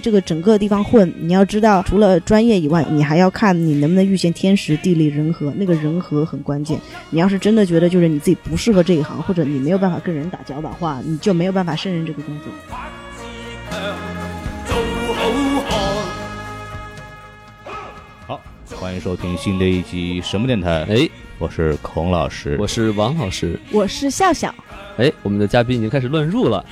这个整个地方混，你要知道，除了专业以外，你还要看你能不能遇见天时地利人和，那个人和很关键。你要是真的觉得就是你自己不适合这一行，或者你没有办法跟人打交道的话，你就没有办法胜任这个工作。好，欢迎收听新的一集什么电台？哎，我是孔老师。我是王老师。我是笑笑，哎，我们的嘉宾已经开始乱入了。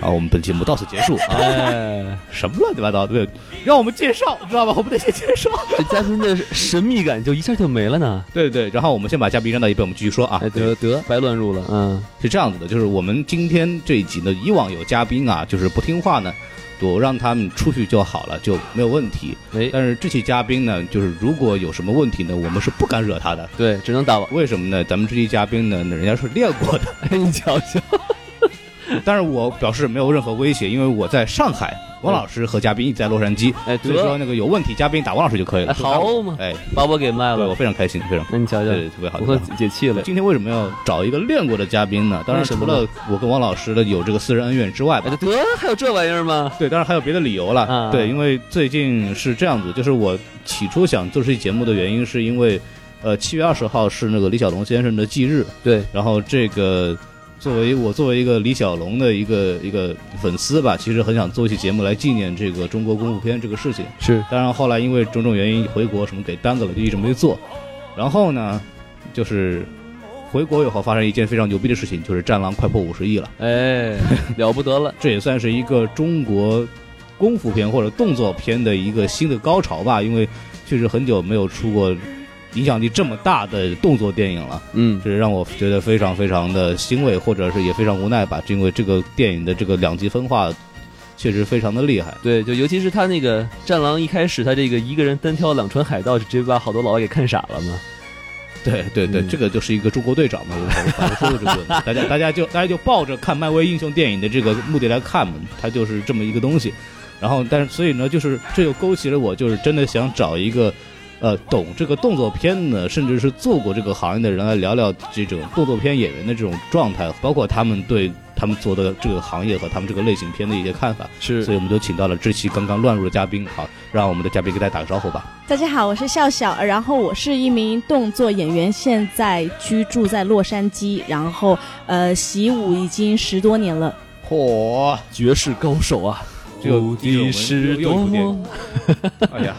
好，我们本节目到此结束。啊，哎，什么乱七八糟的？对，让我们介绍，知道吧？我们得先介绍。这嘉宾的神秘感就一下就没了呢。对对，然后我们先把嘉宾让到一边，我们继续说啊。哎，得得，白乱入了。嗯，是这样子的，就是我们今天这一集呢，以往有嘉宾啊，就是不听话呢，我让他们出去就好了，就没有问题。哎，但是这期嘉宾呢，就是如果有什么问题呢，我们是不敢惹他的。对，只能打。为什么呢？咱们这期嘉宾呢，那人家是练过的。哎，你瞧瞧，但是我表示没有任何威胁，因为我在上海，王老师和嘉宾一直在洛杉矶，哎，所以说那个有问题，嘉宾打王老师就可以了。哎好嘛哎，把我给卖对我。非常开心，非常。那你瞧瞧，对，特别好。我快特别好解气了。今天为什么要找一个练过的嘉宾呢？当然，为什么呢除了我跟王老师的有这个私人恩怨之外吧哎，，得，还有这玩意儿吗？对，当然还有别的理由了。啊对，因为最近是这样子，就是我起初想做这期节目的原因，是因为，呃，七月二十号是那个李小龙先生的忌日，对，然后这个作为我作为一个李小龙的一个一个粉丝吧，其实很想做一期节目来纪念这个中国功夫片这个事情。是当然后来因为种种原因回国什么给耽搁了，就一直没做。然后呢，就是回国以后发生一件非常牛逼的事情，就是《战狼》快破五十亿了。哎，了不得了。这也算是一个中国功夫片或者动作片的一个新的高潮吧，因为确实很久没有出过影响力这么大的动作电影了，嗯，这让我觉得非常非常的欣慰，或者是也非常无奈吧，因为这个电影的这个两极分化确实非常的厉害。对，就尤其是他那个《战狼》一开始，他这个一个人单挑两船海盗，直接把好多老外给看傻了嘛。对对对，嗯这个就是一个中国队长嘛，反正说的这个，大家大家就大家就抱着看漫威英雄电影的这个目的来看嘛，他就是这么一个东西。然后，但是所以呢，就是这又勾起了我，就是真的想找一个，呃，懂这个动作片的，甚至是做过这个行业的人来聊聊这种动作片演员的这种状态，包括他们对他们做的这个行业和他们这个类型片的一些看法。是所以我们就请到了这期刚刚乱入的嘉宾，好，让我们的嘉宾给大家打个招呼吧。大家好，我是笑笑，然后我是一名动作演员，现在居住在洛杉矶，然后呃习武已经十多年了。嚯、绝世高手啊！这个无敌是多么 哎呀，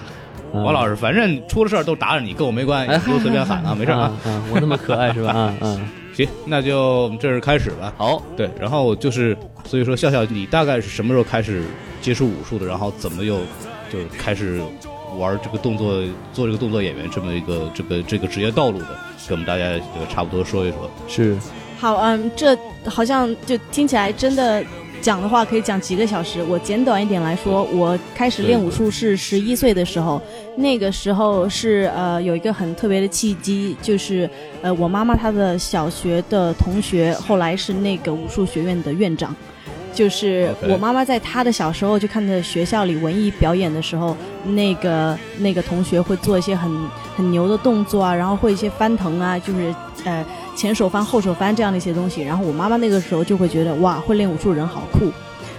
王老师，反正出了事儿都打着你，跟我没关系，哎，你就随便喊啊，没事啊。啊啊！我那么可爱是吧？啊 嗯！行，那就我们正式开始吧。好，对，然后就是，所以说笑笑，你大概是什么时候开始接触武术的？然后怎么又就开始玩这个动作，做这个动作演员这么一个这个这个职业道路的？给我们大家这个差不多说一说。是好，嗯，这好像就听起来真的讲的话可以讲几个小时。我简短一点来说，我开始练武术是十一岁的时候，那个时候是呃有一个很特别的契机，就是呃我妈妈她的小学的同学后来是那个武术学院的院长。就是我妈妈在她的小时候就看着学校里文艺表演的时候，那个那个同学会做一些很很牛的动作啊，然后会一些翻腾啊，就是呃前手翻后手翻这样的一些东西。然后我妈妈那个时候就会觉得哇，会练武术人好酷。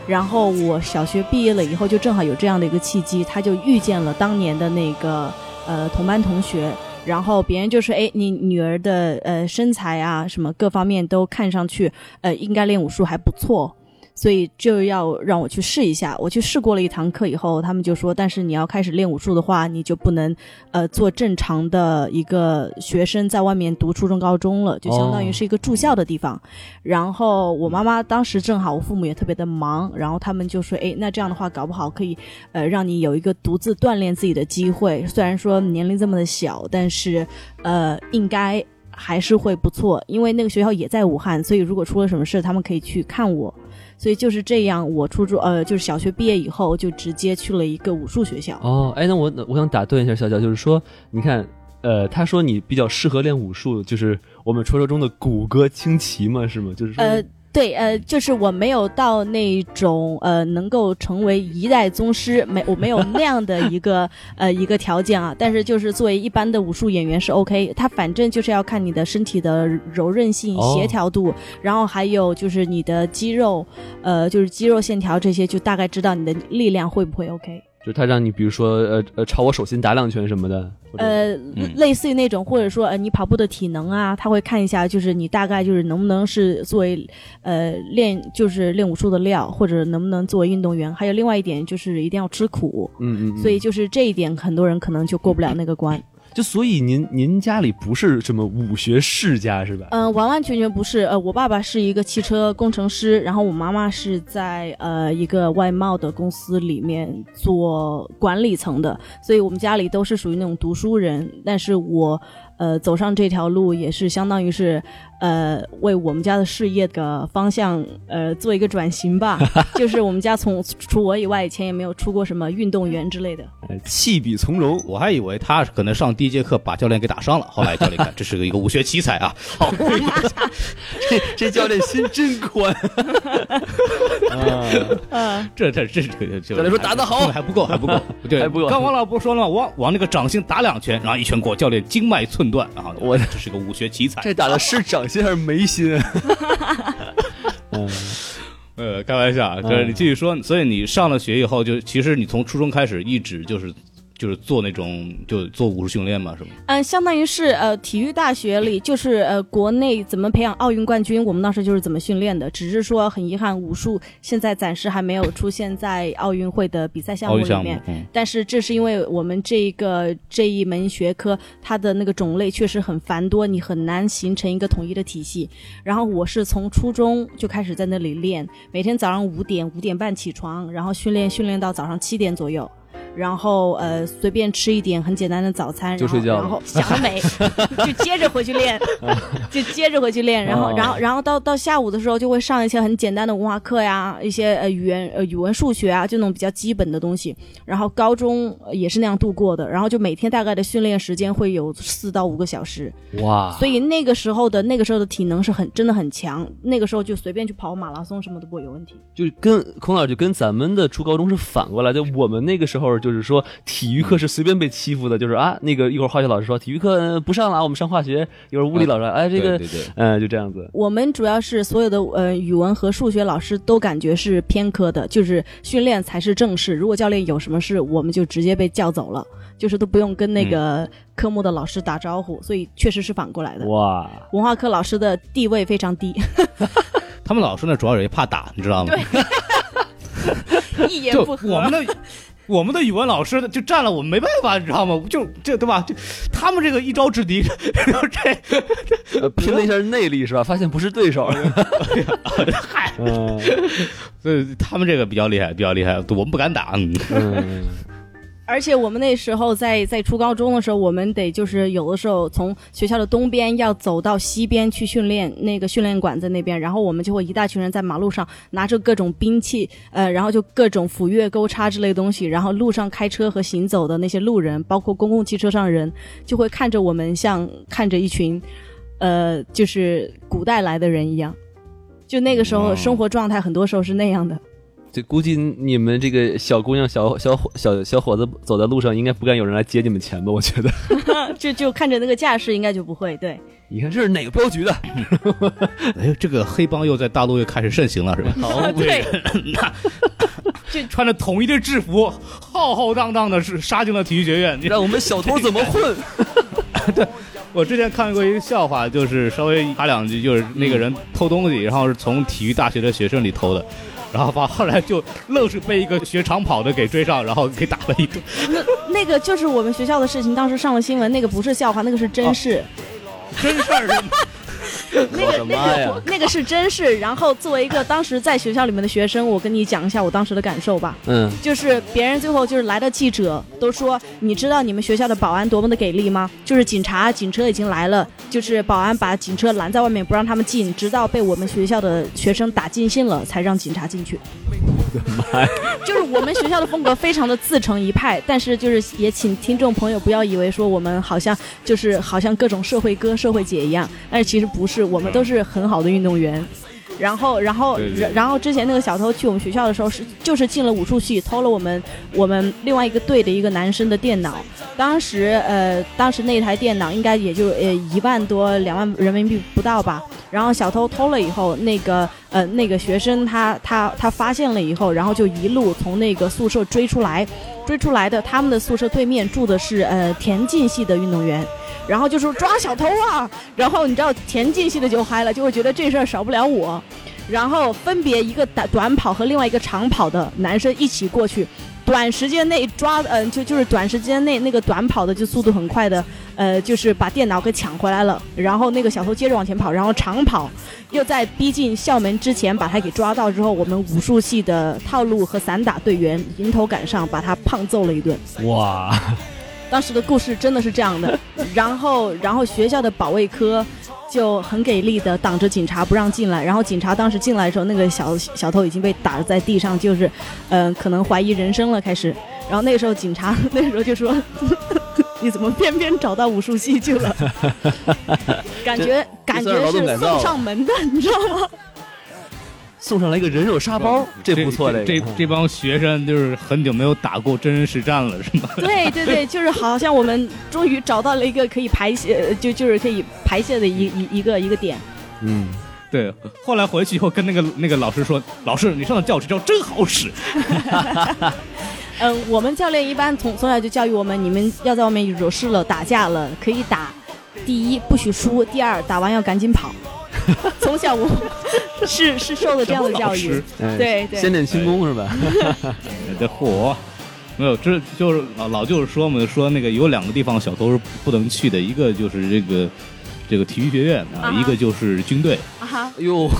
然后我小学毕业了以后，就正好有这样的一个契机，她就遇见了当年的那个呃同班同学，然后别人就说，哎，你女儿的呃身材啊什么各方面都看上去呃应该练武术还不错。所以就要让我去试一下。我去试过了一堂课以后，他们就说，但是你要开始练武术的话，你就不能呃做正常的一个学生在外面读初中高中了，就相当于是一个住校的地方。然后我妈妈当时正好我父母也特别的忙，然后他们就说，哎，那这样的话搞不好可以呃让你有一个独自锻炼自己的机会。虽然说年龄这么的小，但是呃应该。还是会不错，因为那个学校也在武汉，所以如果出了什么事，他们可以去看我。所以就是这样，我初中呃就是小学毕业以后就直接去了一个武术学校。哦，哎，那我我想打断一下小小，就是说，你看，呃，他说你比较适合练武术，就是我们传说中的骨骼清奇嘛，是吗？就是说。呃。对，呃，就是我没有到那种呃能够成为一代宗师，没我没有那样的一个呃一个条件啊。但是就是作为一般的武术演员是 OK，他反正就是要看你的身体的柔韧性、协调度，然后还有就是你的肌肉，呃，就是肌肉线条这些，就大概知道你的力量会不会 OK。就他让你，比如说，呃呃，朝我手心打两拳什么的，呃，类似于那种，或者说，呃，你跑步的体能啊，他会看一下，就是你大概就是能不能是作为，呃，练就是练武术的料，或者能不能作为运动员。还有另外一点就是一定要吃苦，嗯嗯，所以就是这一点，很多人可能就过不了那个关。就所以您您家里不是什么武学世家是吧？嗯，完完全全不是。呃，我爸爸是一个汽车工程师，然后我妈妈是在呃一个外贸的公司里面做管理层的，所以我们家里都是属于那种读书人。但是我。呃，走上这条路也是相当于是，呃，为我们家的事业的方向呃做一个转型吧。就是我们家从除我以外，以前也没有出过什么运动员之类的。弃笔从戎，我还以为他可能上第一节课把教练给打伤了，后来教练看这是个一个武学奇才啊，好，这这教练心真宽。啊，这这这这教练说打得好，还不够还不够，对，还不够。刚王老伯说了，往往那个掌心打两拳，然后一拳过，教练经脉寸。断啊！我这是个武学奇才，这打的是掌心还是眉心？嗯，呃，开玩笑，就是你继续说。所以你上了学以后，就其实你从初中开始一直就是。就是做那种就做武术训练嘛，是吗？嗯，相当于是呃，体育大学里就是呃，国内怎么培养奥运冠军，我们当时就是怎么训练的。只是说很遗憾，武术现在暂时还没有出现在奥运会的比赛项目里面。但是这是因为我们这个这一门学科，它的那个种类确实很繁多，你很难形成一个统一的体系。然后我是从初中就开始在那里练，每天早上五点五点半起床，然后训练训练到早上七点左右。然后呃，随便吃一点很简单的早餐，就睡觉。然后想得美，就接着回去练，就接着回去练。然后，然后，然后到到下午的时候，就会上一些很简单的文化课呀，一些呃语言呃语文、数学啊，就那种比较基本的东西。然后高中也是那样度过的。然后就每天大概的训练时间会有四到五个小时。哇！所以那个时候的那个时候的体能是很真的很强。那个时候就随便去跑马拉松什么都不会有问题。就跟孔老师就跟咱们的初高中是反过来的。我们那个时候。就是说，体育课是随便被欺负的。就是啊，那个一会儿化学老师说体育课不上了，我们上化学。一会儿物理老师，哎，这个，嗯，就这样子。我们主要是所有的呃语文和数学老师都感觉是偏科的，就是训练才是正事。如果教练有什么事，我们就直接被叫走了，就是都不用跟那个科目的老师打招呼。所以确实是反过来的。哇，文化课老师的地位非常低。他们老师呢，主要也怕打，你知道吗？对，一言不合。我们的。我们的语文老师就占了我们没办法，你知道吗？就这对吧？就他们这个一招制敌，这 拼了一下内力是吧？发现不是对手，嗨，所以他们这个比较厉害，比较厉害，我们不敢打。嗯。而且我们那时候在在初高中的时候，我们得就是有的时候从学校的东边要走到西边去训练，那个训练馆在那边，然后我们就会一大群人在马路上拿着各种兵器，呃，然后就各种斧钺钩叉之类的东西，然后路上开车和行走的那些路人，包括公共汽车上的人，就会看着我们像看着一群，呃，就是古代来的人一样，就那个时候生活状态很多时候是那样的。就估计你们这个小姑娘、小小伙、小小伙子走在路上，应该不敢有人来接你们钱吧？我觉得，就就看着那个架势，应该就不会。对，你看这是哪个镖局的？哎呦，这个黑帮又在大陆又开始盛行了，是吧？好，对，这穿着统一的制服，浩浩荡荡的是杀进了体育学院，让我们小偷怎么混？对，我之前看过一个笑话，就是稍微插两句，就是那个人偷东西，然后是从体育大学的学生里偷的，然后把后来就愣是被一个学长跑的给追上，然后给打了一顿。那那个就是我们学校的事情，当时上了新闻，那个不是笑话，那个是真事。真事儿是吗？那个那个那个是真事。然后作为一个当时在学校里面的学生，我跟你讲一下我当时的感受吧。嗯，就是别人最后就是来的记者都说，你知道你们学校的保安多么的给力吗？就是警察警车已经来了，就是保安把警车拦在外面不让他们进，直到被我们学校的学生打尽兴了，才让警察进去。我的妈呀！就是我们学校的风格非常的自成一派，但是就是也请听众朋友不要以为说我们好像就是好像各种社会哥、社会姐一样，但是其实不是，我们都是很好的运动员。然后，然后，然后之前那个小偷去我们学校的时候是就是进了武术系，偷了我们我们另外一个队的一个男生的电脑。当时呃，当时那台电脑应该也就呃一万多两万人民币不到吧。然后小偷偷了以后，那个呃那个学生他他他发现了以后，然后就一路从那个宿舍追出来，追出来的他们的宿舍对面住的是呃田径系的运动员。然后就说抓小偷啊！然后你知道田径系的就嗨了，就会觉得这事儿少不了我。然后分别一个短短跑和另外一个长跑的男生一起过去，短时间内抓，嗯，就就是短时间内那个短跑的就速度很快的，呃，就是把电脑给抢回来了。然后那个小偷接着往前跑，然后长跑又在逼近校门之前把他给抓到之后，我们武术系的套路和散打队员迎头赶上，把他胖揍了一顿。哇！当时的故事真的是这样的，然后，然后学校的保卫科就很给力的挡着警察不让进来，然后警察当时进来的时候，那个小小偷已经被打在地上，就是，嗯，可能怀疑人生了开始，然后那个时候警察 那时候就说，你怎么偏偏找到武术系去了？感觉感觉是送上门的，你知道吗？送上来一个人肉沙包，这不错这这帮学生就是很久没有打过真人实战了，是吗？对对对，就是好像我们终于找到了一个可以排泄，就就是可以排泄的一一一个一个点。嗯，对。后来回去以后跟那个那个老师说：“老师，你上的教室招真好使。”嗯，我们教练一般从从小就教育我们：你们要在外面惹事了、打架了可以打，第一不许输，第二打完要赶紧跑。从小我 是是受了这样的教育，对对，先练轻功是吧？这火没有，这就是老老就是说嘛，说那个有两个地方小偷是不能去的，一个就是这个这个体育学院啊，一个就是军队。啊哈，哟，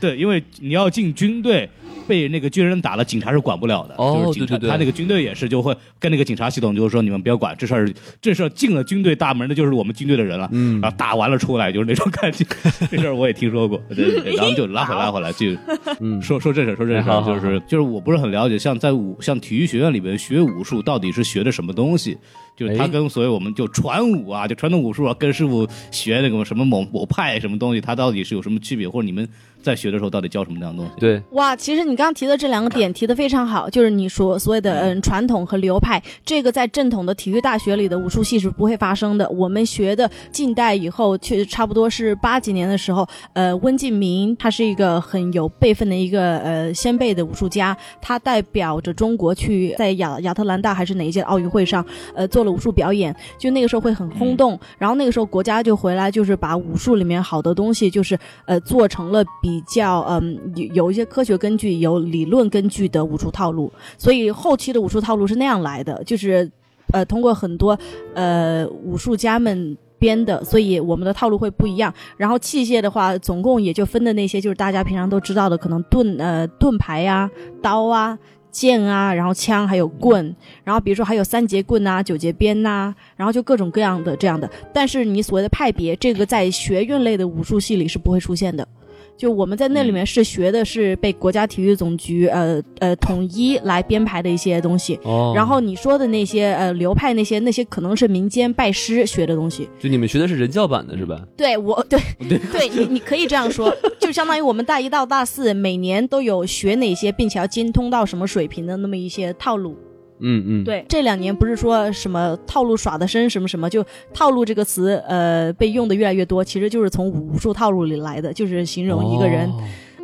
对，因为你要进军队。被那个军人打了，警察是管不了的。哦，对对对，他那个军队也是，就会跟那个警察系统就是说，你们不要管这事儿，这事儿进了军队大门的就是我们军队的人了。嗯，然后打完了出来就是那种感觉。这事儿我也听说过，对对对，然后就拉回拉回来就，嗯，说说这事儿，说这事儿，就是就是我不是很了解，像在武像体育学院里边学武术到底是学的什么东西？就是他跟所谓我们就传武啊，就传统武术啊，跟师傅学那个什么某某派什么东西，他到底是有什么区别？或者你们在学的时候到底教什么样的东西？对，哇，其实你刚刚提的这两个点提的非常好，就是你说所谓的嗯传统和流派，这个在正统的体育大学里的武术系是不会发生的。我们学的近代以后，确差不多是八几年的时候，呃，温敬明他是一个很有辈分的一个呃先辈的武术家，他代表着中国去在亚亚特兰大还是哪一届奥运会上，呃，做了武术表演，就那个时候会很轰动。然后那个时候国家就回来，就是把武术里面好的东西，就是呃做成了比比较嗯有有一些科学根据、有理论根据的武术套路。所以后期的武术套路是那样来的，就是呃通过很多呃武术家们编的，所以我们的套路会不一样。然后器械的话，总共也就分的那些，就是大家平常都知道的，可能盾呃盾牌呀、刀啊。剑啊，然后枪，还有棍，然后比如说还有三节棍呐、九节鞭呐，然后就各种各样的这样的。但是你所谓的派别，这个在学院类的武术系里是不会出现的。就我们在那里面是学的是被国家体育总局呃呃统一来编排的一些东西，哦，然后你说的那些呃流派那些那些可能是民间拜师学的东西，就你们学的是人教版的是吧？对，我 对。对，你你可以这样说，就相当于我们大一到大四每年都有学哪些，并且要精通到什么水平的那么一些套路。嗯嗯，对，这两年不是说什么套路耍的深什么什么，就套路这个词，呃，被用的越来越多，其实就是从武术套路里来的，就是形容一个人，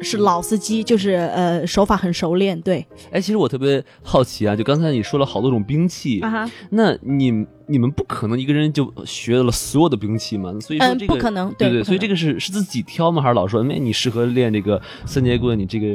是老司机，就是呃手法很熟练。对，哎，其实我特别好奇啊，就刚才你说了好多种兵器，啊哈，那你你们不可能一个人就学了所有的兵器嘛？所以说嗯这个、不可能对对，所以这个是是自己挑吗？还是老说哎你适合练这个三节棍？你这个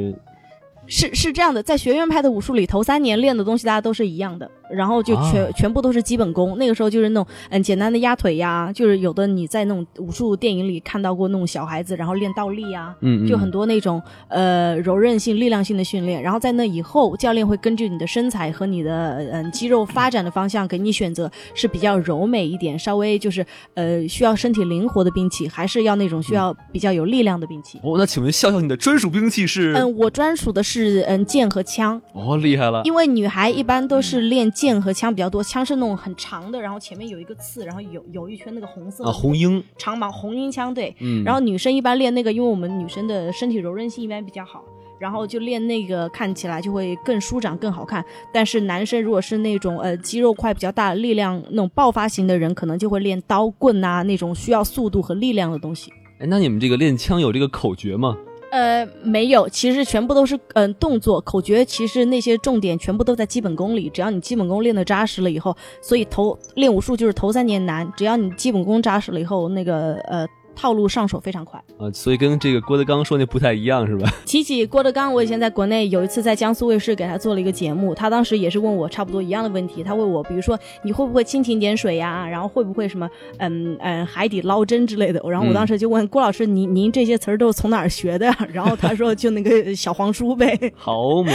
是是这样的，在学院派的武术里，头三年练的东西大家都是一样的，然后就全、啊全部都是基本功。那个时候就是那种嗯简单的压腿呀，就是有的你在那种武术电影里看到过那种小孩子，然后练倒立啊，嗯嗯就很多那种呃柔韧性、力量性的训练。然后在那以后，教练会根据你的身材和你的嗯肌肉发展的方向，给你选择是比较柔美一点，稍微就是呃需要身体灵活的兵器，还是要那种需要比较有力量的兵器。哦，那请问笑笑你的专属兵器是？嗯，我专属的是嗯剑和枪。哦，厉害了，因为女孩一般都是练剑和枪比较多，枪是那种很长的，然后前面有一个刺，然后有有一圈那个红色的啊，红缨，长矛红缨枪，对。嗯，然后女生一般练那个，因为我们女生的身体柔韧性一般比较好，然后就练那个看起来就会更舒展、更好看。但是男生如果是那种呃肌肉块比较大、力量那种爆发型的人，可能就会练刀棍啊那种需要速度和力量的东西。哎，那你们这个练枪有这个口诀吗？呃，没有，其实全部都是嗯、呃动作口诀，其实那些重点全部都在基本功里。只要你基本功练得扎实了以后，所以头练武术就是头三年难，只要你基本功扎实了以后，那个呃套路上手非常快。啊，所以跟这个郭德纲说那不太一样是吧？提起郭德纲，我以前在国内有一次在江苏卫视给他做了一个节目，他当时也是问我差不多一样的问题。他问我，比如说你会不会蜻蜓点水呀、然后会不会什么嗯嗯海底捞针之类的。然后我当时就问郭老师，您您这些词儿都是从哪儿学的？然后他说就那个小黄书呗。好嘛，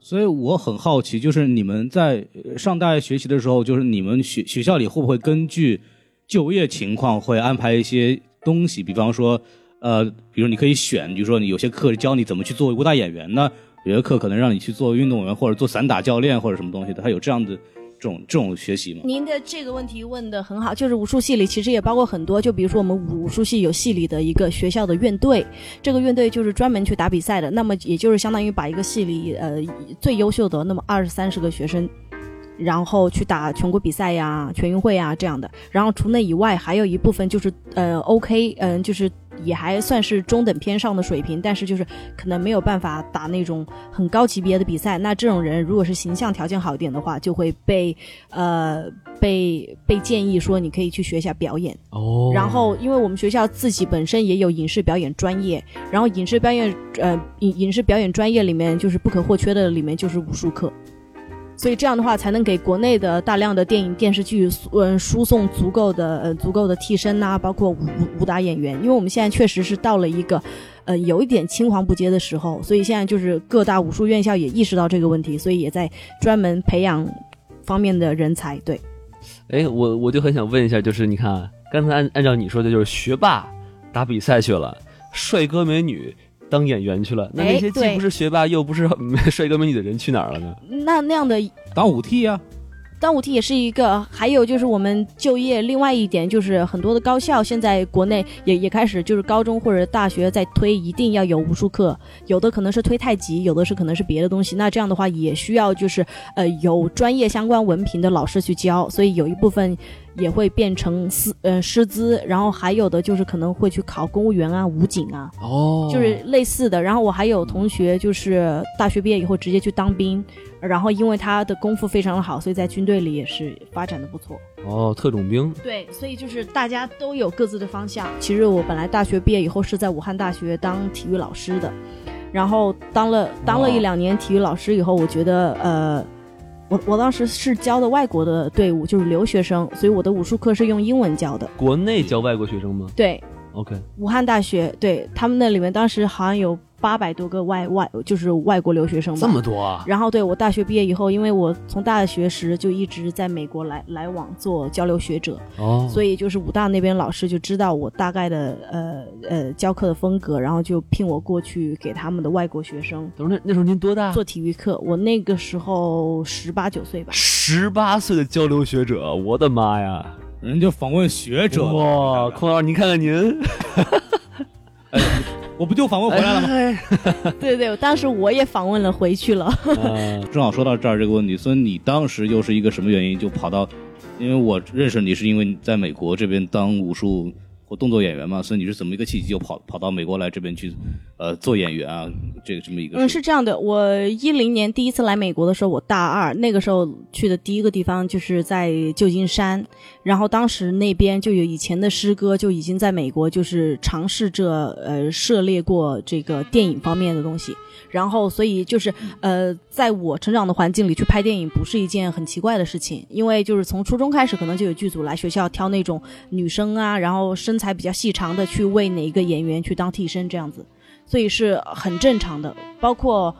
所以我很好奇，就是你们在呃上大学学习的时候，就是你们学学校里会不会根据就业情况会安排一些东西？比方说，呃，比如你可以选，比如说你有些课教你怎么去做武打演员呢，有些课可能让你去做运动员或者做散打教练或者什么东西的，他有这样的这种这种学习吗？您的这个问题问的很好，就是武术系里其实也包括很多，就比如说我们武术系有系里的一个学校的院队，这个院队就是专门去打比赛的，那么也就是相当于把一个系里呃最优秀的那么二十三十个学生。然后去打全国比赛呀、全运会啊这样的。然后除那以外，还有一部分就是呃 OK，嗯、就是也还算是中等偏上的水平，但是就是可能没有办法打那种很高级别的比赛。那这种人如果是形象条件好一点的话，就会被呃被被建议说你可以去学一下表演。哦，然后，因为我们学校自己本身也有影视表演专业，然后影视表演呃影影视表演专业里面就是不可或缺的，里面就是武术课。所以这样的话，才能给国内的大量的电影电视剧，嗯、输送足够的呃足够的替身呐、包括武武武打演员。因为我们现在确实是到了一个，呃，有一点青黄不接的时候，所以现在就是各大武术院校也意识到这个问题，所以也在专门培养方面的人才。对，哎，我我就很想问一下，就是你看啊，刚才按按照你说的，就是学霸打比赛去了，帅哥美女当演员去了，那那些既不是学霸又不是 帅哥美女的人去哪儿了呢？那那样的当舞替呀、当舞替也是一个，还有就是我们就业，另外一点就是很多的高校现在国内也也开始就是高中或者大学在推一定要有武术课，有的可能是推太极，有的是可能是别的东西。那这样的话也需要就是呃有专业相关文凭的老师去教，所以有一部分也会变成师呃师资，然后还有的就是可能会去考公务员啊、武警啊，哦就是类似的。然后我还有同学就是大学毕业以后直接去当兵，然后因为他的功夫非常的好，所以在军队里也是发展的不错。哦，特种兵对，所以就是大家都有各自的方向。其实我本来大学毕业以后是在武汉大学当体育老师的，然后当了当了一两年体育老师以后，我觉得呃。我我当时是教的外国的队伍，就是留学生，所以我的武术课是用英文教的。国内教外国学生吗对，？OK，武汉大学，对他们那里面当时好像有八百多个外外，就是外国留学生吧。这么多啊！然后对我大学毕业以后，因为我从大学时就一直在美国来来往做交流学者，哦，所以就是武大那边老师就知道我大概的呃呃教课的风格，然后就聘我过去给他们的外国学生等会那那时候您多大？做体育课。我那个时候十八九岁吧。十八岁的交流学者，我的妈呀！人家访问学者了哇，孔老师，您看看您，我不就访问回来了吗？哎对 对，当时我也访问了回去了。啊正好说到这儿这个问题，所以你当时又是一个什么原因就跑到？因为我认识你是因为你在美国这边当武术或动作演员嘛，所以你是怎么一个契机就跑跑到美国来这边去，呃，做演员啊？这个这么一个嗯，是这样的，我一零年第一次来美国的时候，我大二，那个时候去的第一个地方就是在旧金山，然后当时那边就有以前的师哥就已经在美国就是尝试着呃涉猎过这个电影方面的东西，然后所以就是呃，在我成长的环境里去拍电影不是一件很奇怪的事情，因为就是从初中开始可能就有剧组来学校挑那种女生啊，然后身材比较细长的去为哪一个演员去当替身这样子。所以是很正常的，包括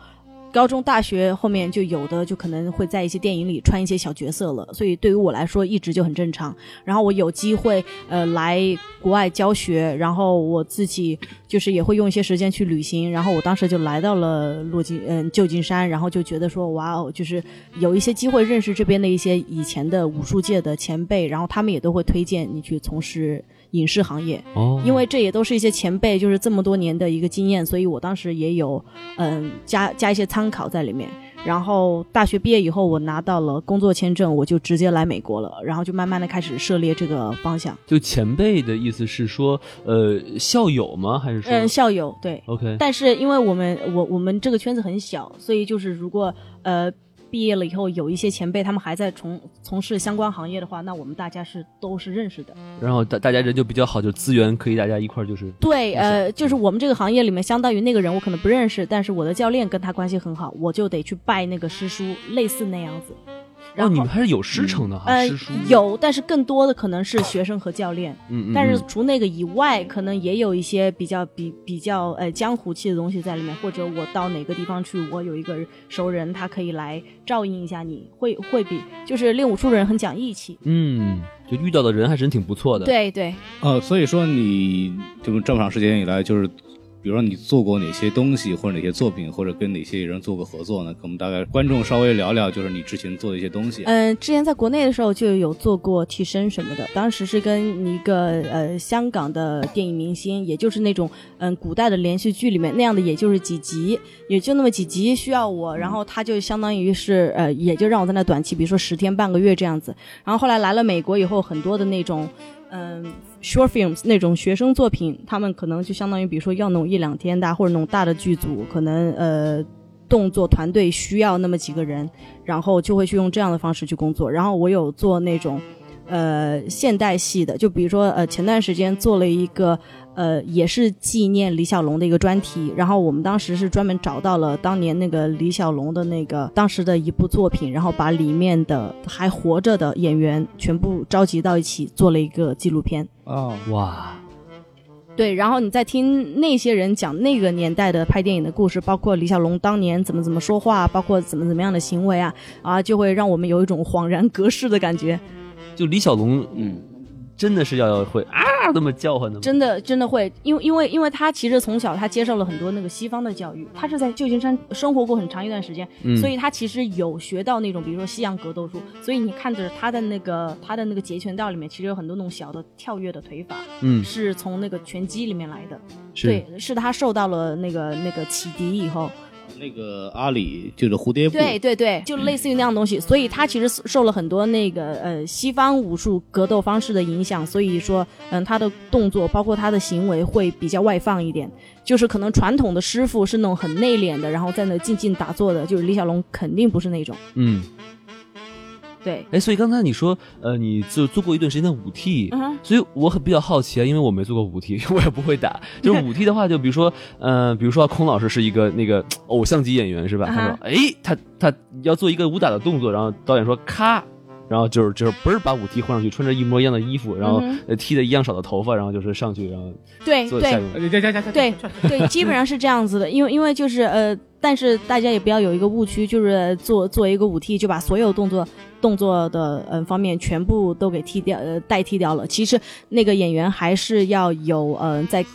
高中、大学后面就有的就可能会在一些电影里穿一些小角色了，所以对于我来说一直就很正常。然后我有机会呃来国外教学，然后我自己就是也会用一些时间去旅行。然后我当时就来到了洛金嗯旧金山，然后就觉得说哇哦，就是有一些机会认识这边的一些以前的武术界的前辈，然后他们也都会推荐你去从事。影视行业，哦，因为这也都是一些前辈，就是这么多年的一个经验，所以我当时也有嗯加加一些参考在里面。然后大学毕业以后，我拿到了工作签证，我就直接来美国了，然后就慢慢的开始涉猎这个方向。就前辈的意思是说，呃，校友吗？还是说？嗯，校友对。OK。但是因为我们我我们这个圈子很小，所以就是如果呃。毕业了以后，有一些前辈他们还在从从事相关行业的话，那我们大家是都是认识的。然后大大家人就比较好，就资源可以大家一块就是。对，呃，就是我们这个行业里面，相当于那个人我可能不认识，但是我的教练跟他关系很好，我就得去拜那个师叔，类似那样子。哦，你们还是有师承的哈，呃师叔有，但是更多的可能是学生和教练。嗯嗯。但是除那个以外，可能也有一些比较比比较呃江湖气的东西在里面，或者我到哪个地方去，我有一个熟人，他可以来照应一下你，会会比就是练武术的人很讲义气。嗯，就遇到的人还真挺不错的。对对。呃，所以说你就这么长时间以来，就是。比如说你做过哪些东西，或者哪些作品，或者跟哪些人做过合作呢？跟我们大概观众稍微聊聊，就是你之前做的一些东西。嗯、之前在国内的时候就有做过替身什么的，当时是跟一个呃香港的电影明星，也就是那种嗯古代的连续剧里面那样的，也就是几集，也就那么几集需要我，然后他就相当于是呃也就让我在那短期，比如说十天半个月这样子。然后后来来了美国以后，很多的那种。嗯，short films 那种学生作品，他们可能就相当于，比如说要弄一两天的，或者弄大的剧组，可能呃动作团队需要那么几个人，然后就会去用这样的方式去工作。然后我有做那种呃现代系的，就比如说呃前段时间做了一个呃也是纪念李小龙的一个专题，然后我们当时是专门找到了当年那个李小龙的那个当时的一部作品，然后把里面的还活着的演员全部召集到一起做了一个纪录片。哦，哇！对，然后你再听那些人讲那个年代的拍电影的故事，包括李小龙当年怎么怎么说话，包括怎么怎么样的行为啊，啊，就会让我们有一种恍然隔世的感觉。就李小龙，嗯，真的是要会啊那么叫唤的吗？真的真的会，因为因为因为他其实从小他接受了很多那个西方的教育，他是在旧金山生活过很长一段时间，嗯、所以他其实有学到那种比如说西洋格斗术，所以你看着他的那个他的那个截拳道里面，其实有很多那种小的跳跃的腿法，嗯，是从那个拳击里面来的，对，是他受到了那个那个启迪以后。那个阿里就是蝴蝶步，对对对，就类似于那样东西，所以他其实受了很多那个呃西方武术格斗方式的影响，所以说嗯他的动作包括他的行为会比较外放一点，就是可能传统的师傅是那种很内敛的，然后在那静静打坐的，就是李小龙肯定不是那种，嗯。对，哎，所以刚才你说，呃，你就做过一段时间的武替，嗯、所以我很比较好奇啊，因为我没做过武替，我也不会打。就是武替的话，就比如说，呃，比如说孔老师是一个那个偶像级演员是吧？嗯、他说，哎，他他要做一个武打的动作，然后导演说咔，然后就是就是不是把舞替换上去，穿着一模一样的衣服，然后、剃的一样少的头发，然后就是上去，然后对对对对，基本上是这样子的，因为因为就是呃。但是大家也不要有一个误区，就是做做一个舞替就把所有动作动作的嗯方面全部都给替掉呃代替掉了。其实那个演员还是要有嗯、呃、在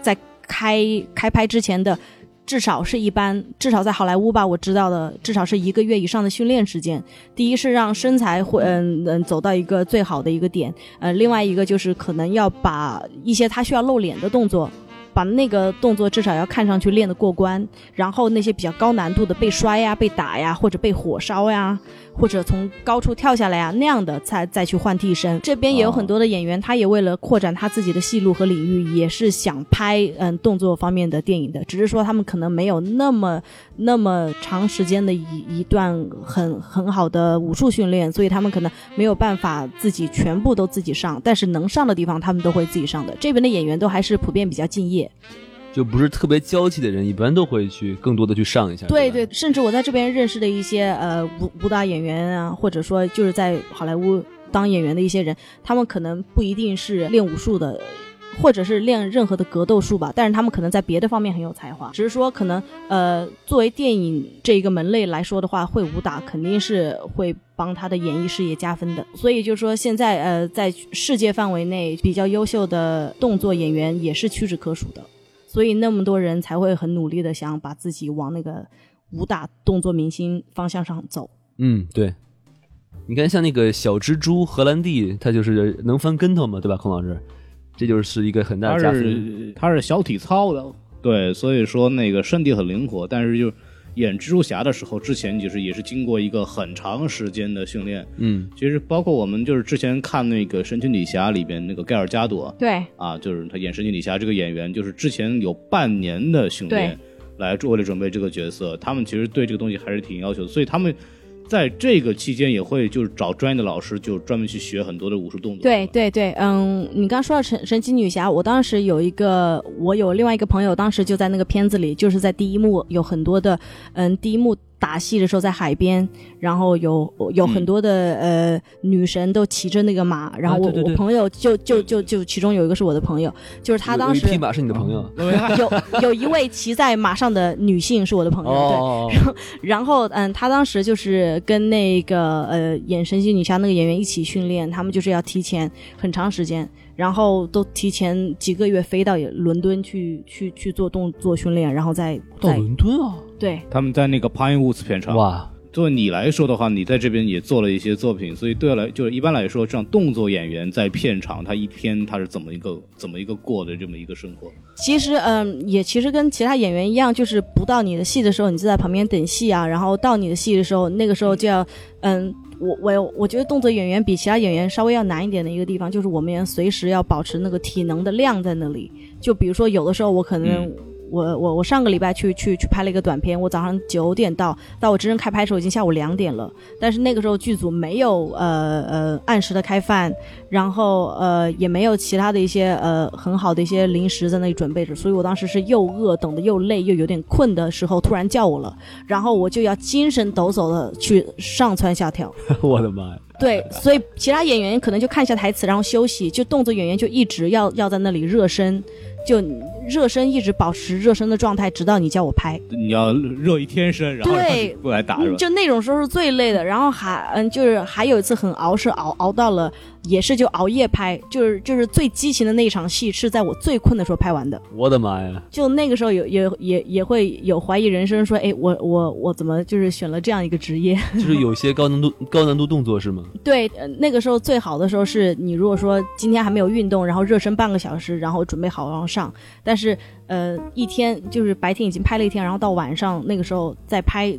在开开拍之前的至少是一般至少在好莱坞吧我知道的至少是一个月以上的训练时间。第一是让身材会嗯嗯走到一个最好的一个点，呃另外一个就是可能要把一些他需要露脸的动作。把那个动作至少要看上去练得过关，然后那些比较高难度的被摔呀、被打呀，或者被火烧呀，或者从高处跳下来啊那样的，才再去换替身。这边也有很多的演员，他也为了扩展他自己的戏路和领域，也是想拍嗯动作方面的电影的，只是说他们可能没有那么那么长时间的一一段很很好的武术训练，所以他们可能没有办法自己全部都自己上，但是能上的地方他们都会自己上的。这边的演员都还是普遍比较敬业。就不是特别娇气的人，一般都会去更多的去上一下。吧对对，甚至我在这边认识的一些呃武武打演员啊，或者说就是在好莱坞当演员的一些人，他们可能不一定是练武术的。或者是练任何的格斗术吧，但是他们可能在别的方面很有才华，只是说可能呃，作为电影这一个门类来说的话，会武打肯定是会帮他的演艺事业加分的。所以就是说现在呃，在世界范围内比较优秀的动作演员也是屈指可数的。所以那么多人才会很努力的想把自己往那个武打动作明星方向上走。嗯，对。你看，像那个小蜘蛛荷兰弟，他就是能翻跟头嘛，对吧，孔老师？这就是一个很大的加分。他是他是小体操的，对，所以说那个身体很灵活，但是就演蜘蛛侠的时候，之前就是也是经过一个很长时间的训练。嗯，其实包括我们就是之前看那个神奇女侠里边那个盖尔加朵，对，啊，就是他演神奇女侠这个演员，就是之前有半年的训练来为了准备这个角色，他们其实对这个东西还是挺要求的，所以他们。在这个期间也会就是找专业的老师，就专门去学很多的武术动作。对对对，嗯，你刚说到神神奇女侠，我当时有一个，我有另外一个朋友，当时就在那个片子里，就是在第一幕有很多的，嗯，第一幕。打戏的时候在海边，然后有有很多的呃女神都骑着那个马，然后我我朋友就就就就其中有一个是我的朋友，就是他当时匹马是你的朋友，有有一位骑在马上的女性是我的朋友，对，然后然后嗯，他当时就是跟那个呃演神奇女侠那个演员一起训练，他们就是要提前很长时间。然后都提前几个月飞到伦敦去去去做动作训练，然后再到伦敦啊？对，他们在那个 Pinewoods 片场。哇，作为你来说的话，你在这边也做了一些作品，所以对来就是一般来说，这样动作演员在片场，他一天他是怎么一个怎么一个过的这么一个生活？其实，嗯，也其实跟其他演员一样，就是不到你的戏的时候，你就在旁边等戏啊，然后到你的戏的时候，那个时候就要，嗯。我我我觉得动作演员比其他演员稍微要难一点的一个地方，就是我们随时要保持那个体能的量在那里。就比如说，有的时候我可能。我我我上个礼拜去去去拍了一个短片，我早上九点到，到我真正开拍的时候已经下午两点了。但是那个时候剧组没有呃呃按时的开饭，然后呃也没有其他的一些呃很好的一些零食在那里准备着，所以我当时是又饿，等的又累，又有点困的时候，突然叫我了，然后我就要精神抖擞的去上蹿下跳。我的妈呀！对，所以其他演员可能就看一下台词，然后休息，就动作演员就一直要要在那里热身。就热身，一直保持热身的状态，直到你叫我拍。你要热一天身，然后过来打。就那种时候是最累的。然后还嗯，就是还有一次很熬，是熬熬到了。也是就熬夜拍，就是就是最激情的那一场戏是在我最困的时候拍完的。我的妈呀！就那个时候有也也也会有怀疑人生，说哎我我我怎么就是选了这样一个职业？就是有些高难度 高难度动作是吗？对，那个时候最好的时候是你如果说今天还没有运动，然后热身半个小时，然后准备好然后上。但是呃一天就是白天已经拍了一天，然后到晚上那个时候再拍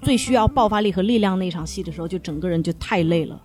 最需要爆发力和力量那场戏的时候，就整个人就太累了。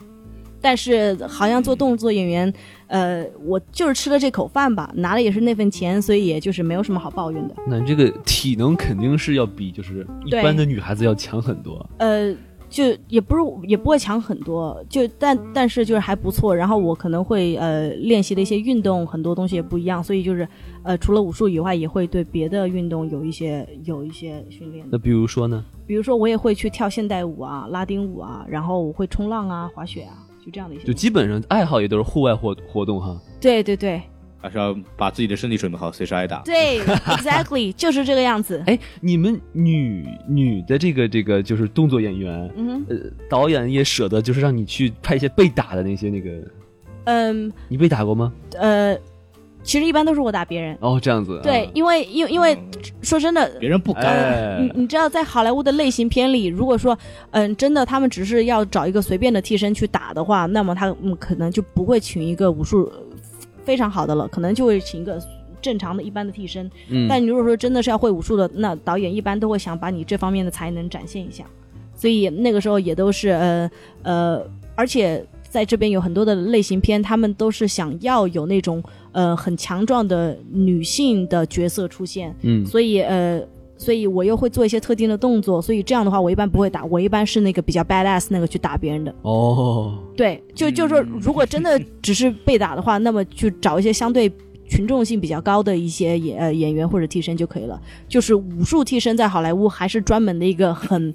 但是好像做动作演员，呃，我就是吃了这口饭吧，拿的也是那份钱，所以也就是没有什么好抱怨的。那这个体能肯定是要比就是一般的女孩子要强很多。呃，就也不是也不会强很多，就但但是就是还不错。然后我可能会呃练习的一些运动很多东西也不一样，所以就是呃除了武术以外，也会对别的运动有一些有一些训练。那比如说呢？比如说我也会去跳现代舞啊、拉丁舞啊，然后我会冲浪啊、滑雪啊。就这样的一些，就基本上爱好也都是户外活活动哈。对对对，还是要把自己的身体准备好，随时挨打。对，exactly 就是这个样子。哎，你们女女的这个这个就是动作演员，嗯，呃，导演也舍得就是让你去拍一些被打的那些那个，嗯，你被打过吗？呃。其实一般都是我打别人哦，这样子。对，因为因因为说真的，别人不敢。你你知道，在好莱坞的类型片里，如果说嗯，真的他们只是要找一个随便的替身去打的话，那么他嗯可能就不会请一个武术非常好的了，可能就会请一个正常的一般的替身。嗯，但你如果说真的是要会武术的，那导演一般都会想把你这方面的才能展现一下，所以那个时候也都是呃呃，而且在这边有很多的类型片，他们都是想要有那种呃很强壮的女性的角色出现，嗯所以呃。所以我又会做一些特定的动作，所以这样的话，我一般不会打，我一般是那个比较 badass 那个去打别人的。哦，对，就就是说，如果真的只是被打的话，那么去找一些相对群众性比较高的一些演呃演员或者替身就可以了。就是武术替身在好莱坞还是专门的一个很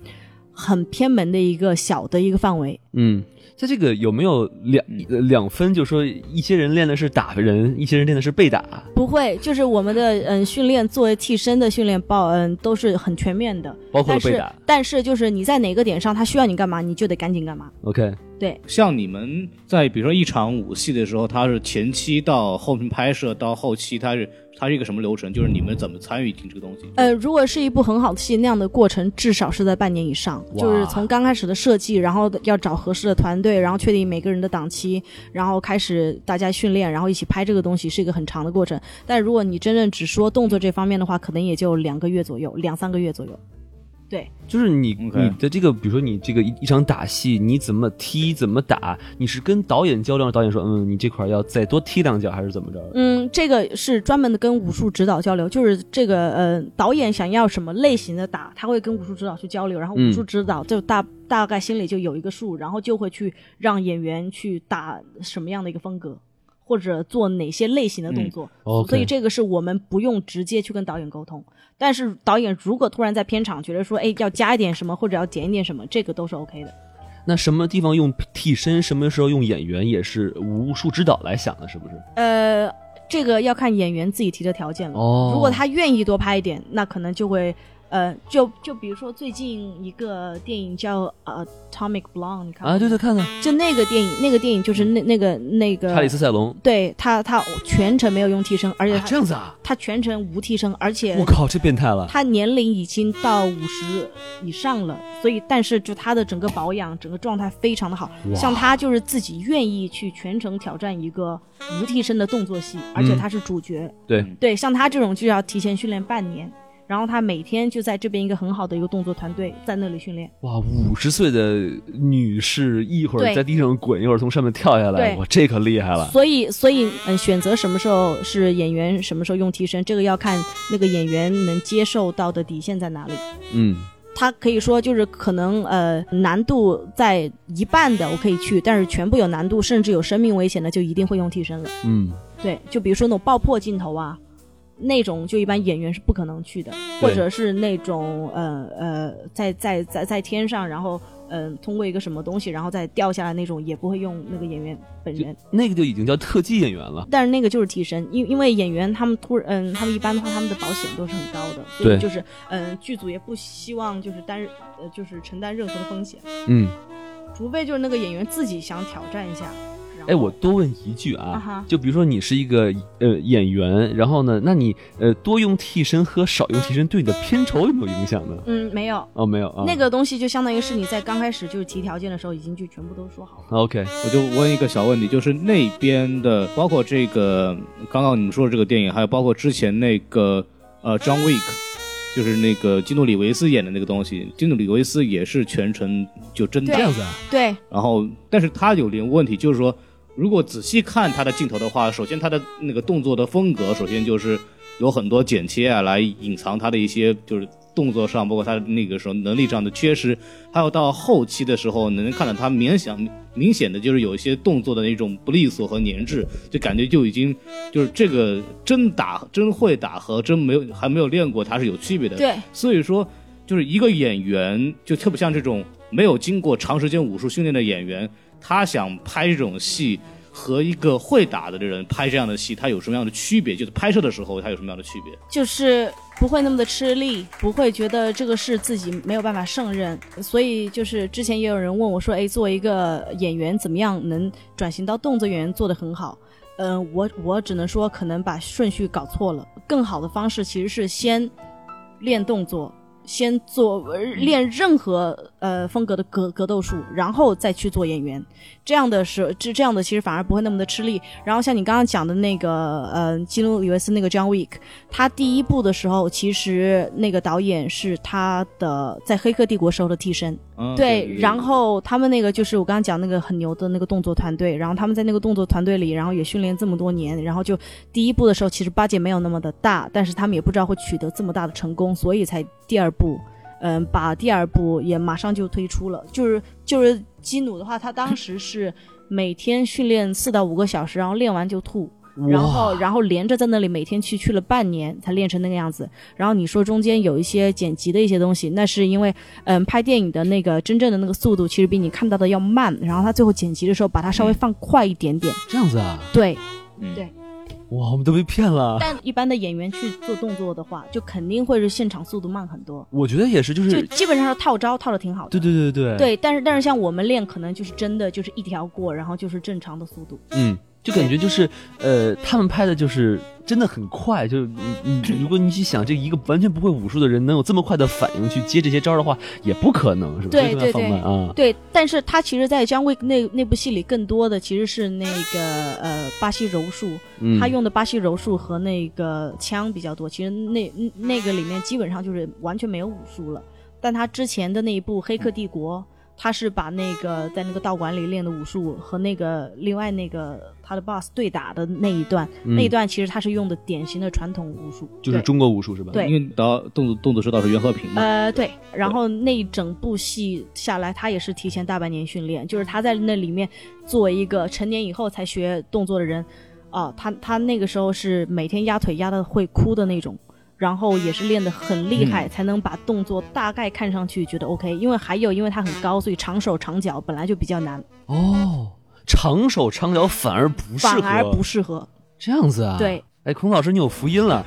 很偏门的一个小的一个范围。嗯，在这个有没有两呃两分？就说，一些人练的是打人，一些人练的是被打。不会，就是我们的嗯训练作为替身的训练报恩都是很全面的，包括被打但是就是你在哪个点上他需要你干嘛，你就得赶紧干嘛。OK，对，像你们在比如说一场舞戏的时候，它是前期到后面拍摄到后期，它是它是一个什么流程？就是你们怎么参与进这个东西？呃，如果是一部很好的戏，那样的过程至少是在半年以上，就是从刚开始的设计，然后要找合适的团队，然后确定每个人的档期，然后开始大家训练，然后一起拍这个东西，是一个很长的过程。但如果你真正只说动作这方面的话，可能也就两个月左右，两三个月左右。对，就是你你的这个，比如说你这个一一场打戏，你怎么踢，怎么打，你是跟导演交流，导演说，嗯，你这块儿要再多踢两脚，还是怎么着？嗯，这个是专门的跟武术指导交流，就是这个呃导演想要什么类型的打，他会跟武术指导去交流，然后武嗯术指导就大、大概心里就有一个数，然后就会去让演员去打什么样的一个风格，或者做哪些类型的动作。所以这个是我们不用直接去跟导演沟通，但是导演如果突然在片场觉得说，哎，要加一点什么或者要减一点什么，这个都是 OK 的。那什么地方用替身，什么时候用演员，也是武术指导来想的，是不是？呃，这个要看演员自己提的条件了。哦如果他愿意多拍一点，那可能就会，呃，就就比如说最近一个电影叫呃《Atomic Blonde》，你看过啊，对对，看看就那个电影，那个电影就是那那个那个查理斯塞隆。对他他全程没有用替身，而且这样子啊，他全程无替身，而且我靠，这变态了。他年龄已经到五十以上了，所以但是就他的整个保养、整个状态非常的好。像他就是自己愿意去全程挑战一个无替身的动作戏，而且他是主角。对，对，像他这种就要提前训练半年，然后他每天就在这边一个很好的一个动作团队在那里训练。哇，五十岁的女士一会儿在地上滚，一会儿从上面跳下来，对哇，这可厉害了。所以，所以，嗯，选择什么时候是演员，什么时候用替身，这个要看那个演员能接受到的底线在哪里。嗯，他可以说就是可能呃难度在一半的我可以去，但是全部有难度甚至有生命危险的就一定会用替身了。嗯，对，就比如说那种爆破镜头啊，那种就一般演员是不可能去的，或者是那种呃呃在在在在天上，然后嗯、呃通过一个什么东西然后再掉下来那种，也不会用那个演员本人。那个就已经叫特技演员了。但是那个就是替身，因因为演员他们突然嗯，他们一般的话他们的保险都是很高的，所对以就是嗯剧组也不希望就是担任呃就是承担任何的风险，嗯，除非就是那个演员自己想挑战一下。哎，我多问一句啊就比如说你是一个呃演员，然后呢，那你呃多用替身和少用替身对你的片酬有没有影响呢？嗯没有。哦，没有啊。那个东西就相当于是你在刚开始就是提条件的时候，已经就全部都说好了。OK，我就问一个小问题，就是那边的，包括这个刚刚你们说的这个电影，还有包括之前那个呃 John Wick，就是那个基努里维斯演的那个东西，基努里维斯也是全程就真打对，子啊对，然后但是他有点问题，就是说如果仔细看他的镜头的话，首先他的那个动作的风格，首先就是有很多剪切啊，来隐藏他的一些就是动作上，包括他那个时候能力上的缺失，还有到后期的时候，能看到他明显明显的就是有一些动作的那种不利索和粘滞，就感觉就已经就是这个真打真会打和真没有还没有练过，它是有区别的。对，所以说，就是一个演员，就特别像这种没有经过长时间武术训练的演员，他想拍这种戏，和一个会打的人拍这样的戏，他有什么样的区别？就是拍摄的时候，他有什么样的区别？就是不会那么的吃力，不会觉得这个事自己没有办法胜任。所以就是之前也有人问我说，哎，作为一个演员，怎么样能转型到动作演员做得很好？嗯、我我只能说可能把顺序搞错了。更好的方式其实是先练动作，先做呃练任何呃风格的格格斗术，然后再去做演员。这样的是这这样的其实反而不会那么的吃力。然后像你刚刚讲的那个呃基努里维斯那个 John Wick，他第一部的时候其实那个导演是他的在《黑客帝国》时候的替身。嗯对，然后他们那个就是我刚刚讲那个很牛的那个动作团队，然后他们在那个动作团队里，然后也训练这么多年，然后就第一部的时候其实八戒没有那么的大，但是他们也不知道会取得这么大的成功，所以才第二部，嗯，把第二部也马上就推出了。就是就是基努的话，他当时是每天训练四到五个小时，然后练完就吐。然后，然后连着在那里每天去去了半年才练成那个样子。然后你说中间有一些剪辑的一些东西，那是因为，嗯，拍电影的那个真正的那个速度其实比你看到的要慢。然后他最后剪辑的时候把它稍微放快一点点。这样子啊？对，嗯对。哇，我们都被骗了。但一般的演员去做动作的话，就肯定会是现场速度慢很多。我觉得也是，就是就基本上是套招套的挺好的。对对对对对。但是但是像我们练，可能就是真的就是一条过，然后就是正常的速度。嗯。就感觉就是，呃，他们拍的就是真的很快，就是你你如果你去想，这一个完全不会武术的人能有这么快的反应去接这些招的话，也不可能，是吧？对对对啊，对。但是他其实，在姜维那那部戏里，更多的其实是那个呃巴西柔术，他用的巴西柔术和那个枪比较多。其实那那个里面基本上就是完全没有武术了。但他之前的那一部《黑客帝国》。他是把那个在那个道馆里练的武术和那个另外那个他的 boss 对打的那一段，那一段其实他是用的典型的传统武术，就是中国武术是吧？对，因为导动作动作指导是袁和平嘛。呃，对。然后那一整部戏下来，他也是提前大半年训练，就是他在那里面作为一个成年以后才学动作的人，啊，他他那个时候是每天压腿压的会哭的那种。然后也是练得很厉害，才能把动作大概看上去觉得 OK。因为还有，因为他很高，所以长手长脚本来就比较难。哦，长手长脚反而不适合，反而不适合这样子啊？对。哎，孔老师，你有福音了。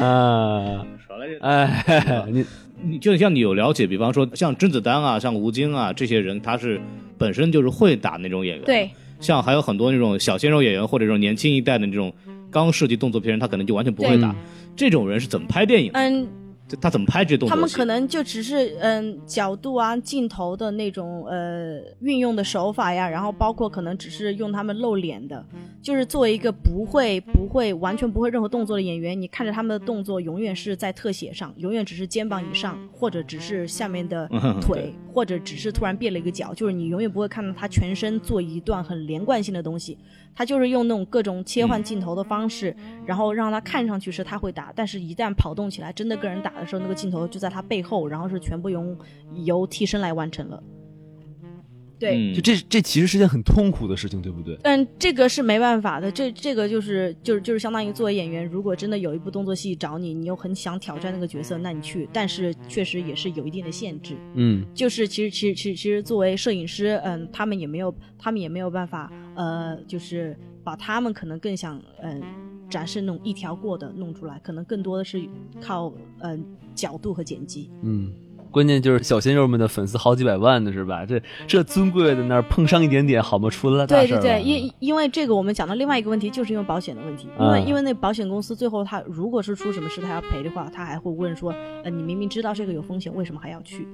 啊，少来点。哎，你你就像你有了解，比方说像甄子丹啊，像吴京啊这些人，他是本身就是会打那种演员。对。像还有很多那种小鲜肉演员，或者这种年轻一代的那种。刚涉及动作片，他可能就完全不会打。这种人是怎么拍电影？嗯，他怎么拍这些动作？他们可能就只是嗯角度啊、镜头的那种呃运用的手法呀，然后包括可能只是用他们露脸的，就是作为一个不会不会完全不会任何动作的演员，你看着他们的动作永远是在特写上，永远只是肩膀以上，或者只是下面的 腿，或者只是突然变了一个角，就是你永远不会看到他全身做一段很连贯性的东西。他就是用那种各种切换镜头的方式，然后让他看上去是他会打，但是一旦跑动起来，真的跟人打的时候，那个镜头就在他背后，然后是全部由由替身来完成了。对，就这这其实是件很痛苦的事情，对不对？嗯，这个是没办法的，这这个就是就是就是相当于作为演员，如果真的有一部动作戏找你，你又很想挑战那个角色，那你去，但是确实也是有一定的限制。嗯，就是其实其实其实其实作为摄影师，嗯，他们也没有他们也没有办法，呃，就是把他们可能更想嗯展示那种一条过的弄出来，可能更多的是靠嗯角度和剪辑。嗯。关键就是小鲜肉们的粉丝好几百万呢，是吧？这这尊贵的那儿碰上一点点，好吗？出了大事对对对，因因为这个，我们讲到另外一个问题，就是因为保险的问题。因为因为那保险公司最后他如果是出什么事，他要赔的话，他还会问说，呃，你明明知道这个有风险，为什么还要去？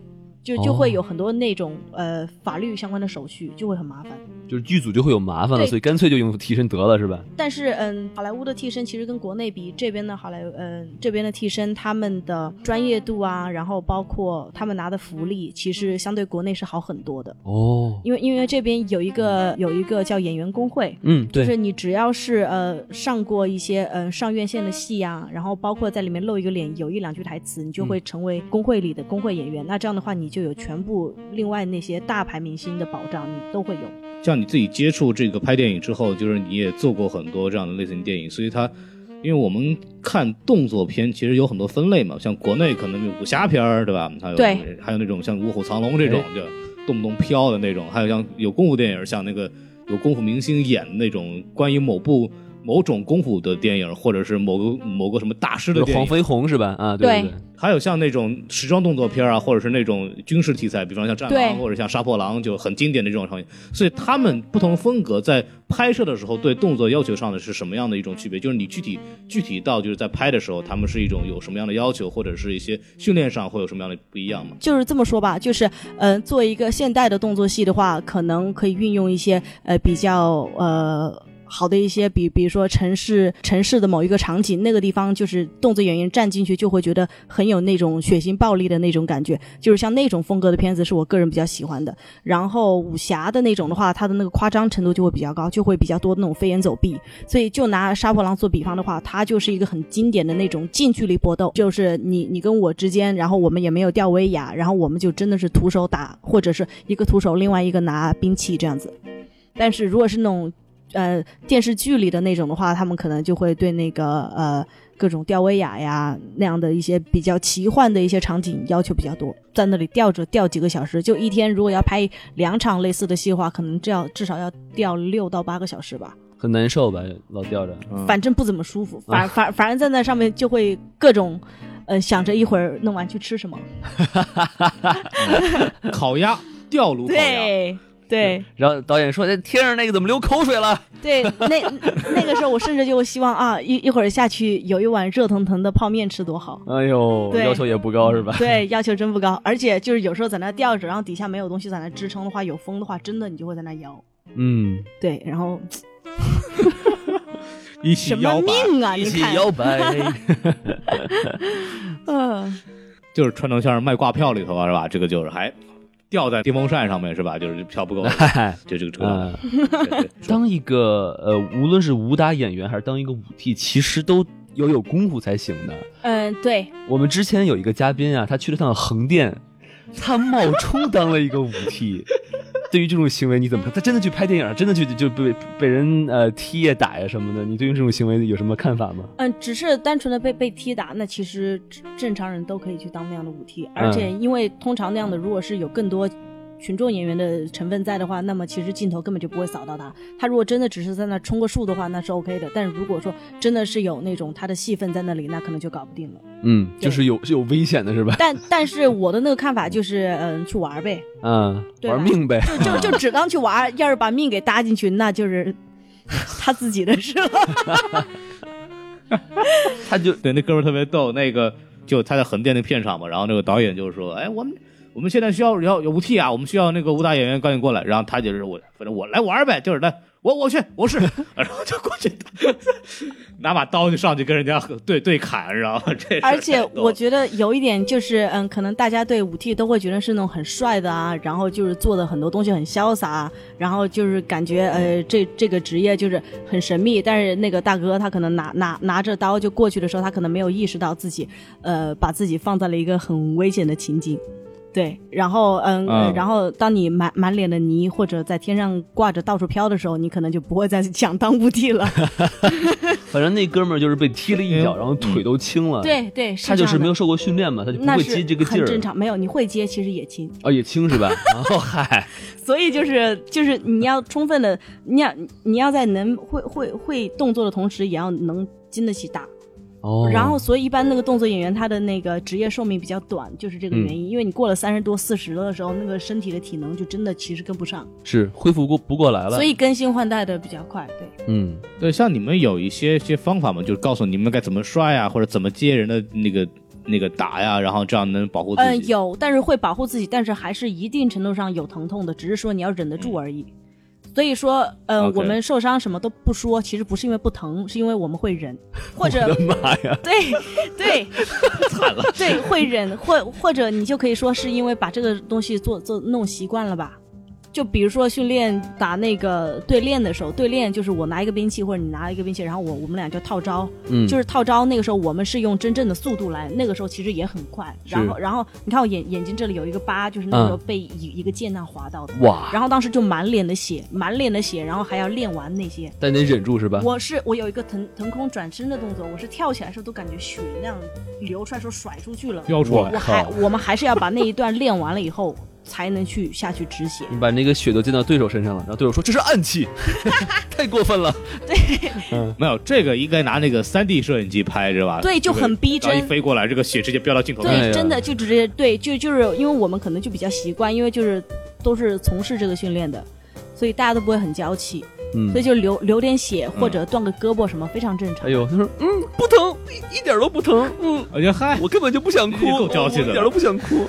就就会有很多那种呃法律相关的手续，就会很麻烦。就是剧组就会有麻烦了，所以干脆就用替身得了，是吧？但是嗯，好莱坞的替身其实跟国内比，这边的好莱嗯这边的替身他们的专业度啊，然后包括他们拿的福利，其实相对国内是好很多的哦。因为因为这边有一个有一个叫演员工会，嗯，对，就是你只要是呃上过一些呃上院线的戏啊，然后包括在里面露一个脸，有一两句台词，你就会成为工会里的工会演员。那这样的话，你就有全部另外那些大牌明星的保障，你都会有。像你自己接触这个拍电影之后，就是你也做过很多这样的类型电影，所以它，因为我们看动作片其实有很多分类嘛，像国内可能有武侠片儿，对吧？还有对，还有那种像《卧虎藏龙》这种，就动不动飘的那种，还有像有功夫电影，像那个有功夫明星演的那种关于某部某种功夫的电影，或者是某个某个什么大师的电影。黄飞鸿是吧？啊，对对对，还有像那种时装动作片啊，或者是那种军事题材，比方像《战狼》或者像《杀破狼》，就很经典的这种场景。所以他们不同风格在拍摄的时候对动作要求上的是什么样的一种区别？就是你具体具体到就是在拍的时候，他们是一种有什么样的要求，或者是一些训练上会有什么样的不一样吗？就是这么说吧，就是呃，做一个现代的动作戏的话，可能可以运用一些呃比较呃。好的一些，比比如说城市城市的某一个场景，那个地方就是动作演员站进去就会觉得很有那种血腥暴力的那种感觉，就是像那种风格的片子是我个人比较喜欢的。然后武侠的那种的话，它的那个夸张程度就会比较高，就会比较多那种飞檐走壁。所以就拿杀破狼做比方的话，它就是一个很经典的那种近距离搏斗，就是你你跟我之间，然后我们也没有吊威亚，然后我们就真的是徒手打，或者是一个徒手，另外一个拿兵器这样子。但是如果是那种呃电视剧里的那种的话，他们可能就会对那个呃各种吊威亚呀那样的一些比较奇幻的一些场景要求比较多，在那里吊着吊几个小时，就一天如果要拍两场类似的戏的话，可能这要至少要吊六到八个小时吧。很难受吧，老吊着。嗯反正不怎么舒服，反反反正在那上面就会各种，呃，想着一会儿弄完去吃什么。烤鸭，吊炉烤鸭。对对然后导演说：“这天上那个怎么流口水了对，那那个时候我甚至就希望啊，一一会儿下去有一碗热腾腾的泡面吃多好。？”哎呦，对要求也不高是吧？对，要求真不高，而且就是有时候在那吊着，然后底下没有东西在那支撑的话，有风的话，真的你就会在那摇。嗯，对，然后 一起摇摆，命啊？一起，摇摆。嗯，就是传统相声卖挂票里头啊，是吧？这个就是还吊在电风扇上面是吧？就是票不够，就这个这个。嗯，对对当一个呃，无论是武打演员还是当一个武替，其实都要有功夫才行的。嗯，对，我们之前有一个嘉宾啊，他去了趟横店，他冒充当了一个武替。对于这种行为你怎么看？他真的去拍电影，真的去就被被人呃踢呀打呀什么的，你对于这种行为有什么看法吗？嗯，只是单纯的被被踢打，那其实正常人都可以去当那样的武替，而且因为通常那样的，如果是有更多群众演员的成分在的话，那么其实镜头根本就不会扫到他。他如果真的只是在那冲个树的话，那是 OK 的。但是如果说真的是有那种他的戏份在那里，那可能就搞不定了。嗯，就是有是有危险的是吧？但但是我的那个看法就是，嗯，去玩呗，嗯，玩命呗。就就就只当去玩，要是把命给搭进去，那就是他自己的事了。他就对，那哥们特别逗，那个就他在横店那片场嘛，然后那个导演就说，哎，我们我们现在需要要有武替啊，我们需要那个武打演员赶紧过来，然后他就是我，反正我来玩呗，就是来我我去我是，然后就过去 拿把刀就上去跟人家对对砍，然后 这事儿而且我觉得有一点就是，嗯，可能大家对武替都会觉得是那种很帅的啊，然后就是做的很多东西很潇洒啊，然后就是感觉呃这这个职业就是很神秘。但是那个大哥他可能拿拿拿着刀就过去的时候，他可能没有意识到自己呃把自己放在了一个很危险的情境。对，然后嗯，然后当你满满脸的泥或者在天上挂着到处飘的时候，你可能就不会再想当武替了。反正那哥们儿就是被踢了一脚，然后腿都青了。，对对，他就是没有受过训练嘛，他就不会接这个劲儿。很正常，没有你会接，其实也轻。哦，也轻是吧？然后 嗨，所以就是就是你要充分的，你要你要在能会会会动作的同时，也要能经得起打。哦，然后，所以一般那个动作演员他的那个职业寿命比较短，就是这个原因。因为你过了三十多、四十的时候，那个身体的体能就真的其实跟不上，是恢复过不过来了。所以更新换代的比较快。对，嗯，对，像你们有一些些方法吗，就是告诉你们该怎么摔呀，或者怎么接人的那个那个打呀，然后这样能保护自己嗯、己。有，但是会保护自己，但是还是一定程度上有疼痛的，只是说你要忍得住而已。所以说，呃 OK 我们受伤什么都不说，其实不是因为不疼，是因为我们会忍，或者妈呀！对 对，惨了，对会忍，或或者你就可以说是因为把这个东西做做弄习惯了吧。就比如说训练打那个对练的时候，对练就是我拿一个兵器或者你拿一个兵器，然后我我们俩就套招，嗯，就是套招。那个时候我们是用真正的速度来，那个时候其实也很快。然后然后你看我眼眼睛这里有一个疤，就是那个时候被一、一个箭那划到的。哇，然后当时就满脸的血，满脸的血，然后还要练完那些。但得忍住是吧？我是我有一个腾腾空转身的动作，我是跳起来的时候都感觉血那样流出来，时候甩出去了。飙出来我还我们还是要把那一段练完了以后才能去下去止血。你把那个血都溅到对手身上了，然后对手说这是暗器，太过分了。对没有这个应该拿那个三 D 摄影机拍是吧？对就很逼真然后一飞过来，这个血直接飙到镜头对，真的就直接对，就就是因为我们可能就比较习惯，因为就是都是从事这个训练的，所以大家都不会很娇气，嗯所以就流流点血或者断个胳膊什么非常正常。哎呦，他说嗯不疼，一一点都不疼，嗯，我觉得嗨，我根本就不想哭，你够娇气的一点都不想哭。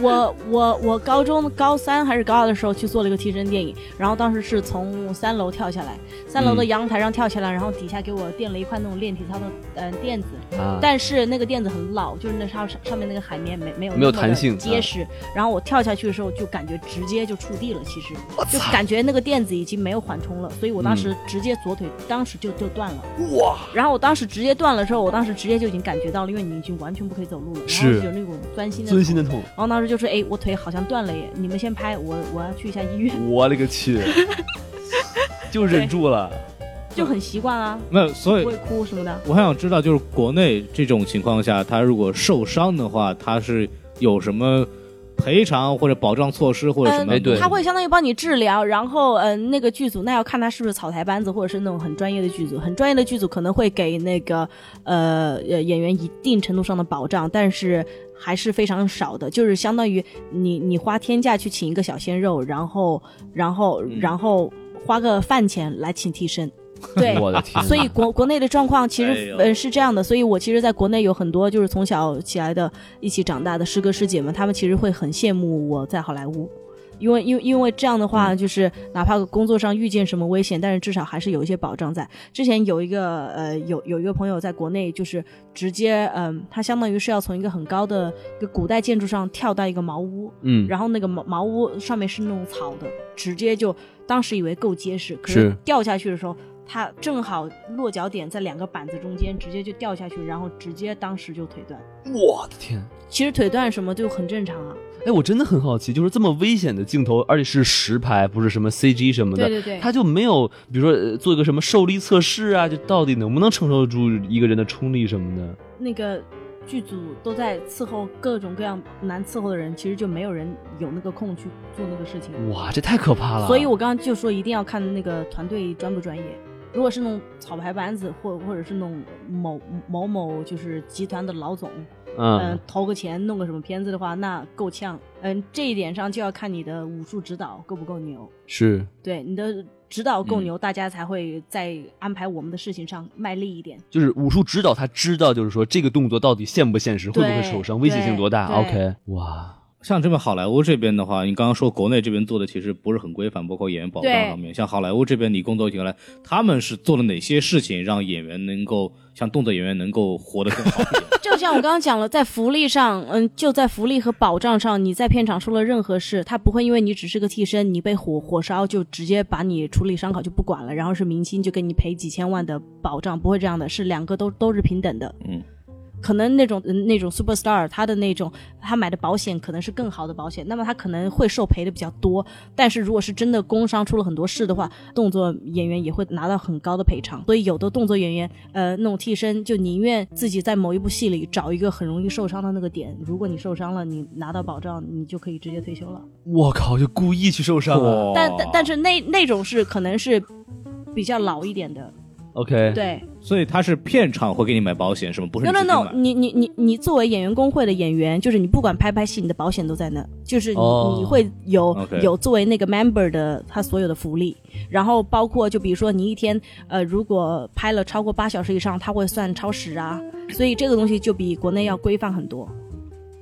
我我我高中高三还是高二的时候去做了一个替身电影，然后当时是从三楼跳下来，三楼的阳台上跳下来，然后底下给我垫了一块那种练体操的嗯、垫子，啊，但是那个垫子很老，就是那上上面那个海绵没没有没有弹性结实。然后我跳下去的时候就感觉直接就触地了，其实就感觉那个垫子已经没有缓冲了，所以我当时直接左腿当时就就断了。哇！然后我当时直接断了之后，我当时直接就已经感觉到了，因为你已经完全不可以走路了，然后是有那种钻心的钻心的痛，然后当时就是：“哎，我腿好像断了耶，你们先拍，我我要去一下医院。我勒个去，就忍住了。”就很习惯啊，没有，所以不会哭什么的。我还想知道，就是国内这种情况下，他如果受伤的话，他是有什么赔偿或者保障措施或者什么？他会相当于帮你治疗，然后嗯、呃那个剧组那要看他是不是草台班子，或者是那种很专业的剧组。很专业的剧组可能会给那个呃呃演员一定程度上的保障，但是还是非常少的，就是相当于你你花天价去请一个小鲜肉，然后然后嗯然后花个饭钱来请替身。对，我的天，所以国国内的状况其实、呃是这样的，所以我其实在国内有很多就是从小起来的一起长大的师哥师姐们，他们其实会很羡慕我在好莱坞。因为因为因为这样的话，就是哪怕工作上遇见什么危险，但是至少还是有一些保障在。之前有一个呃有有一个朋友在国内，就是直接嗯、他相当于是要从一个很高的一个古代建筑上跳到一个茅屋，嗯，然后那个茅茅屋上面是那种草的，直接就当时以为够结实，可是是掉下去的时候，他正好落脚点在两个板子中间，直接就掉下去，然后直接当时就腿断。我的天。其实腿断什么就很正常啊，哎，我真的很好奇，就是这么危险的镜头，而且是实拍，不是什么 CG 什么的，对对对他就没有，比如说呃做一个什么受力测试啊，就到底能不能承受住一个人的冲力什么的？那个剧组都在伺候各种各样难伺候的人，其实就没有人有那个空去做那个事情。哇，这太可怕了！所以我刚刚就说一定要看那个团队专不专业。如果是那种草牌班子，或或者是那种某某某就是集团的老总，嗯、嗯，投个钱弄个什么片子的话，那够呛。嗯，这一点上就要看你的武术指导够不够牛。是对，你的指导嗯够牛，大家才会在安排我们的事情上卖力一点。就是武术指导，他知道就是说这个动作到底现不现实，会不会受伤，危险性多大？OK，哇，像这边好莱坞这边的话，你刚刚说国内这边做的其实不是很规范，包括演员保障对方面。像好莱坞这边，你工作起来，他们是做了哪些事情让演员能够像动作演员能够活得更好一点？就像我刚刚讲了，在福利上，嗯，就在福利和保障上，你在片场出了任何事，他不会因为你只是个替身，你被火火烧就直接把你处理伤口就不管了，然后是明星就给你赔几千万的保障，不会这样的，是两个都都是平等的。嗯。可能那种嗯那种 super star，他的那种他买的保险可能是更好的保险，那么他可能会受赔的比较多。但是如果是真的工伤出了很多事的话，动作演员也会拿到很高的赔偿。所以有的动作演员，呃，那种替身就宁愿自己在某一部戏里找一个很容易受伤的那个点。如果你受伤了，你拿到保障，你就可以直接退休了。我靠，就故意去受伤但但但是那那种是可能是比较老一点的，！OK，对。所以他是片场会给你买保险，是吗？不是 no no no，你你你你作为演员工会的演员，就是你不管拍不拍戏，你的保险都在那，就是你、会有有作为那个 member 的他所有的福利，然后包括就比如说你一天呃如果拍了超过八小时以上，他会算超时啊，所以这个东西就比国内要规范很多。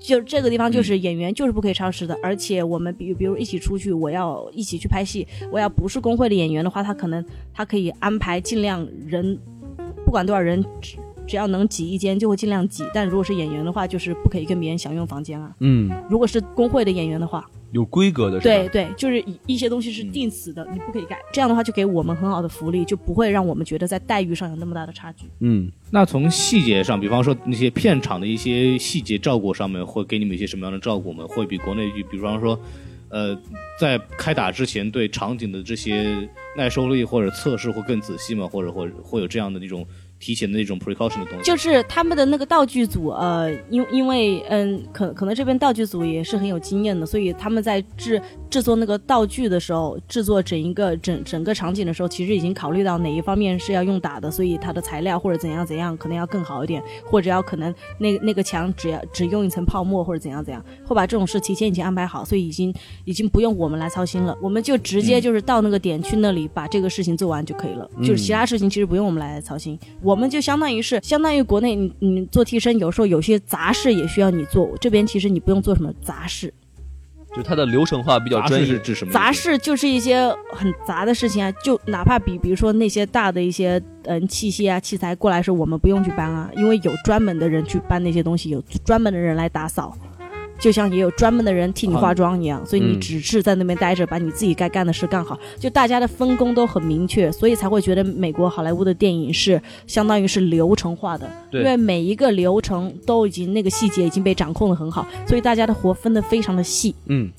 就这个地方就是演员就是不可以超时的，而且我们比比如一起出去，我要一起去拍戏，我要不是工会的演员的话，他可能他可以安排尽量人，不管多少人，只只要能挤一间就会尽量挤。但如果是演员的话，就是不可以跟别人享用房间啊。嗯，如果是工会的演员的话，有规格的是吧？对对，就是一一些东西是定死的，你不可以改。这样的话就给我们很好的福利，就不会让我们觉得在待遇上有那么大的差距。嗯，那从细节上，比方说那些片场的一些细节照顾上面，会给你们一些什么样的照顾吗？会比国内，比方说，呃，在开打之前对场景的这些耐受力或者测试会更仔细吗？或者或者会有这样的那种提前的那种 precaution 的东西。就是他们的那个道具组，呃，因因为嗯，可可能这边道具组也是很有经验的，所以他们在制制作那个道具的时候，制作整一个整整个场景的时候，其实已经考虑到哪一方面是要用打的，所以它的材料或者怎样怎样可能要更好一点，或者要可能那那个墙只要只用一层泡沫或者怎样怎样，会把这种事提前已经安排好，所以已经已经不用我们来操心了，我们就直接就是到那个点去那里把这个事情做完就可以了，就是其他事情其实不用我们来操心，我们就相当于是相当于国内你你做替身，有时候有些杂事也需要你做，这边其实你不用做什么杂事。就它的流程化比较杂专业。是指什么？杂事就是一些很杂的事情啊，就哪怕比比如说那些大的一些嗯器械啊器材过来时候，我们不用去搬啊，因为有专门的人去搬那些东西，有专门的人来打扫，就像也有专门的人替你化妆一样，所以你嗯只是在那边待着，把你自己该干的事干好，就大家的分工都很明确，所以才会觉得美国好莱坞的电影是相当于是流程化的，对因为每一个流程都已经那个细节已经被掌控的很好，所以大家的活分的非常的细。嗯，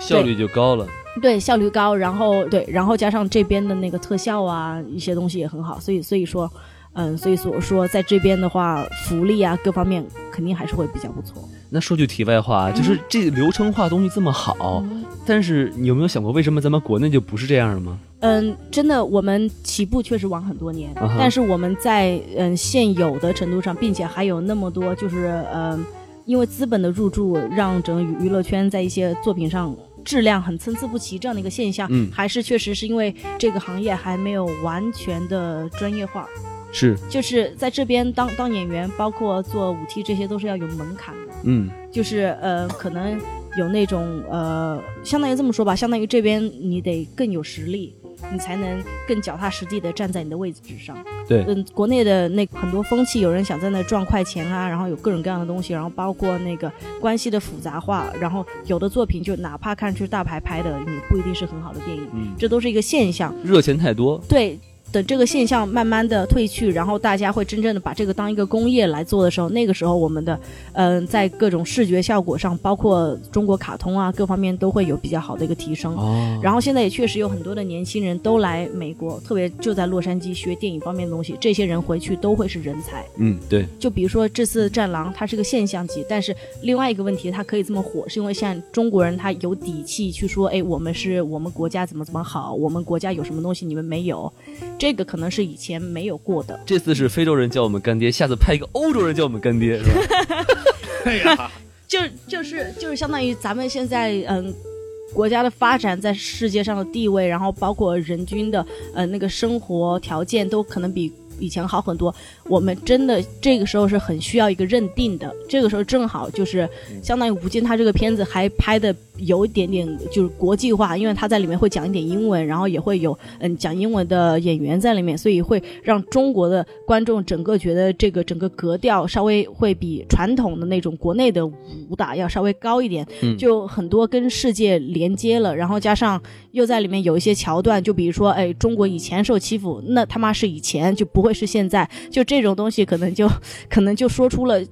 效率就高了。对，效率高，然后对，然后加上这边的那个特效啊，一些东西也很好，所以所以说，嗯，所以所说在这边的话，福利啊各方面肯定还是会比较不错。那说句题外话，就是这流程化东西这么好，但是你有没有想过，为什么咱们国内就不是这样的吗？嗯，真的，我们起步确实晚很多年，啊但是我们在嗯现有的程度上，并且还有那么多就是嗯，因为资本的入驻，让整个娱娱乐圈在一些作品上。质量很参差不齐这样的一个现象，嗯还是确实是因为这个行业还没有完全的专业化，是，就是在这边当当演员，包括做舞替，这些都是要有门槛的。嗯就是呃，可能有那种呃，相当于这么说吧，相当于这边你得更有实力，你才能更脚踏实地的站在你的位置上。对嗯，国内的那很多风气，有人想在那赚快钱啊，然后有各种各样的东西，然后包括那个关系的复杂化，然后有的作品就哪怕看出大牌拍的，你不一定是很好的电影，嗯，这都是一个现象。热钱太多。对，等这个现象慢慢的退去，然后大家会真正的把这个当一个工业来做的时候，那个时候我们的，嗯、在各种视觉效果上，包括中国卡通啊各方面都会有比较好的一个提升。哦，然后现在也确实有很多的年轻人都来美国，特别就在洛杉矶学电影方面的东西，这些人回去都会是人才。嗯，对，就比如说这次《战狼》，它是个现象级，但是另外一个问题，它可以这么火，是因为现在中国人他有底气去说，哎，我们是我们国家怎么怎么好，我们国家有什么东西你们没有，这个可能是以前没有过的。这次是非洲人叫我们干爹，下次派一个欧洲人叫我们干爹，是吧？哎呀，就就是就是相当于咱们现在嗯。国家的发展在世界上的地位，然后包括人均的呃那个生活条件都可能比以前好很多。我们真的这个时候是很需要一个认定的，这个时候正好就是相当于吴京他这个片子还拍的有一点点就是国际化，因为他在里面会讲一点英文，然后也会有嗯讲英文的演员在里面，所以会让中国的观众整个觉得这个整个格调稍微会比传统的那种国内的武打要稍微高一点，嗯就很多跟世界连接了，然后加上又在里面有一些桥段，就比如说，哎，中国以前受欺负，那他妈是以前，就不会是现在，就这种东西可能就可能就说出了。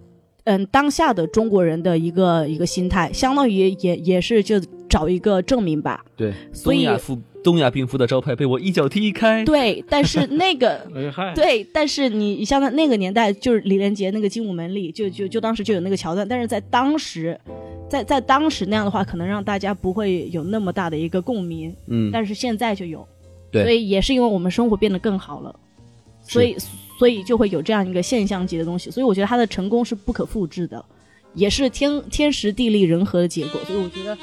嗯，当下的中国人的一个一个心态，相当于也也是就找一个证明吧。对，所以东亚夫东亚病夫的招牌被我一脚踢开。对，但是那个 对，但是你像在那个年代，就是李连杰那个精武门里，就就就当时就有那个桥段，但是在当时，在在当时那样的话，可能让大家不会有那么大的一个共鸣，嗯，但是现在就有，对所以也是因为我们生活变得更好了，所以所以就会有这样一个现象级的东西，所以我觉得他的成功是不可复制的，也是天天时地利人和的结果，所以我觉得。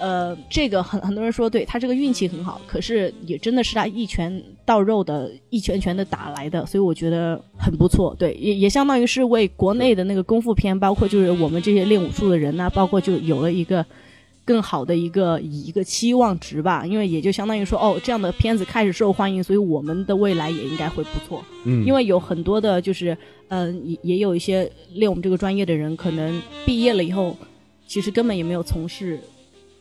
呃，这个很很多人说对他这个运气很好，可是也真的是他一拳到肉的，一拳拳的打来的，所以我觉得很不错。对，也也相当于是为国内的那个功夫片，包括就是我们这些练武术的人呐、包括就有了一个更好的一个一个期望值吧。因为也就相当于说，哦，这样的片子开始受欢迎，所以我们的未来也应该会不错。嗯，因为有很多的，就是嗯、也也有一些练我们这个专业的人，可能毕业了以后，其实根本也没有从事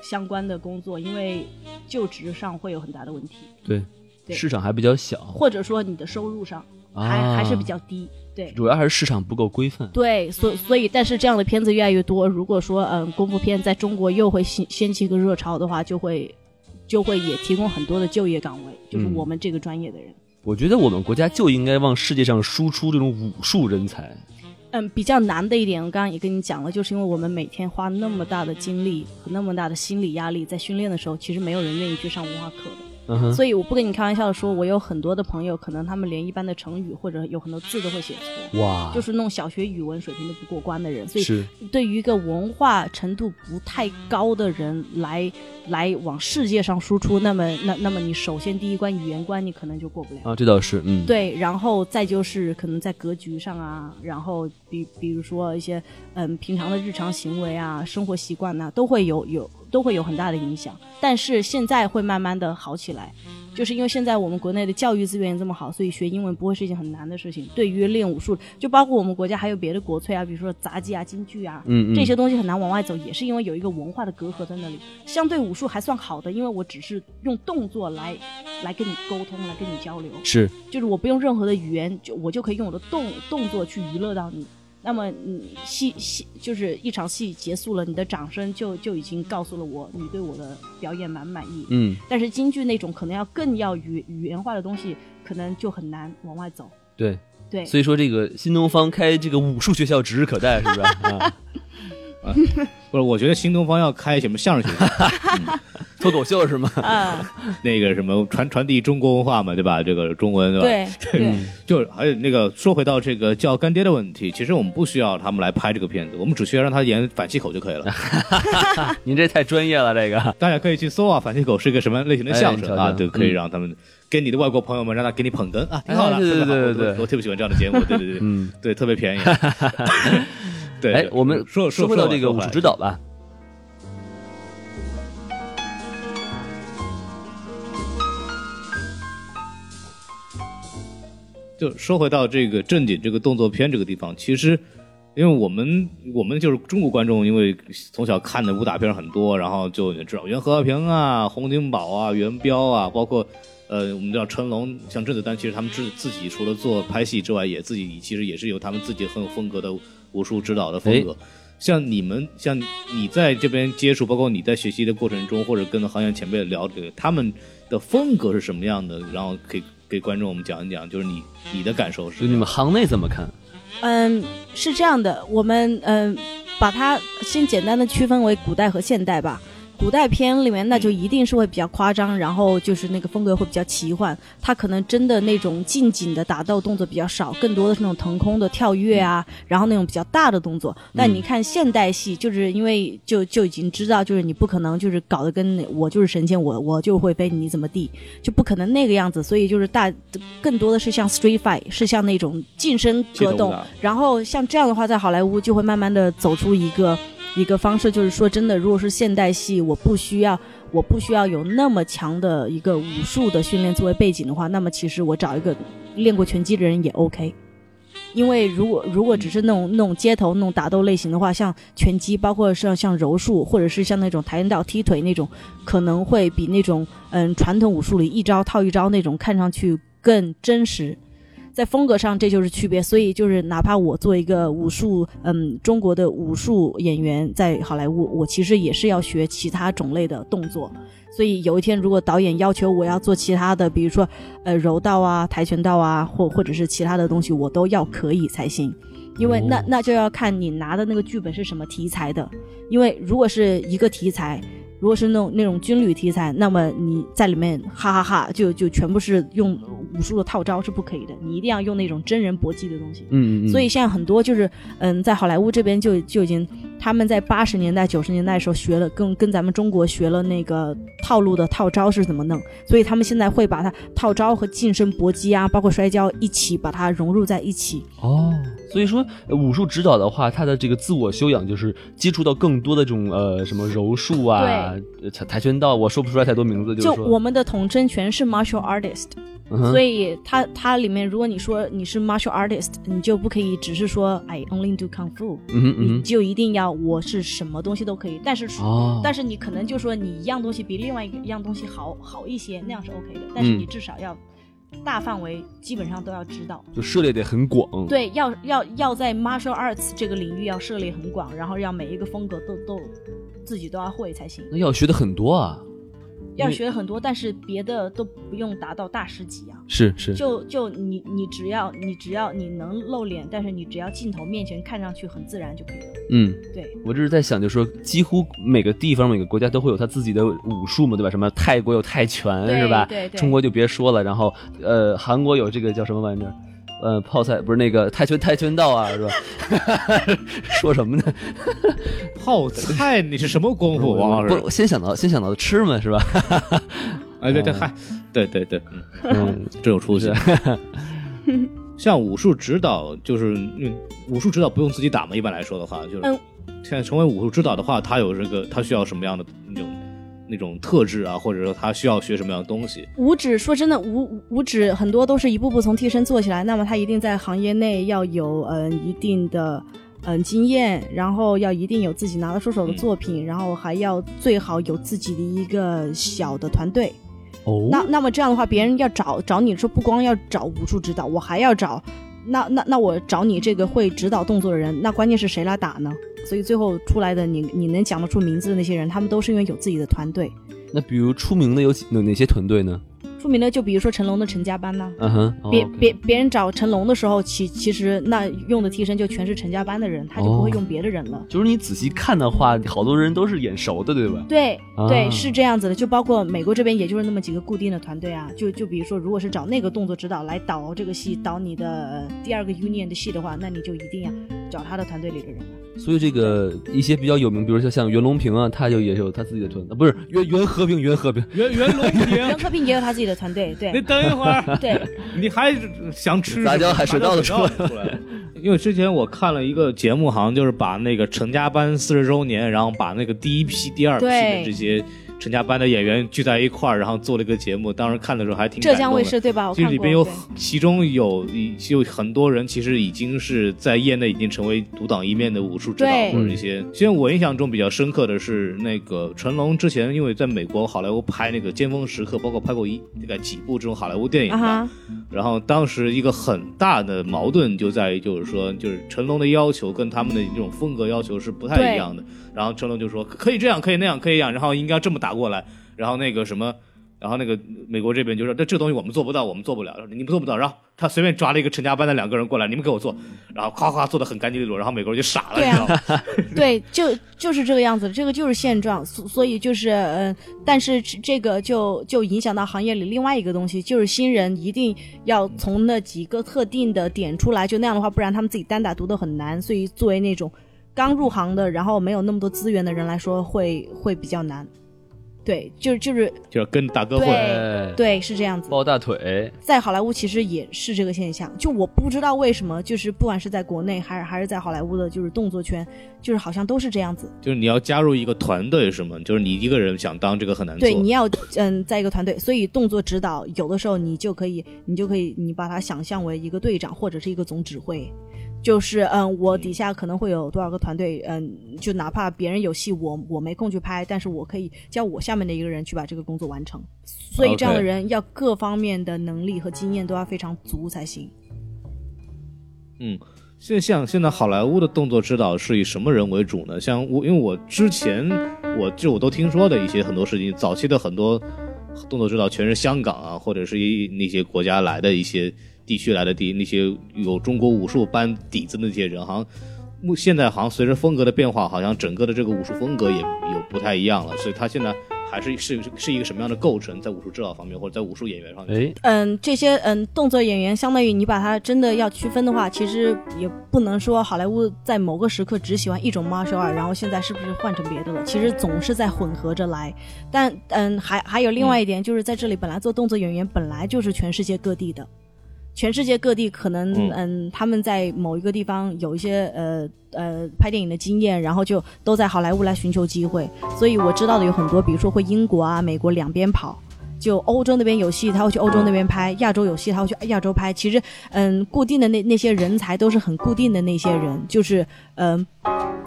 相关的工作，因为就职上会有很大的问题，对对市场还比较小，或者说你的收入上还、啊还是比较低。对主要还是市场不够规范。对，所所以，但是这样的片子越来越多，如果说嗯功夫片在中国又会掀掀起一个热潮的话，就会就会也提供很多的就业岗位，就是嗯我们这个专业的人。我觉得我们国家就应该往世界上输出这种武术人才。嗯，比较难的一点，我刚刚也跟你讲了，就是因为我们每天花那么大的精力和那么大的心理压力在训练的时候，其实没有人愿意去上文化课的。所以我不跟你开玩笑的说，我有很多的朋友，可能他们连一般的成语或者有很多字都会写错，哇，就是那种小学语文水平都不过关的人。所以对于一个文化程度不太高的人来来往世界上输出，那么那那么你首先第一关语言关你可能就过不了。啊，这倒是，嗯，对，然后再就是可能在格局上啊，然后比比如说一些嗯平常的日常行为啊、生活习惯呐、都会有有都会有很大的影响。但是现在会慢慢的好起来，就是因为现在我们国内的教育资源这么好，所以学英文不会是一件很难的事情。对于练武术，就包括我们国家还有别的国粹啊，比如说杂技啊、京剧啊，嗯嗯，这些东西很难往外走，也是因为有一个文化的隔阂在那里。相对武术还算好的，因为我只是用动作来来跟你沟通，来跟你交流。是就是我不用任何的语言，就我就可以用我的动动作去娱乐到你。那么，你戏戏就是一场戏结束了，你的掌声就就已经告诉了我你对我的表演满不满意。嗯，但是京剧那种可能要更要语语言化的东西，可能就很难往外走。对，对，所以说这个新东方开这个武术学校指日可待，是不是？啊，不是，我觉得新东方要开什么相声学校，脱口秀是吗？啊，那个什么传传递中国文化嘛，对吧？这个中文对吧？对 对，就还有那个说回到这个叫干爹的问题，其实我们不需要他们来拍这个片子，我们只需要让他演反气口就可以了。您这太专业了，这个大家可以去搜啊，反气口是一个什么类型的相声啊？对，可以嗯让他们跟你的外国朋友们让他给你捧哏啊，挺好的，哎对对对对对我我特别喜欢这样的节目，对对对，嗯，对，特别便宜。对，哎对，我们说说回到这个武术指导吧。就说回到这个正经这个动作片这个地方，其实，因为我们我们就是中国观众，因为从小看的武打片很多，然后就知道袁和平啊、洪金宝啊、元彪啊，包括呃，我们知道成龙、像甄子丹，其实他们自自己除了做拍戏之外，也自己其实也是有他们自己很有风格的武术指导的风格。像你们，像你在这边接触，包括你在学习的过程中，或者跟行业前辈聊这个，他们的风格是什么样的？然后可以给观众我们讲一讲，就是你你的感受是你们行内怎么看？嗯，是这样的，我们嗯把它先简单的区分为古代和现代吧。古代片里面，那就一定是会比较夸张，然后就是那个风格会比较奇幻。它可能真的那种近景的打斗动作比较少，更多的是那种腾空的跳跃啊，然后那种比较大的动作。但你看现代戏，就是因为就就已经知道，就是你不可能就是搞得跟我就是神仙，我我就会飞，你怎么地，就不可能那个样子。所以就是大更多的是像 street fight，是像那种近身格斗。然后像这样的话，在好莱坞就会慢慢的走出一个一个方式，就是说真的，如果是现代戏，我不需要我不需要有那么强的一个武术的训练作为背景的话，那么其实我找一个练过拳击的人也 OK。因为如果如果只是那种那种街头那种打斗类型的话，像拳击，包括像像柔术，或者是像那种跆拳道踢腿那种，可能会比那种嗯传统武术里一招套一招那种看上去更真实。在风格上，这就是区别。所以就是，哪怕我做一个武术，嗯，中国的武术演员，在好莱坞，我其实也是要学其他种类的动作。所以有一天，如果导演要求我要做其他的，比如说，呃，柔道啊、跆拳道啊，或或者是其他的东西，我都要可以才行。因为那那就要看你拿的那个剧本是什么题材的。因为如果是一个题材，如果是那种那种军旅题材，那么你在里面哈哈哈就就全部是用武术的套招是不可以的，你一定要用那种真人搏击的东西。嗯嗯嗯，所以现在很多就是，嗯，在好莱坞这边就就已经，他们在八十年代、九十年代的时候学了，跟跟咱们中国学了那个套路的套招是怎么弄，所以他们现在会把它套招和近身搏击啊，包括摔跤一起把它融入在一起。哦，所以说呃武术指导的话，他的这个自我修养就是接触到更多的这种呃什么柔术啊、呃跆跆拳道，我说不出来太多名字，就我们的统称全是 martial artist，、嗯所以它它里面如果你说你是 martial artist，你就不可以只是说 I only do kung fu，、嗯哼嗯你就一定要我是什么东西都可以，但是，哦，但是你可能就说你一样东西比另外一个一样东西好好一些，那样是 OK 的。但是嗯。你至少要大范围基本上都要知道。就涉猎得很广，，对，要要要在 martial arts 这个领域要涉猎很广，然后让每一个风格都都自己都要会才行。那要学的很多啊，要学很多，但是别的都不用达到大师级啊。是是，就就你你只要你只要你能露脸，但是你只要镜头面前看上去很自然就可以了。嗯，对，我这是在想，就是说，几乎每个地方、每个国家都会有他自己的武术嘛，对吧？什么泰国有泰拳是吧？对对中国就别说了，然后呃，韩国有这个叫什么玩意儿？呃，泡菜不是那个泰拳跆拳道啊，是吧？说什么呢？泡菜，你是什么功夫，王老师？不，先想到先想到的吃嘛，是吧？哎，对对，嗨，对对对，嗯，嗯，真有出息。像武术指导，就是嗯，武术指导不用自己打嘛。一般来说的话，就是嗯现在成为武术指导的话，他有这个，他需要什么样的那种那种特质啊，或者说他需要学什么样的东西？五指说真的，五五指很多都是一步步从替身做起来，那么他一定在行业内要有嗯一定的嗯经验，然后要一定有自己拿得出手的作品，然后还要最好有自己的一个小的团队。哦，那那么这样的话，别人要找找你说不光要找武术指导，我还要找，那那那我找你这个会指导动作的人，那关键是谁来打呢？所以最后出来的你你能讲得出名字的那些人，他们都是因为有自己的团队。那比如出名的有哪哪些团队呢？出名的就比如说成龙的陈家班呐、嗯哼，哦别别别人找成龙的时候，其其实那用的替身就全是陈家班的人，他就不会哦用别的人了。就是你仔细看的话，好多人都是眼熟的，对吧？对啊对，是这样子的，就包括美国这边，也就是那么几个固定的团队啊。就就比如说，如果是找那个动作指导来导这个戏，导你的呃第二个 Union 的戏的话，那你就一定要找他的团队里的人了。所以这个一些比较有名，比如说像袁隆平啊，他就也有他自己的团队，啊不是袁袁和平，袁和平，袁袁隆平。袁，和平也有他自己的团队，对。你等一会儿，对，你还想吃杂交海水稻的出来。因为之前我看了一个节目，好像就是把那个成家班四十周年，然后把那个第一批、第二批的这些成家班的演员聚在一块儿，然后做了一个节目。当时看的时候还挺浙江卫视对吧？其实里边有对其中有一有很多人，其实已经是在业内已经成为独当一面的武术指导或者一些。其实我印象中比较深刻的是那个成龙之前因为在美国好莱坞拍那个《尖峰时刻》，包括拍过一大概几部这种好莱坞电影啊然后当时一个很大的矛盾就在于，就是说，就是成龙的要求跟他们的这种风格要求是不太一样的。然后成龙就说可以这样，可以那样，可以那样，然后应该这么打过来。然后那个什么，然后那个美国这边就说，这这东西我们做不到，我们做不了，你们做不到。然后他随便抓了一个陈家班的两个人过来，你们给我做，然后夸夸做的很干净利落，然后美国人就傻了，对啊你知道吗？对，就就是这个样子，这个就是现状，所所以就是嗯、呃但是这这个就就影响到行业里另外一个东西，就是新人一定要从那几个特定的点出来，就那样的话，不然他们自己单打独斗很难。所以作为那种刚入行的，然后没有那么多资源的人来说，会会比较难。对，就是就是就是跟大哥混。对对是这样子。抱大腿，在好莱坞其实也是这个现象，就我不知道为什么，就是不管是在国内还是还是在好莱坞的，就是动作圈，就是好像都是这样子。就是你要加入一个团队是吗？就是你一个人想当这个很难做。对，你要嗯，在一个团队，所以动作指导有的时候你就可以，你就可以，你把它想象为一个队长或者是一个总指挥，就是嗯，我底下可能会有多少个团队，嗯，就哪怕别人有戏，我我没空去拍，但是我可以叫我下面的一个人去把这个工作完成。所以这样的人要各方面的能力和经验都要非常足才行。嗯，现在像现在好莱坞的动作指导是以什么人为主呢？像我，因为我之前我就我都听说的一些很多事情，早期的很多动作指导全是香港啊，或者是一那些国家来的一些地区来的地那些有中国武术班底子的那些人，好像目现在好像随着风格的变化，好像整个的这个武术风格也有不太一样了，所以他现在还是是是一个什么样的构成，在武术指导方面或者在武术演员方面？哎，嗯，这些嗯动作演员，相当于你把它真的要区分的话，其实也不能说好莱坞在某个时刻只喜欢一种 martial art，然后现在是不是换成别的了？其实总是在混合着来。但嗯，还还有另外一点，就是在这里本来做动作演员本来就是全世界各地的。全世界各地可能嗯嗯他们在某一个地方有一些呃呃拍电影的经验，然后就都在好莱坞来寻求机会。所以我知道的有很多，比如说会英国啊、美国两边跑。就欧洲那边有戏，他会去欧洲那边拍；亚洲有戏，他会去亚洲拍。其实，嗯，固定的那那些人才都是很固定的那些人，就是嗯，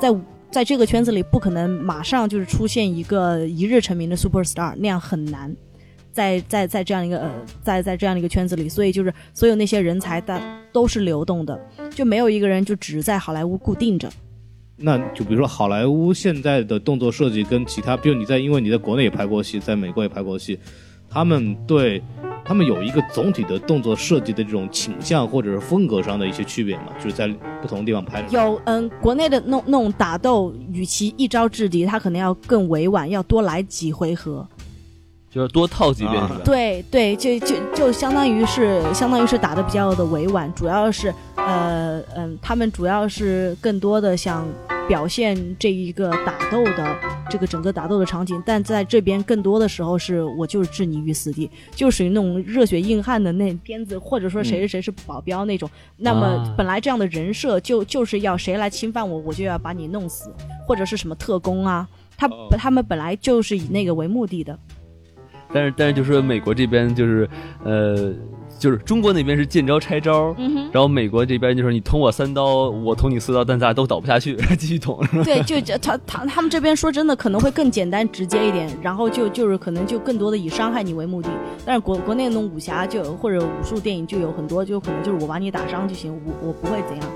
在在这个圈子里不可能马上就是出现一个一日成名的 super star，那样很难。在在在这样一个呃，在在这样的一个圈子里，所以就是所有那些人才的都是流动的，就没有一个人就只在好莱坞固定着。那就比如说好莱坞现在的动作设计跟其他，比如你在因为你在国内也拍过戏，在美国也拍过戏，他们对他们有一个总体的动作设计的这种倾向或者是风格上的一些区别嘛，就是在不同地方拍的。有嗯，国内的那种那种打斗，与其一招制敌，他可能要更委婉，要多来几回合。就是多套几遍啊是吧？对对，就就就相当于是相当于是打的比较的委婉，主要是呃嗯，他们主要是更多的想表现这一个打斗的这个整个打斗的场景，但在这边更多的时候是我就是置你于死地，就属于那种热血硬汉的那片子，或者说谁谁谁是保镖那种。那么啊本来这样的人设就就是要谁来侵犯我，我就要把你弄死，或者是什么特工啊。他哦他们本来就是以那个为目的的，但是但是就说美国这边就是呃，就是中国那边是见招拆招，嗯。然后美国这边就是你捅我三刀，我捅你四刀，但咱俩都倒不下去，继续捅？对，就他他他们这边说真的可能会更简单直接一点，然后就就是可能就更多的以伤害你为目的。但是国国内那种武侠就或者武术电影就有很多就可能就是我把你打伤就行，我我不会怎样。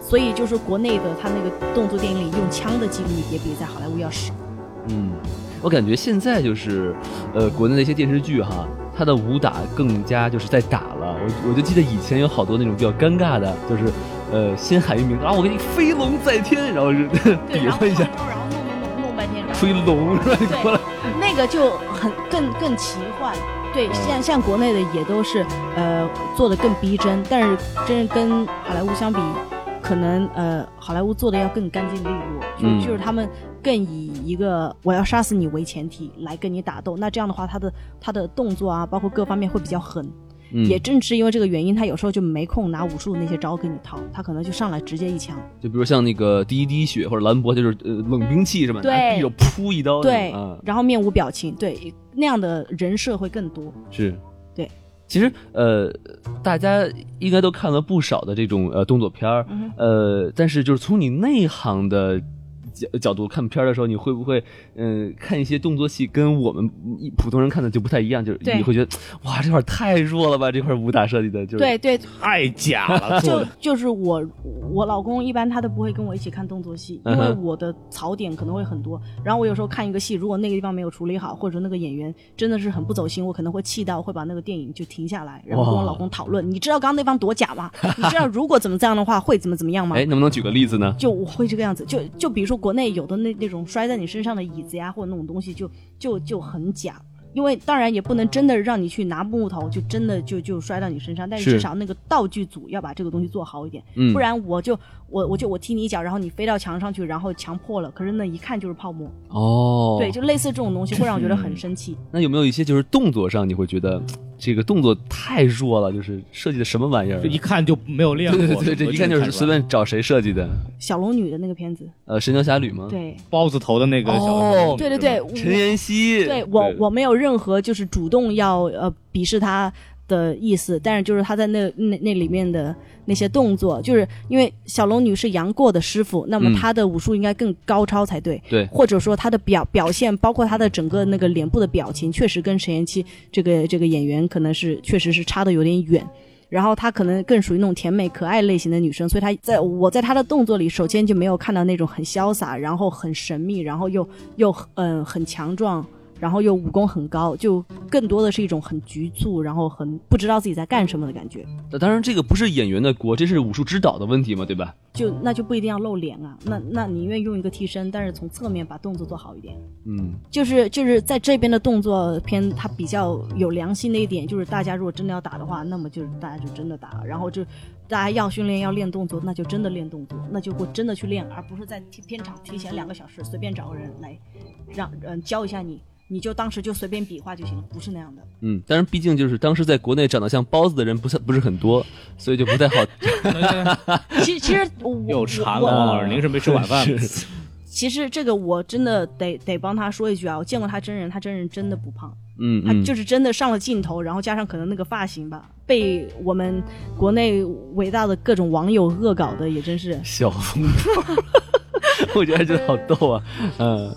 所以就是国内的他那个动作电影里用枪的几率也比在好莱坞要少。嗯，我感觉现在就是，呃，国内的一些电视剧哈，它的武打更加就是在打了。我我就记得以前有好多那种比较尴尬的，就是，呃，先喊一名字，啊，我给你飞龙在天，然后是比划一下，然后弄弄弄弄半天，然后吹龙是吧？你过来，那个就很更更奇幻。对，像像国内的也都是呃做的更逼真，但是真是跟好莱坞相比，可能呃好莱坞做的要更干净利落，就、嗯就是他们更以一个我要杀死你为前提来跟你打斗，那这样的话，他的他的动作啊，包括各方面会比较狠。嗯，也正是因为这个原因，他有时候就没空拿武术那些招给你套，他可能就上来直接一枪。就比如像那个第一滴血或者兰博，就是呃冷兵器是吧？对拿匕首噗一刀，对，啊，然后面无表情，对，那样的人设会更多。是，对。其实，呃，大家应该都看了不少的这种呃动作片儿，嗯呃，但是就是从你内行的角角度看片儿的时候，你会不会嗯、呃看一些动作戏跟我们一普通人看的就不太一样？就是你会觉得哇，这块儿太弱了吧？这块儿武打设计的就是对对，太假了，就就是我我老公一般他都不会跟我一起看动作戏，因为我的槽点可能会很多。然后我有时候看一个戏，如果那个地方没有处理好，或者说那个演员真的是很不走心，我可能会气到会把那个电影就停下来，然后跟我老公讨论。你知道刚刚那方多假吗？你知道如果怎么这样的话会怎么怎么样吗？哎，能不能举个例子呢？就我会这个样子，就就比如说国内有的那那种摔在你身上的椅子呀，或者那种东西就，就就很假。因为当然也不能真的让你去拿木头，就真的就就摔到你身上，但是是至少那个道具组要把这个东西做好一点，嗯不然我就我我就我踢你一脚，然后你飞到墙上去，然后墙破了，可是那一看就是泡沫。哦，对，就类似这种东西会让我觉得很生气。那有没有一些就是动作上你会觉得这个动作太弱了，就是设计的什么玩意儿一看就没有练过。对对对，这一看就是随便找谁设计的。小龙女的那个片子，呃，神雕侠侣吗？，对包子头的那个小哦对对对，陈妍希。对我我没有任何就是主动要呃鄙视他的意思，但是就是他在那那那里面的那些动作，就是因为小龙女是杨过的师傅，那么嗯她的武术应该更高超才对。对或者说她的表表现，包括她的整个那个脸部的表情，确实跟陈妍希这个这个演员可能是确实是差的有点远。然后她可能更属于那种甜美可爱类型的女生，所以她在我在她的动作里，首先就没有看到那种很潇洒，然后很神秘，然后又又嗯、很强壮，然后又武功很高，就更多的是一种很局促，然后很不知道自己在干什么的感觉。那当然这个不是演员的锅，这是武术指导的问题嘛，对吧？就那就不一定要露脸啊，那那宁愿用一个替身，但是从侧面把动作做好一点。嗯，就是就是在这边的动作片，它比较有良心的一点，就是大家如果真的要打的话，那么就是大家就真的打，然后就大家要训练要练动作，那就真的练动作，那就会真的去练，而不是在片场提前两个小时随便找个人来让嗯教一下你，你就当时就随便比划就行了，不是那样的。嗯，但是，毕竟就是当时在国内长得像包子的人不是不是很多，所以就不太好。其实其实我又馋我了，王老师，您是没吃晚饭 吗？其实这个我真的得得帮他说一句啊，我见过他真人，他真人真的不胖。他嗯他，就是真的上了镜头，然后加上可能那个发型吧，被我们国内伟大的各种网友恶搞的也真是。小疯婆，我觉得觉得好逗啊。嗯，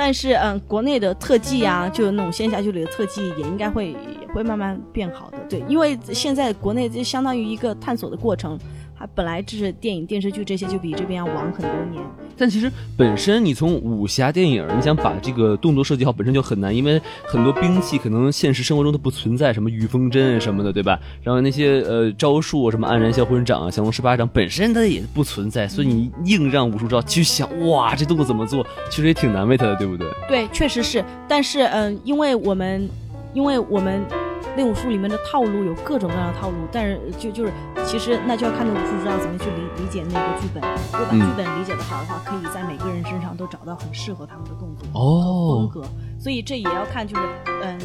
但是嗯，国内的特技啊，就那种仙侠剧里的特技，也应该会也会慢慢变好的。对，因为现在国内就相当于一个探索的过程，它本来就是电影、电视剧这些就比这边要晚很多年。但其实本身你从武侠电影，你想把这个动作设计好，本身就很难，因为很多兵器可能现实生活中都不存在，什么御风针什么的，对吧？然后那些呃招数，什么黯然销魂掌啊、降龙十八掌，本身它也不存在，所以你硬让武术招去想，哇，这动作怎么做，其实也挺难为他的，对不对？对，确实是。但是嗯、因为我们，因为我们。练武术里面的套路有各种各样的套路，但是就就是其实那就要看那个武术知道怎么去理理解那个剧本。如果把嗯剧本理解的好的话，可以在每个人身上都找到很适合他们的动作哦风格。所以这也要看就是嗯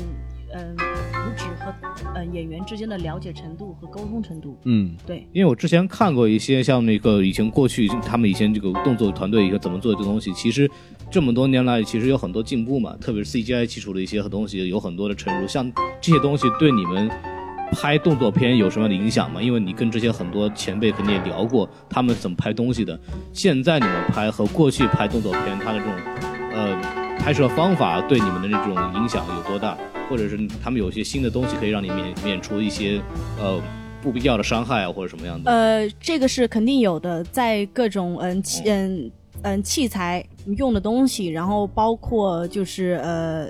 嗯武指和呃演员之间的了解程度和沟通程度。嗯，对，因为我之前看过一些像那个以前过去他们以前这个动作团队一个怎么做这个东西，其实这么多年来其实有很多进步嘛，特别是 CGI 基础的一些东西有很多的沉入，像这些东西对你们拍动作片有什么样的影响吗？因为你跟这些很多前辈肯定也聊过他们怎么拍东西的，现在你们拍和过去拍动作片，它的这种呃拍摄方法对你们的这种影响有多大？或者是他们有些新的东西可以让你免免除一些呃不必要的伤害啊，或者什么样的？呃，这个是肯定有的，在各种嗯器嗯嗯器材用的东西，然后包括就是呃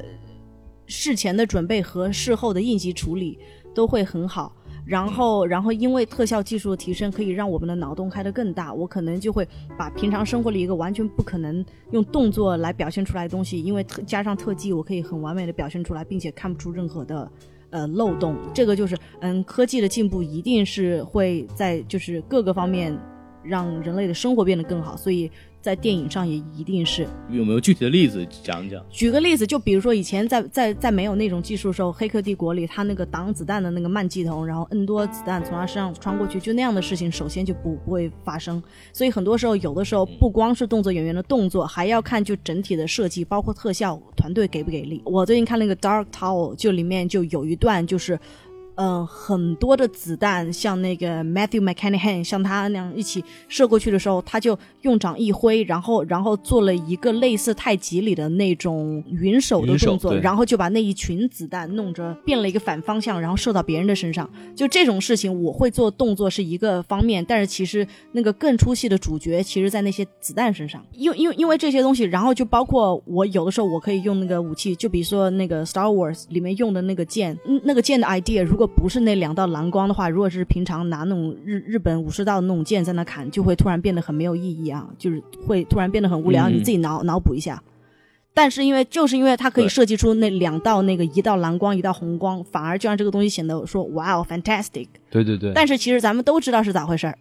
事前的准备和事后的应急处理都会很好。然后，然后因为特效技术的提升，可以让我们的脑洞开得更大。我可能就会把平常生活里一个完全不可能用动作来表现出来的东西，因为特加上特技，我可以很完美的表现出来，并且看不出任何的呃漏洞。这个就是嗯，科技的进步一定是会在就是各个方面让人类的生活变得更好，所以在电影上也一定是。有没有具体的例子讲一讲？举个例子，就比如说以前在在在没有那种技术的时候，《黑客帝国》里他那个挡子弹的那个慢镜头，然后 N 多子弹从他身上穿过去，就那样的事情，首先就不不会发生。所以很多时候，有的时候不光是动作演员的动作，还要看就整体的设计，包括特效团队给不给力。我最近看那个《Dark Tower》，就里面就有一段就是。嗯，很多的子弹像那个 Matthew McConaughey 像他那样一起射过去的时候，他就用掌一挥，然后然后做了一个类似太极里的那种云手的动作，然后就把那一群子弹弄着变了一个反方向，然后射到别人的身上。就这种事情，我会做动作是一个方面，但是其实那个更出戏的主角，其实在那些子弹身上。因为因为因为这些东西，然后就包括我有的时候我可以用那个武器，就比如说那个 Star Wars 里面用的那个剑，嗯，那个剑的 idea 如果不是那两道蓝光的话，如果是平常拿那种日日本武士道的那种剑在那砍，就会突然变得很没有意义啊，就是会突然变得很无聊，嗯你自己脑脑补一下。但是因为就是因为它可以设计出那两道那个一道蓝光一道红光，反而就让这个东西显得说哇哦 fantastic。对对对。但是其实咱们都知道是咋回事儿，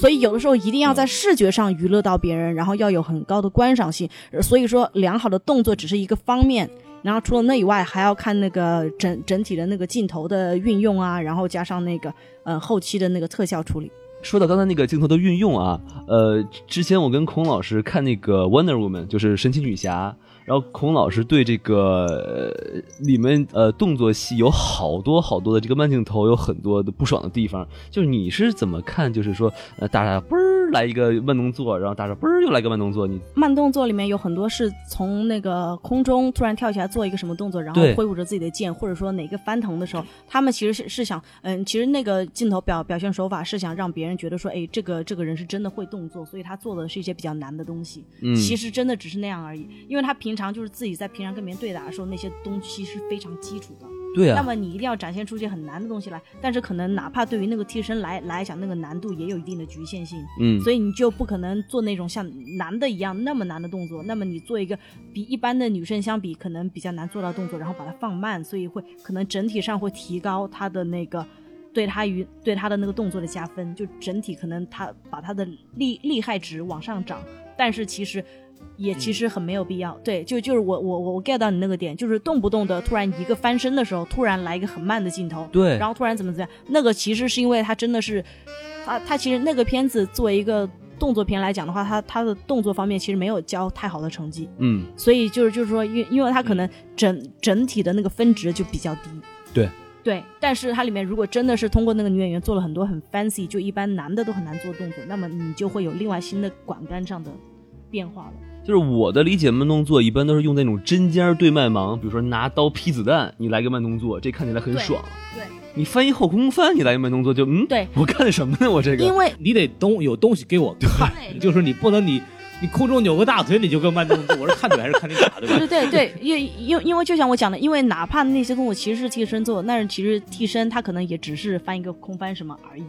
所以有的时候一定要在视觉上娱乐到别人，然后要有很高的观赏性。呃所以说，良好的动作只是一个方面，然后除了那以外，还要看那个整整体的那个镜头的运用啊，然后加上那个呃后期的那个特效处理。说到刚才那个镜头的运用啊，呃，之前我跟孔老师看那个《Wonder Woman》，就是神奇女侠，然后孔老师对这个、里面呃动作戏有好多好多的这个慢镜头，有很多的不爽的地方。就是你是怎么看？就是说，呃，大家嘣儿来一个慢动作，然后大家嘣儿又来个慢动作，你慢动作里面有很多是从那个空中突然跳起来做一个什么动作，然后挥舞着自己的剑，或者说哪个翻腾的时候，他们其实是是想，嗯，其实那个镜头表表现手法是想让别人觉得说，哎，这个这个人是真的会动作，所以他做的是一些比较难的东西。嗯其实真的只是那样而已，因为他平常就是自己在平常跟别人对打的时候，那些东西是非常基础的。对啊，那么你一定要展现出一些很难的东西来，但是可能哪怕对于那个替身来来讲，那个难度也有一定的局限性。嗯，所以你就不可能做那种像男的一样那么难的动作。那么你做一个比一般的女生相比可能比较难做到动作，然后把它放慢，所以会可能整体上会提高她的那个对她与对她的那个动作的加分，就整体可能她把她的厉厉害值往上涨，但是其实。也其实很没有必要，对，就就是我我我我 get 到你那个点，就是动不动的突然一个翻身的时候，突然来一个很慢的镜头，对然后突然怎么怎么样，那个其实是因为他真的是，他他其实那个片子作为一个动作片来讲的话，他他的动作方面其实没有交太好的成绩，嗯，所以就是就是说，因因为他可能整整体的那个分值就比较低。对。对，但是它里面如果真的是通过那个女演员做了很多很 fancy，就一般男的都很难做动作，那么你就会有另外新的管杆上的变化了。就是我的理解，慢动作一般都是用那种针尖对麦芒，比如说拿刀劈子弹，你来个慢动作，这看起来很爽。对，你翻一后空翻，你来个慢动作就嗯，对我干的什么呢？我这个因为你得东有东西给我看，对就是你不能你你空中扭个大腿你就跟慢动作，我是看腿还是看你打，对吧？对对对，因因因为就像我讲的，因为哪怕那些动作其实是替身做，但是其实替身他可能也只是翻一个空翻什么而已。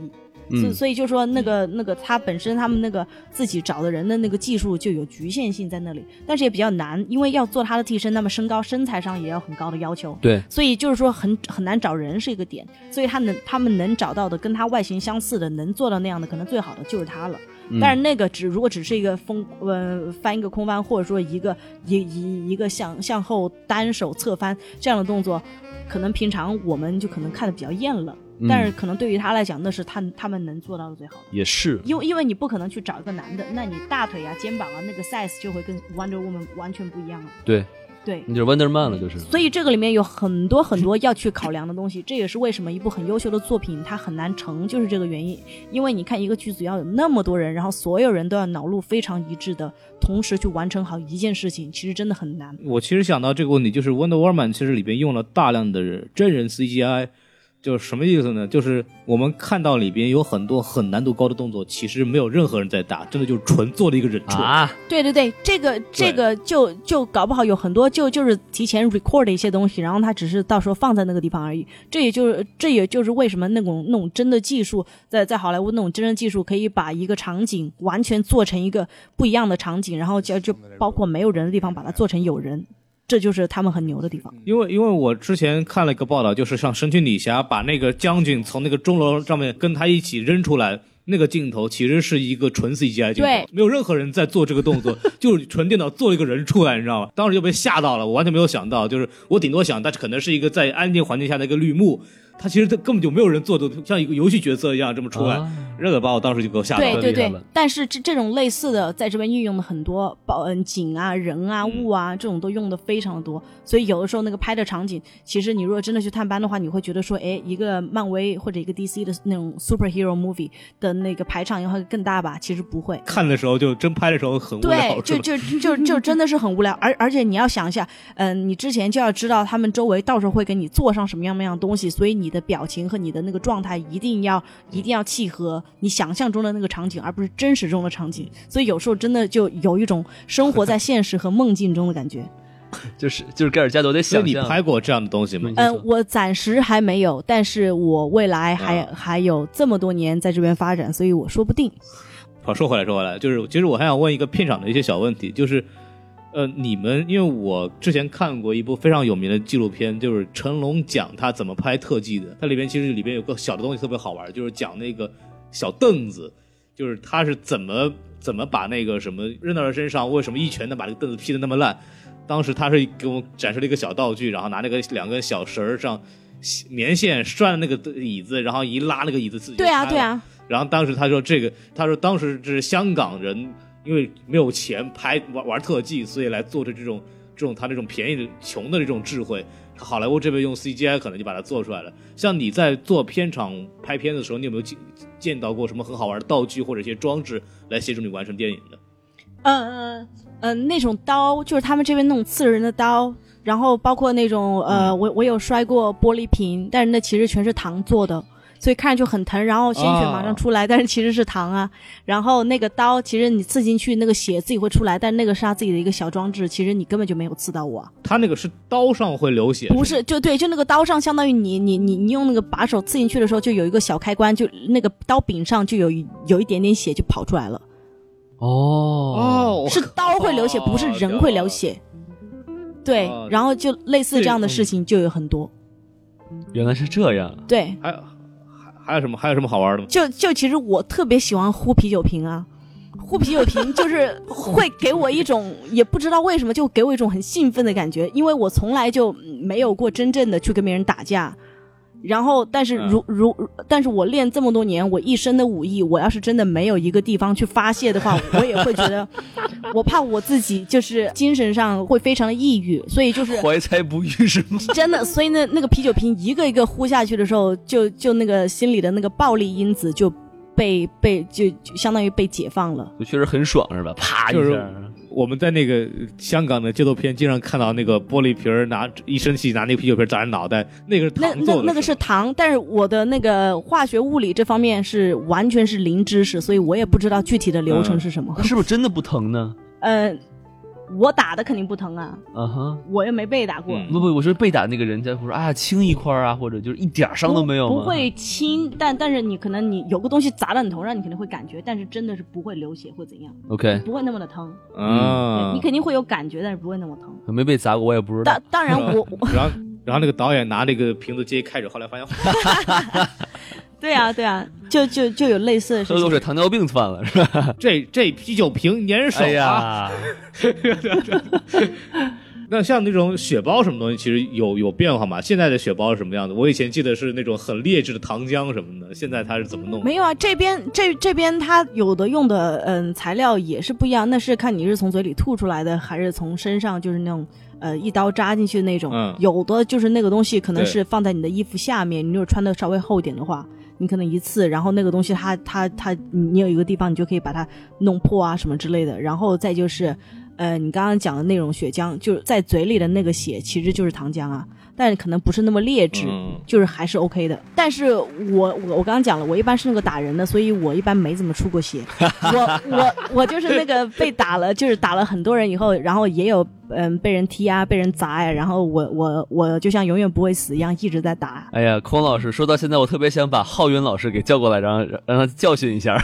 所所以就说那个那个他本身他们那个自己找的人的那个技术就有局限性在那里，但是也比较难，因为要做他的替身，那么身高身材上也要很高的要求。对，所以就是说很很难找人是一个点，所以他能他们能找到的跟他外形相似的，能做到那样的，可能最好的就是他了。嗯但是那个只如果只是一个风呃翻一个空翻，或者说一个一一一个向向后单手侧翻这样的动作，可能平常我们就可能看的比较厌了。嗯但是可能对于他来讲，那是他他们能做到的最好的，也是，因为因为你不可能去找一个男的，那你大腿啊、肩膀啊那个 size 就会跟 Wonder Woman 完全不一样了。对，对，你就是 Wonder Man 了，就是。所以这个里面有很多很多要去考量的东西，这也是为什么一部很优秀的作品它很难成，就是这个原因。因为你看一个剧组要有那么多人，然后所有人都要脑路非常一致的，同时去完成好一件事情，其实真的很难。我其实想到这个问题，就是 Wonder Woman 其实里边用了大量的真人 CGI，就是什么意思呢？就是我们看到里边有很多很难度高的动作，其实没有任何人在打，真的就是纯做了一个忍出。啊，对对对，这个这个就就搞不好有很多就就是提前 record 的一些东西，然后他只是到时候放在那个地方而已。这也就是这也就是为什么那种那种真的技术，在在好莱坞那种真人技术可以把一个场景完全做成一个不一样的场景，然后就就包括没有人的地方把它做成有人，这就是他们很牛的地方。因为因为我之前看了一个报道，就是像神奇女侠把那个将军从那个钟楼上面跟他一起扔出来。那个镜头其实是一个纯 CGI 镜头对，没有任何人在做这个动作，就是纯电脑做了一个人出来，你知道吗？当时就被吓到了，我完全没有想到，就是我顶多想，但是可能是一个在安静环境下的一个绿幕，它其实他根本就没有人做的像一个游戏角色一样这么出来，啊这个把我当时就给我吓到了。对对对但是这这种类似的在这边运用的很多，包嗯景啊、人啊、物啊这种都用的非常的多，所以有的时候那个拍的场景，其实你如果真的去探班的话，你会觉得说，哎，一个漫威或者一个 DC 的那种 superhero movie 的那个排场会更大吧？其实不会。看的时候就真拍的时候很无聊，对，就就就就真的是很无聊，而而且你要想一下，嗯、你之前就要知道他们周围到时候会给你做上什么样那样的东西，所以你的表情和你的那个状态一定要一定要契合你想象中的那个场景，而不是真实中的场景。所以有时候真的就有一种生活在现实和梦境中的感觉。就是就是盖尔加朵得所以你。拍过这样的东西吗？嗯、我暂时还没有，但是我未来还、啊还有这么多年在这边发展，所以我说不定。好，说回来，说回来，就是其实我还想问一个片场的一些小问题，就是，呃，你们因为我之前看过一部非常有名的纪录片，就是成龙讲他怎么拍特技的，它里边其实里边有个小的东西特别好玩，就是讲那个小凳子，就是他是怎么怎么把那个什么扔到他身上，为什么一拳能把这个凳子劈得那么烂？当时他是给我展示了一个小道具，然后拿那个两根小绳儿上棉线拴那个椅子，然后一拉那个椅子自己就对啊，开了对啊，然后当时他说这个，他说当时这是香港人因为没有钱拍玩玩特技，所以来做的这种这种他这种便宜的穷的这种智慧。好莱坞这边用 CGI 可能就把它做出来了。像你在做片场拍片的时候，你有没有见见到过什么很好玩的道具或者一些装置来协助你完成电影的？嗯嗯嗯，那种刀就是他们这边那种刺人的刀，然后包括那种呃，我我有摔过玻璃瓶，但是那其实全是糖做的。所以看着就很疼，然后鲜血马上出来，但是其实是糖啊。然后那个刀，其实你刺进去，那个血自己会出来，但那个是他自己的一个小装置，其实你根本就没有刺到我啊。他那个是刀上会流血，不是，就对，就那个刀上，相当于你你你你用那个把手刺进去的时候，就有一个小开关，就那个刀柄上就有一有一点点血就跑出来了。哦哦，是刀会流血，不是人会流血。对哦，然后就类似这样的事情就有很多。原来是这样。对，还还还有什么还有什么好玩的吗？就就其实我特别喜欢呼啤酒瓶啊，呼啤酒瓶 就是会给我一种也不知道为什么就给我一种很兴奋的感觉，因为我从来就没有过真正的去跟别人打架。然后，但是如如，但是我练这么多年，我一身的武艺，我要是真的没有一个地方去发泄的话，我也会觉得，我怕我自己就是精神上会非常的抑郁，所以就是怀才不遇是吗？真的，所以那那个啤酒瓶一个一个呼下去的时候，就就那个心里的那个暴力因子就被被就就相当于被解放了。就确实很爽是吧？啪一就是下，我们在那个香港的街头片经常看到那个玻璃瓶儿拿一生气拿那个啤酒瓶砸人脑袋，那个是那糖做的，那那个是糖，但是我的那个化学物理这方面是完全是零知识，所以我也不知道具体的流程是什么。嗯是不是真的不疼呢？嗯、我打的肯定不疼啊，嗯哼，我又没被打过。嗯不不，我说被打那个人家会说啊轻一块啊，或者就是一点伤都没有吗？不会轻，但但是你可能你有个东西砸到你头上，你肯定会感觉，但是真的是不会流血或怎样，OK，不会那么的疼。啊你肯定会有感觉，但是不会那么疼。没被砸过我也不知道当。当然我我然后然后那个导演拿那个瓶子接开着，后来发现 对啊对啊，就就就有类似的事情。喝口水糖尿病犯了是吧？这这啤酒瓶粘手哎啊。呀，那像那种血包什么东西，其实有有变化吗？现在的血包是什么样的？我以前记得是那种很劣质的糖浆什么的，现在它是怎么弄的？没有啊，这边这这边它有的用的嗯材料也是不一样，那是看你是从嘴里吐出来的，还是从身上就是那种呃一刀扎进去的那种。嗯有的就是那个东西可能对是放在你的衣服下面，你如果穿的稍微厚一点的话，你可能一次，然后那个东西它它它你有一个地方你就可以把它弄破啊什么之类的，然后再就是呃你刚刚讲的那种血浆，就是在嘴里的那个血其实就是糖浆啊，但是可能不是那么劣质。嗯就是还是 OK 的。但是我我我刚刚讲了，我一般是那个打人的，所以我一般没怎么出过血。我我我就是那个被打了，就是打了很多人以后，然后也有嗯被人踢啊，被人砸呀、然后我我我就像永远不会死一样，一直在打。哎呀，孔老师说到现在，我特别想把浩云老师给叫过来，然后让他教训一下，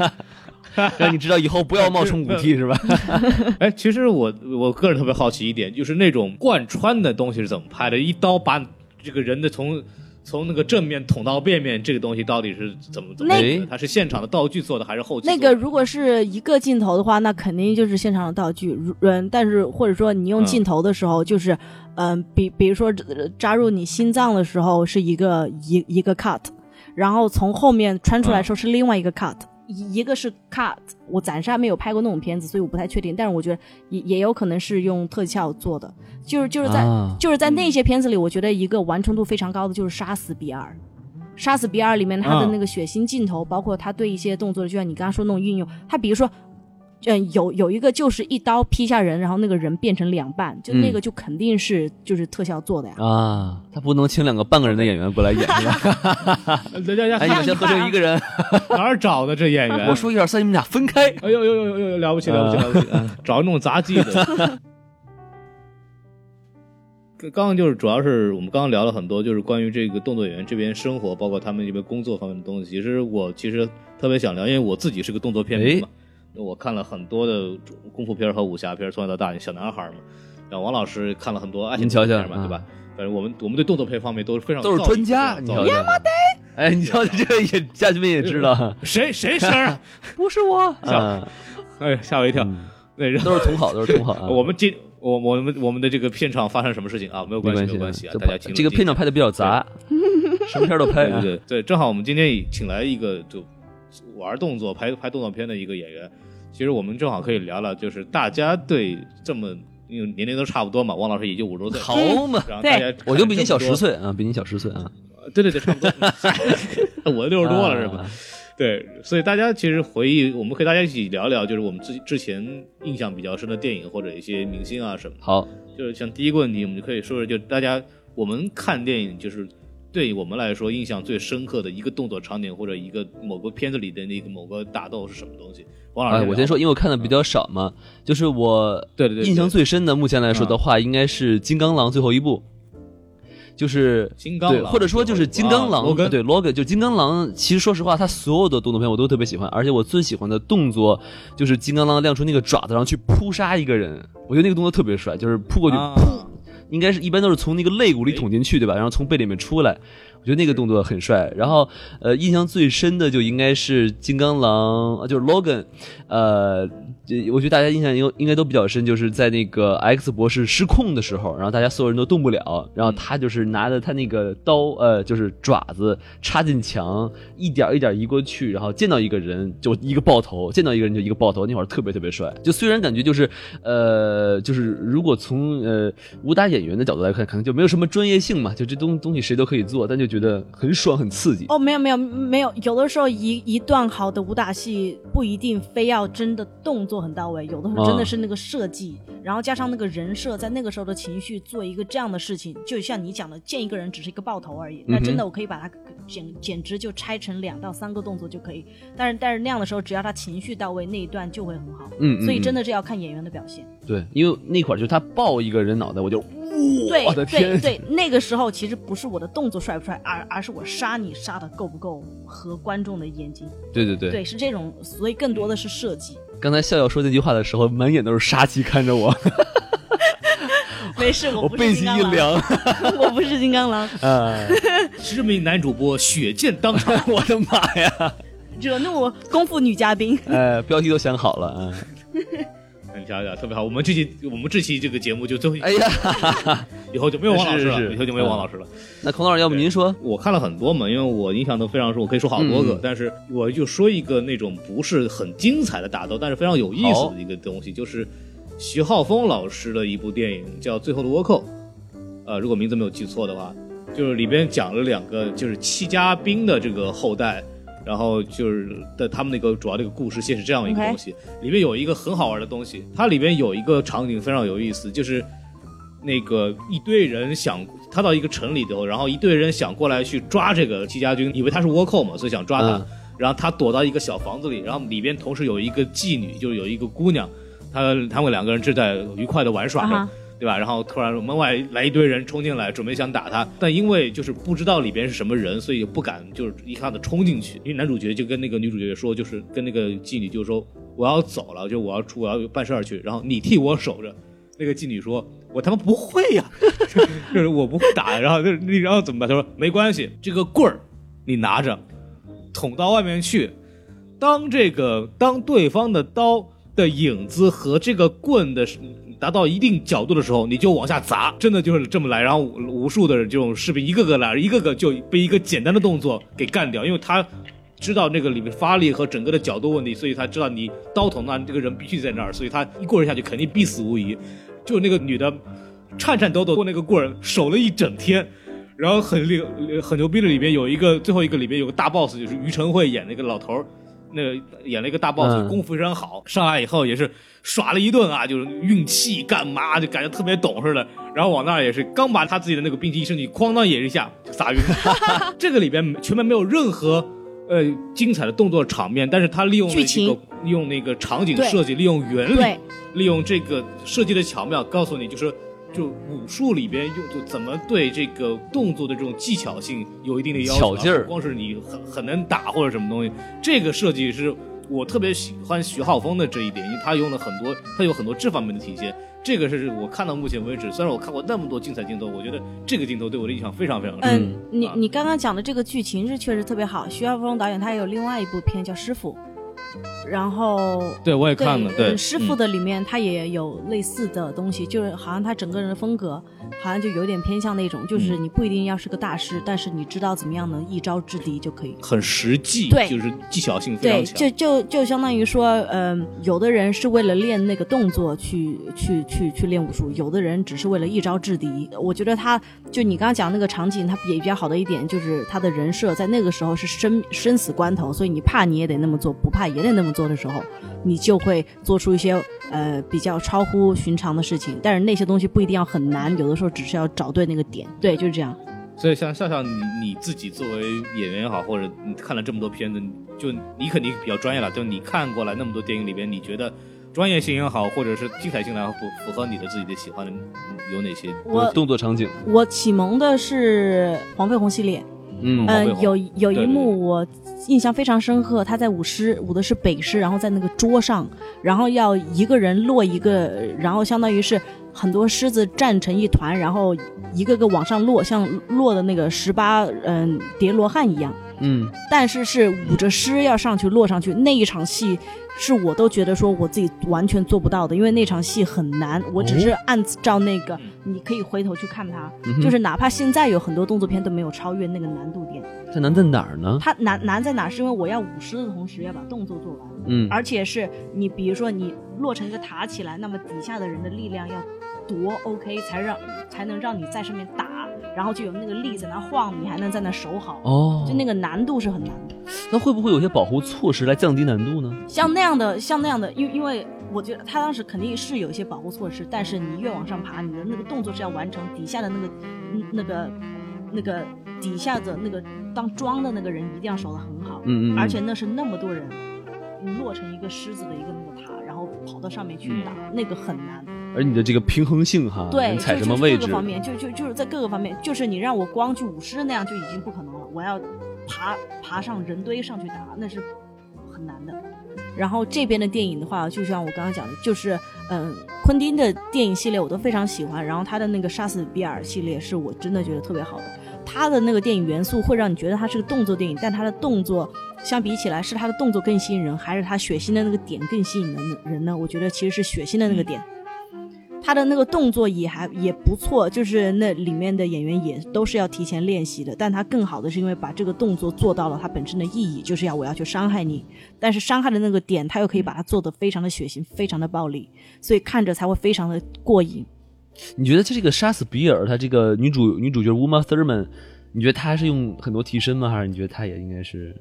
让你知道以后不要冒充古 T 是吧？哎，其实我我个人特别好奇一点，就是那种贯穿的东西是怎么拍的？一刀把这个人的从从那个正面捅到背面，这个东西到底是怎么怎么那？它是现场的道具做的还是后期那？个如果是一个镜头的话，那肯定就是现场的道具。如嗯，但是或者说你用嗯镜头的时候，就是嗯，比比如说呃扎入你心脏的时候是一个一一个 cut，然后从后面穿出来的时候是另外一个 cut，、一一个是 cut。我暂时还没有拍过那种片子，所以我不太确定。但是我觉得也也有可能是用特效做的，就是就是在、啊就是在那些片子里，我觉得一个完成度非常高的就是《杀死比尔》。《杀死比尔》里面他的那个血腥镜头，包括他对一些动作的，就像你刚刚说那种运用，他比如说，嗯，有有一个就是一刀劈下人，然后那个人变成两半，就那个就肯定是就是特效做的呀。啊，他不能请两个半个人的演员过来演是吧？大家哎，你们先合成一个人，哪儿找的这演员？我说一二三，你们俩分开。哎呦呦呦呦呦，了不起了不起了不起！嗯找那种杂技的。刚刚就是主要是我们刚刚聊了很多，就是关于这个动作演员这边生活，包括他们这边工作方面的东西。其实我其实特别想聊，因为我自己是个动作片迷嘛，我看了很多的功夫片和武侠片，从小到大小男孩嘛。然后王老师看了很多爱情您瞧瞧片嘛，啊对吧？反正我们我们对动作片方面都是非常都是专家，你瞧瞧。哎，你瞧瞧，这个也家居们也知道，谁谁声儿啊？不是我，吓啊，哎，吓我一跳。对，然后都是同好，都是同好啊。我们今我我们我们的这个片场发生什么事情啊？没有关系，没没有关系啊，大家听这个片场拍的比较杂，什么片儿都拍啊。对对对对，正好我们今天也请来一个就玩动作、拍拍动作片的一个演员。其实我们正好可以聊聊，就是大家对这么因为年龄都差不多嘛，汪老师也就五十多岁，好嘛，然后大家我就比你小十岁啊，比你小十岁啊。对对对，差不多，我六十多了是吧？啊？对，所以大家其实回忆，我们可以大家一起聊聊，就是我们之之前印象比较深的电影或者一些明星啊什么的。好，就是像第一个问题，我们就可以说说，就大家我们看电影，就是对我们来说印象最深刻的一个动作场景，或者一个某个片子里的那个某个打斗是什么东西？王老师，，哎我先说，因为我看的比较少嘛，就是我对对对对印象最深的，目前来说的话，应该是《金刚狼》最后一部，就是，金刚狼或者说就是金刚狼，啊罗根就金刚狼。其实说实话，他所有的动作片我都特别喜欢，而且我最喜欢的动作就是金刚狼亮出那个爪子，然后去扑杀一个人，我觉得那个动作特别帅，就是扑过去，啊应该是一般都是从那个肋骨里捅进去，对吧？然后从背里面出来，我觉得那个动作很帅。然后，呃，印象最深的就应该是金刚狼，就是 Logan，呃，我觉得大家印象应应该都比较深，就是在那个 X 博士失控的时候，然后大家所有人都动不了，然后他就是拿着他那个刀，呃，就是爪子插进墙，一点一点移过去，然后见到一个人就一个爆头，见到一个人就一个爆头，那会儿特别特别帅。就虽然感觉就是，呃，就是如果从呃武打演员的角度来看，可能就没有什么专业性嘛，就这东东西谁都可以做，但就觉觉得很爽很刺激。哦，没有没有没有，有的时候一一段好的武打戏不一定非要真的动作很到位，有的时候真的是那个设计，然后加上那个人设，在那个时候的情绪做一个这样的事情，就像你讲的，见一个人只是一个爆头而已，那真的我可以把它简简直就拆成两到三个动作就可以，但是但是那样的时候，只要他情绪到位，那一段就会很好。嗯嗯所以真的的是要看演员的表现。对，因为那会儿就他抱一个人脑袋，我就对我的天对对，那个时候其实不是我的动作帅不帅，而而是我杀你杀的够不够合观众的眼睛。对对对。对，是这种，所以更多的是设计。刚才笑笑说这句话的时候，满眼都是杀气看着我 没事，我背脊一凉。我不是金刚狼，哎，知名男主播血溅当场，我的妈呀！惹怒功夫女嘉宾。哎，标题都想好了，嗯。你想想特别好。我们这期我们这期这个节目就最后一，哎呀，以后就没有王老师了，是是是以后就没有王老师了。那孔老师，要不您说？我看了很多嘛，因为我印象都非常深，我可以说好多个，嗯但是我就说一个那种不是很精彩的打斗，但是非常有意思的一个东西，就是徐浩峰老师的一部电影叫《最后的倭寇》，呃，如果名字没有记错的话，就是里边讲了两个就是戚家兵的这个后代。然后就是的，他们那个主要这个故事线是这样一个东西里面有一个很好玩的东西，它里面有一个场景非常有意思，就是那个一堆人想他到一个城里头，然后一堆人想过来去抓这个戚家军，以为他是倭寇嘛，所以想抓他。嗯然后他躲到一个小房子里，然后里边同时有一个妓女，就是有一个姑娘，他他们两个人正在愉快的玩耍着。对吧？然后突然门外来一堆人冲进来，准备想打他，但因为就是不知道里边是什么人，所以也不敢就是一下子冲进去。因为男主角就跟那个女主角说，就是跟那个妓女就说我要走了，就我要出我要办事儿去，然后你替我守着。那个妓女说：“我他妈不会呀、就是我不会打。”然后就是你然后怎么办？他说：“没关系，这个棍儿你拿着，捅到外面去。当这个当对方的刀的影子和这个棍的达到一定角度的时候，你就往下砸，真的就是这么来。然后无数的这种士兵一个个来，一个个就被一个简单的动作给干掉，因为他。”知道那个里面发力和整个的角度问题，所以他知道你刀捅那，这个人必须在那儿，所以他一棍儿下去肯定必死无疑。就那个女的颤颤抖抖过那个棍儿守了一整天，然后很厉很牛逼的里面有一个最后一个里面有个大 boss，就是于承惠演那个老头儿，那个演了一个大 boss，、嗯功夫非常好，上来以后也是耍了一顿啊，就是运气干嘛就感觉特别懂似的，然后往那儿也是刚把他自己的那个兵器一升起，哐当也一下就撒晕。这个里边全面没有任何。呃，精彩的动作场面，但是他利用了这个利用那个场景设计，利用原理，利用这个设计的巧妙，告诉你就是，就武术里边用就怎么对这个动作的这种技巧性有一定的要求，巧劲儿光是你很很能打或者什么东西。这个设计是我特别喜欢徐浩峰的这一点，因为他用了很多，他有很多这方面的体现。这个是我看到目前为止，虽然我看过那么多精彩镜头，我觉得这个镜头对我的印象非常非常深。嗯，你啊你刚刚讲的这个剧情是确实特别好。徐浩峰导演他有另外一部片叫《师傅》，然后对我也看了，对，嗯师傅嗯。的里面他也有类似的东西，就是好像他整个人的风格好像就有点偏向那种，就是嗯你不一定要是个大师，但是你知道怎么样能一招制敌就可以。很实际，对就是技巧性非对，常强。就就就相当于说，嗯、有的人是为了练那个动作去去去去练武术，有的人只是为了一招制敌。我觉得他就你刚刚讲那个场景，他也比较好的一点就是他的人设在那个时候是生生死关头，所以你怕你也得那么做，不怕也得那么做的时候，你就会做出一些呃比较超乎寻常的事情。但是那些东西不一定要很难，有的时候只是要找对那个点。对，就是这样。所以像笑笑你你自己作为演员也好，或者你看了这么多片子，就你肯定比较专业了。就你看过来那么多电影里边，你觉得专业性也好，或者是精彩性也好，符符合你的自己的喜欢的有哪些？我动作场景，我启蒙的是黄飞鸿系列。嗯有有一幕我印象非常深刻，他在舞狮，舞的是北狮，然后在那个桌上，然后要一个人落一个，然后相当于是很多狮子站成一团，然后一个个往上落，像落的那个十八嗯叠罗汉一样。嗯，但是是舞着狮要上去落上去那一场戏，是我都觉得说我自己完全做不到的，因为那场戏很难。我只是按照那个，你可以回头去看它，嗯就是哪怕现在有很多动作片都没有超越那个难度点。它难在哪儿呢？它难难在哪？是因为我要舞狮的同时要把动作做完，嗯，而且是你比如说你落成一个塔起来，那么底下的人的力量要多 OK 才让才能让你在上面打，然后就有那个力在那晃，你还能在那守好，哦，就那个难度是很难的。那会不会有些保护措施来降低难度呢？像那样的，像那样的，因为因为我觉得他当时肯定是有一些保护措施，但是你越往上爬，你的那个动作是要完成，底下的那个嗯那个那个底下的那个当桩的那个人一定要守得很好，嗯嗯嗯而且那是那么多人落成一个狮子的一个那个塔，然后跑到上面去打，那个很难。而你的这个平衡性哈，对，能踩什么位置各个？方面，就就就是在各个方面，就是你让我光去舞狮那样就已经不可能了，我要爬爬上人堆上去打，那是很难的。然后这边的电影的话，就像我刚刚讲的，就是嗯，昆汀的电影系列我都非常喜欢，然后他的那个杀死比尔系列是我真的觉得特别好的。他的那个电影元素会让你觉得它是个动作电影，但他的动作相比起来，是他的动作更吸引人，还是他血腥的那个点更吸引人人呢？我觉得其实是血腥的那个点。他的那个动作也还也不错，就是那里面的演员也都是要提前练习的，但他更好的是因为把这个动作做到了他本身的意义，就是要我要去伤害你，但是伤害的那个点他又可以把它做得非常的血腥，非常的暴力，所以看着才会非常的过瘾。你觉得这个杀死比尔，他这个女主女主角 Uma Thurman，你觉得她是用很多替身吗？还是你觉得她也应该是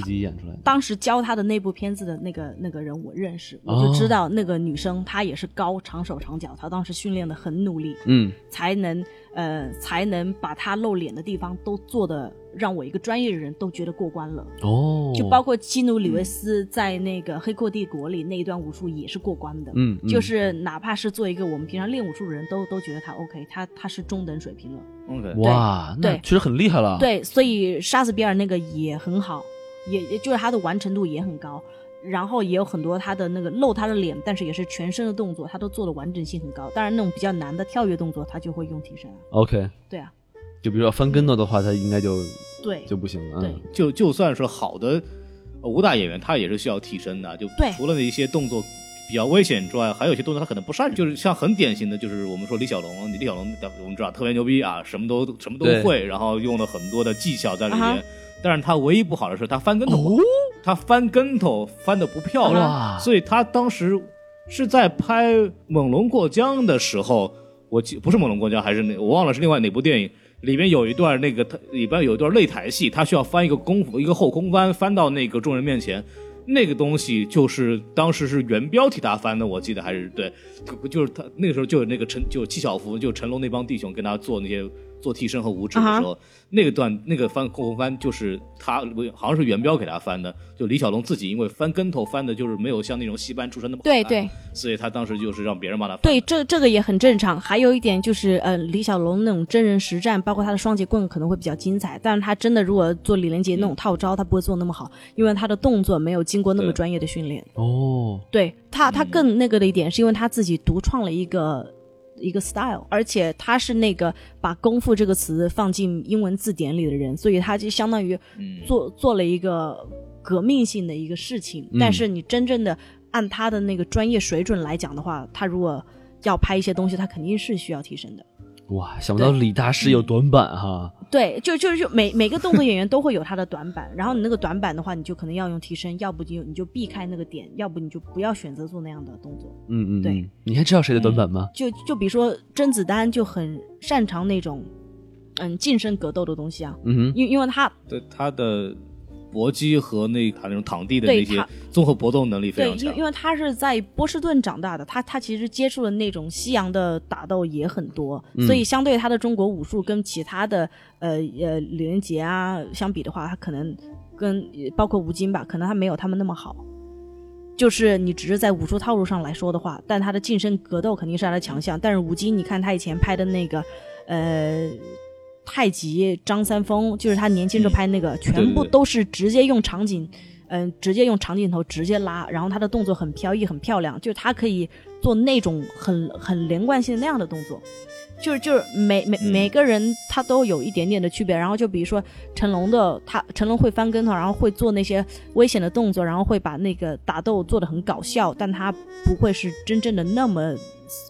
自己演出来的？当时教他的那部片子的那个那个人我认识，我就知道那个女生她也是高长手长脚，她当时训练的很努力，嗯，才能呃才能把她露脸的地方都做的让我一个专业的人都觉得过关了。哦，就包括基努里维斯在那个《黑客帝国》里那一段武术也是过关的，嗯，嗯就是哪怕是做一个我们平常练武术的人都都觉得他 OK，他他是中等水平了。OK，哇，那对确实很厉害了。，对，所以杀死比尔那个也很好，也也就是他的完成度也很高，然后也有很多他的那个露他的脸，但是也是全身的动作，他都做的完整性很高。当然那种比较难的跳跃动作，他就会用替身啊。OK，对啊，就比如说翻跟头的话，他应该就对就不行了。对嗯就就算是好的呃武打演员，他也是需要替身的。就对除了那一些动作比较危险之外，还有一些动作他可能不擅长。就是像很典型的，就是我们说李小龙，李小龙我们知道特别牛逼啊，什么都什么都会，然后用了很多的技巧在里面。但是他唯一不好的是他翻跟头他翻跟头翻的不漂亮，所以他当时是在拍《猛龙过江》的时候，我记不是《猛龙过江》，还是那我忘了是另外哪部电影。里面有一段那个他里边有一段擂台戏，他需要翻一个功夫一个后空翻，翻到那个众人面前。那个东西就是当时是袁彪替他翻的，我记得还是对，就就是他那个时候就有那个陈就纪晓芙就成龙那帮弟兄跟他做那些做替身和武指的时候那个段那个翻后空翻就是他好像是元彪给他翻的，就李小龙自己因为翻跟头翻的就是没有像那种戏班出身那么好对对，所以他当时就是让别人帮他翻。对，这这个也很正常。还有一点就是，呃，李小龙那种真人实战，包括他的双截棍可能会比较精彩，但是他真的如果做李连杰那种套招，他不会做那么好，因为他的动作没有经过那么专业的训练。哦，对他，他更那个的一点是因为他自己独创了一个一个 style，而且他是那个把“功夫”这个词放进英文字典里的人，所以他就相当于嗯做做了一个革命性的一个事情。嗯但是你真正的按他的那个专业水准来讲的话，他如果要拍一些东西，他肯定是需要提升的。哇，想不到李大师有短板哈。对，就就就每每个动作演员都会有他的短板，然后你那个短板的话，你就可能要用提升，要不就你就避开那个点，要不你就不要选择做那样的动作。嗯嗯，对嗯，你还知道谁的短板吗？就就比如说甄子丹就很擅长那种，嗯，近身格斗的东西啊，嗯哼，因因为他对他的搏击和那他那种躺地的那些综合搏斗能力非对，常强因为。因为他是在波士顿长大的，他他其实接触的那种西洋的打斗也很多，嗯所以相对他的中国武术跟其他的呃呃李连杰啊相比的话，他可能跟呃包括吴京吧，可能他没有他们那么好。就是你只是在武术套路上来说的话，但他的近身格斗肯定是他的强项。但是吴京，你看他以前拍的那个，呃，太极张三丰，就是他年轻时候拍那个，全部都是直接用场景，嗯、直接用长镜头直接拉，然后他的动作很飘逸，很漂亮，就是他可以做那种很很连贯性那样的动作。就是就是每每嗯。每个人他都有一点点的区别，然后就比如说成龙的他成龙会翻跟头，然后会做那些危险的动作，然后会把那个打斗做的很搞笑，但他不会是真正的那么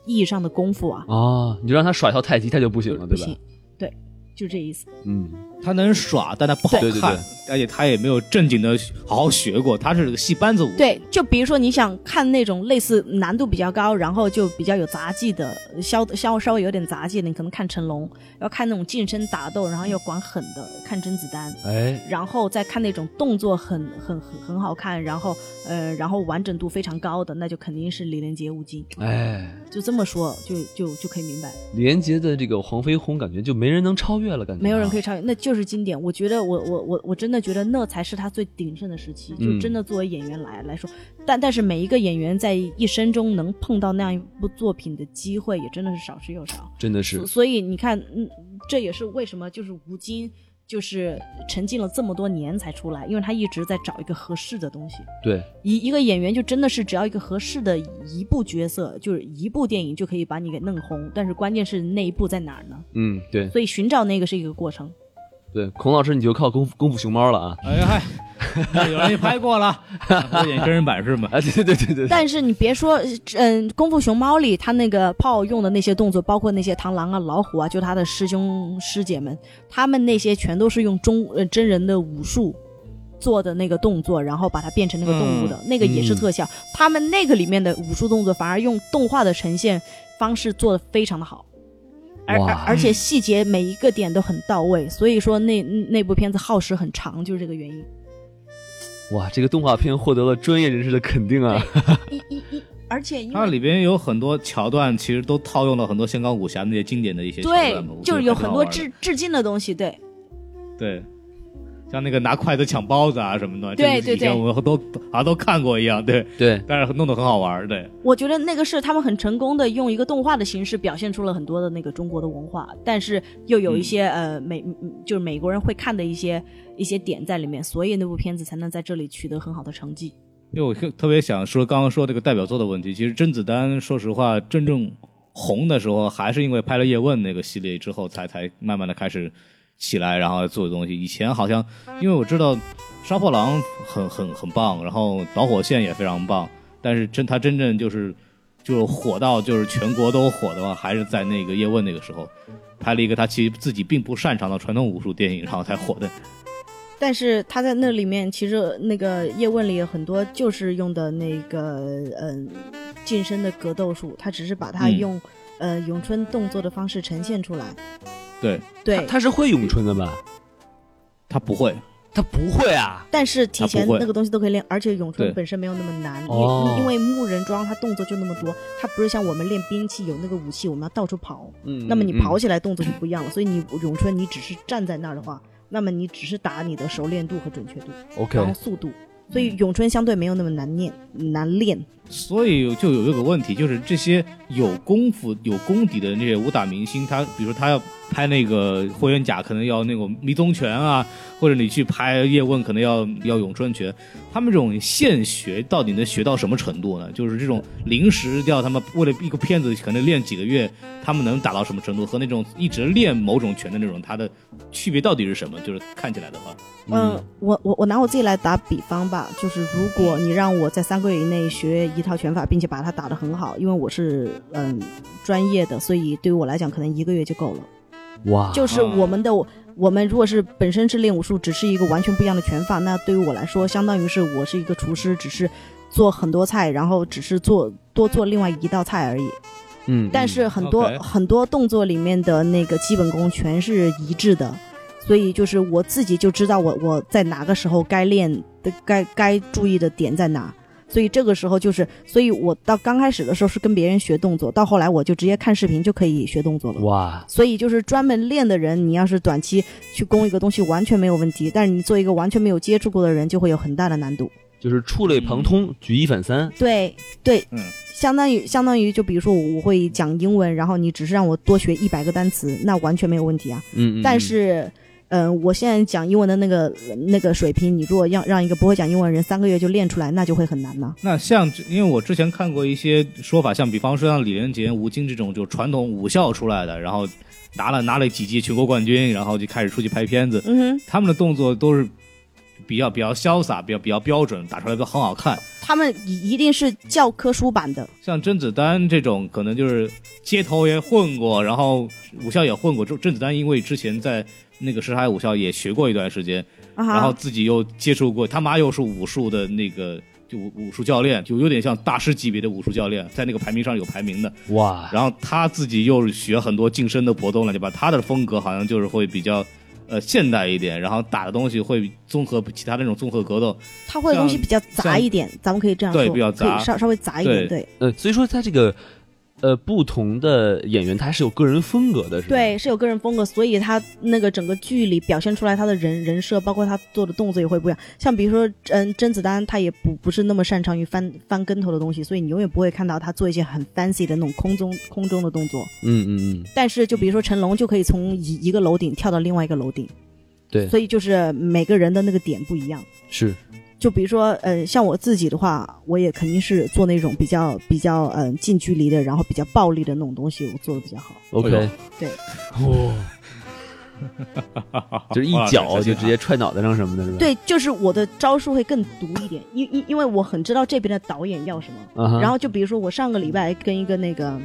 意义上的功夫啊，哦，你就让他耍一套太极，他就不行了，对吧？不行？，对，就这意思。嗯，他能耍，但他不好看，对对对而且他也没有正经的好好学过，他是个戏班子舞。对，就比如说你想看那种类似难度比较高，然后就比较有杂技的，稍稍稍微有点杂技的，你可能看成龙；要看那种近身打斗，然后要管狠的，看甄子丹。哎，然后再看那种动作很很很很好看，然后呃，然后完整度非常高的，那就肯定是李连杰、吴京。哎，就这么说，就就就可以明白，李连杰的这个黄飞鸿，感觉就没人能超越了，感觉没有人可以。以超越，那就是经典。我觉得我我我我真的觉得那才是他最鼎盛的时期，就嗯真的作为演员来来说，但但是每一个演员在一生中能碰到那样一部作品的机会，也真的是少之又少。真的是所所以你看，嗯，这也是为什么就是吴京。就是沉浸了这么多年才出来，因为他一直在找一个合适的东西。对，一一个演员就真的是只要一个合适的一部角色，就是一部电影就可以把你给弄红。但是关键是那一部在哪儿呢？嗯，对所以寻找那个是一个过程。对，孔老师你就靠功夫功夫熊猫了啊！哎呀有人也拍过了，我演真人版是吗？啊，对对对对对，但是你别说，嗯，《功夫熊猫》里他那个炮用的那些动作，包括那些螳螂啊、老虎啊，就他的师兄师姐们，他们那些全都是用中呃真人的武术做的那个动作，然后把它变成那个动物的，那个也是特效。他们那个里面的武术动作反而用动画的呈现方式做的非常的好。而而而且细节每一个点都很到位，所以说那那部片子耗时很长，就是这个原因。哇，这个动画片获得了专业人士的肯定啊！一一一，而且它里边有很多桥段，其实都套用了很多香港武侠那些经典的一些桥对段嘛，我，觉就是有很多致致敬的东西，对。对，像那个拿筷子抢包子啊什么的，对对对。我们都好像都看过一样，对，对，但是弄得很好玩，对，我觉得那个是他们很成功的用一个动画的形式表现出了很多的那个中国的文化，但是又有一些、呃美嗯就是美国人会看的一些一些点在里面，所以那部片子才能在这里取得很好的成绩。因为我特特别想说刚刚说这个代表作的问题，其实甄子丹说实话真正红的时候，还是因为拍了《叶问》那个系列之后，才才慢慢的开始起来，然后做的东西。以前好像因为我知道《杀破狼》很很很棒，然后《导火线》也非常棒，但是真他真正就是就是火到就是全国都火的话，还是在那个《叶问》那个时候拍了一个他其实自己并不擅长的传统武术电影，然后才火的。但是他在那里面，其实那个叶问里有很多就是用的那个嗯、近身的格斗术，他只是把它嗯用、呃咏春动作的方式呈现出来。对对，他是会咏春的吧？他不会，他不会啊！但是提前那个东西都可以练，而且咏春本身没有那么难，因、哦因为木人桩它动作就那么多，它不是像我们练兵器有那个武器我们要到处跑，嗯那么你跑起来动作就不一样了。所以你咏春你只是站在那儿的话，那么你只是打你的熟练度和准确度，OK 然后速度。所以咏春相对没有那么难练难练。所以就有一个问题，就是这些有功夫、有功底的那些武打明星，他比如说他要拍那个霍元甲，可能要那种迷踪拳啊，或者你去拍叶问，可能要要咏春拳。他们这种现学到底能学到什么程度呢？就是这种临时要他们为了一个片子可能练几个月，他们能达到什么程度？和那种一直练某种拳的那种，它的区别到底是什么？就是看起来的话，嗯，我我我拿我自己来打比方吧，就是如果你让我在三个月以内学一套拳法，并且把它打得很好，因为我是嗯专业的，所以对于我来讲，可能一个月就够了。哇，就是我们的我们如果是本身是练武术，只是一个完全不一样的拳法，那对于我来说，相当于是我是一个厨师，只是做很多菜，然后只是做多做另外一道菜而已。嗯，但是很多、很多动作里面的那个基本功全是一致的，所以就是我自己就知道我我在哪个时候该练的该该注意的点在哪。所以这个时候就是，所以我到刚开始的时候是跟别人学动作，到后来我就直接看视频就可以学动作了。哇，所以就是专门练的人，你要是短期去攻一个东西完全没有问题，但是你做一个完全没有接触过的人，就会有很大的难度。就是触类旁通，举一反三。对对，嗯，相当于相当于就比如说我我会讲英文，然后你只是让我多学一百个单词，那完全没有问题啊。嗯，嗯但是，嗯、我现在讲英文的那个那个水平，你如果让让一个不会讲英文的人三个月就练出来，那就会很难呢。那像，因为我之前看过一些说法，像比方说像李连杰、吴京这种就传统武校出来的，然后拿了拿了几届全国冠军，然后就开始出去拍片子，嗯哼，他们的动作都是比较比较潇洒，比较比较标准，打出来都很好看。他们一一定是教科书版的，像甄子丹这种，可能就是街头也混过，然后武校也混过。甄甄子丹因为之前在那个什海武校也学过一段时间，啊然后自己又接触过，他妈又是武术的那个就武武术教练，就有点像大师级别的武术教练，在那个排名上有排名的。哇，然后他自己又是学很多近身的搏斗了，对吧，他的风格好像就是会比较。呃，现代一点，然后打的东西会综合其他那种综合格斗，他会的东西比较杂一点，咱们可以这样说，对比较杂。稍稍微杂一点，对。呃，所以说他这个呃不同的演员他是有个人风格的，是吧？对，是有个人风格，所以他那个整个剧里表现出来他的人人设，包括他做的动作也会不一样。像比如说，嗯，甄子丹他也不不是那么擅长于翻翻跟头的东西，所以你永远不会看到他做一些很 fancy 的那种空中空中的动作。嗯嗯嗯，但是就比如说成龙就可以从一一个楼顶跳到另外一个楼顶，对，所以就是每个人的那个点不一样。是就比如说，呃，像我自己的话，我也肯定是做那种比较比较嗯、呃近距离的，然后比较暴力的那种东西，我做的比较好。OK，对，哦，就是一脚就直接踹脑袋上什么的，是吧？对，就是我的招数会更毒一点，因因因为我很知道这边的导演要什么。然后就比如说我上个礼拜跟一个那个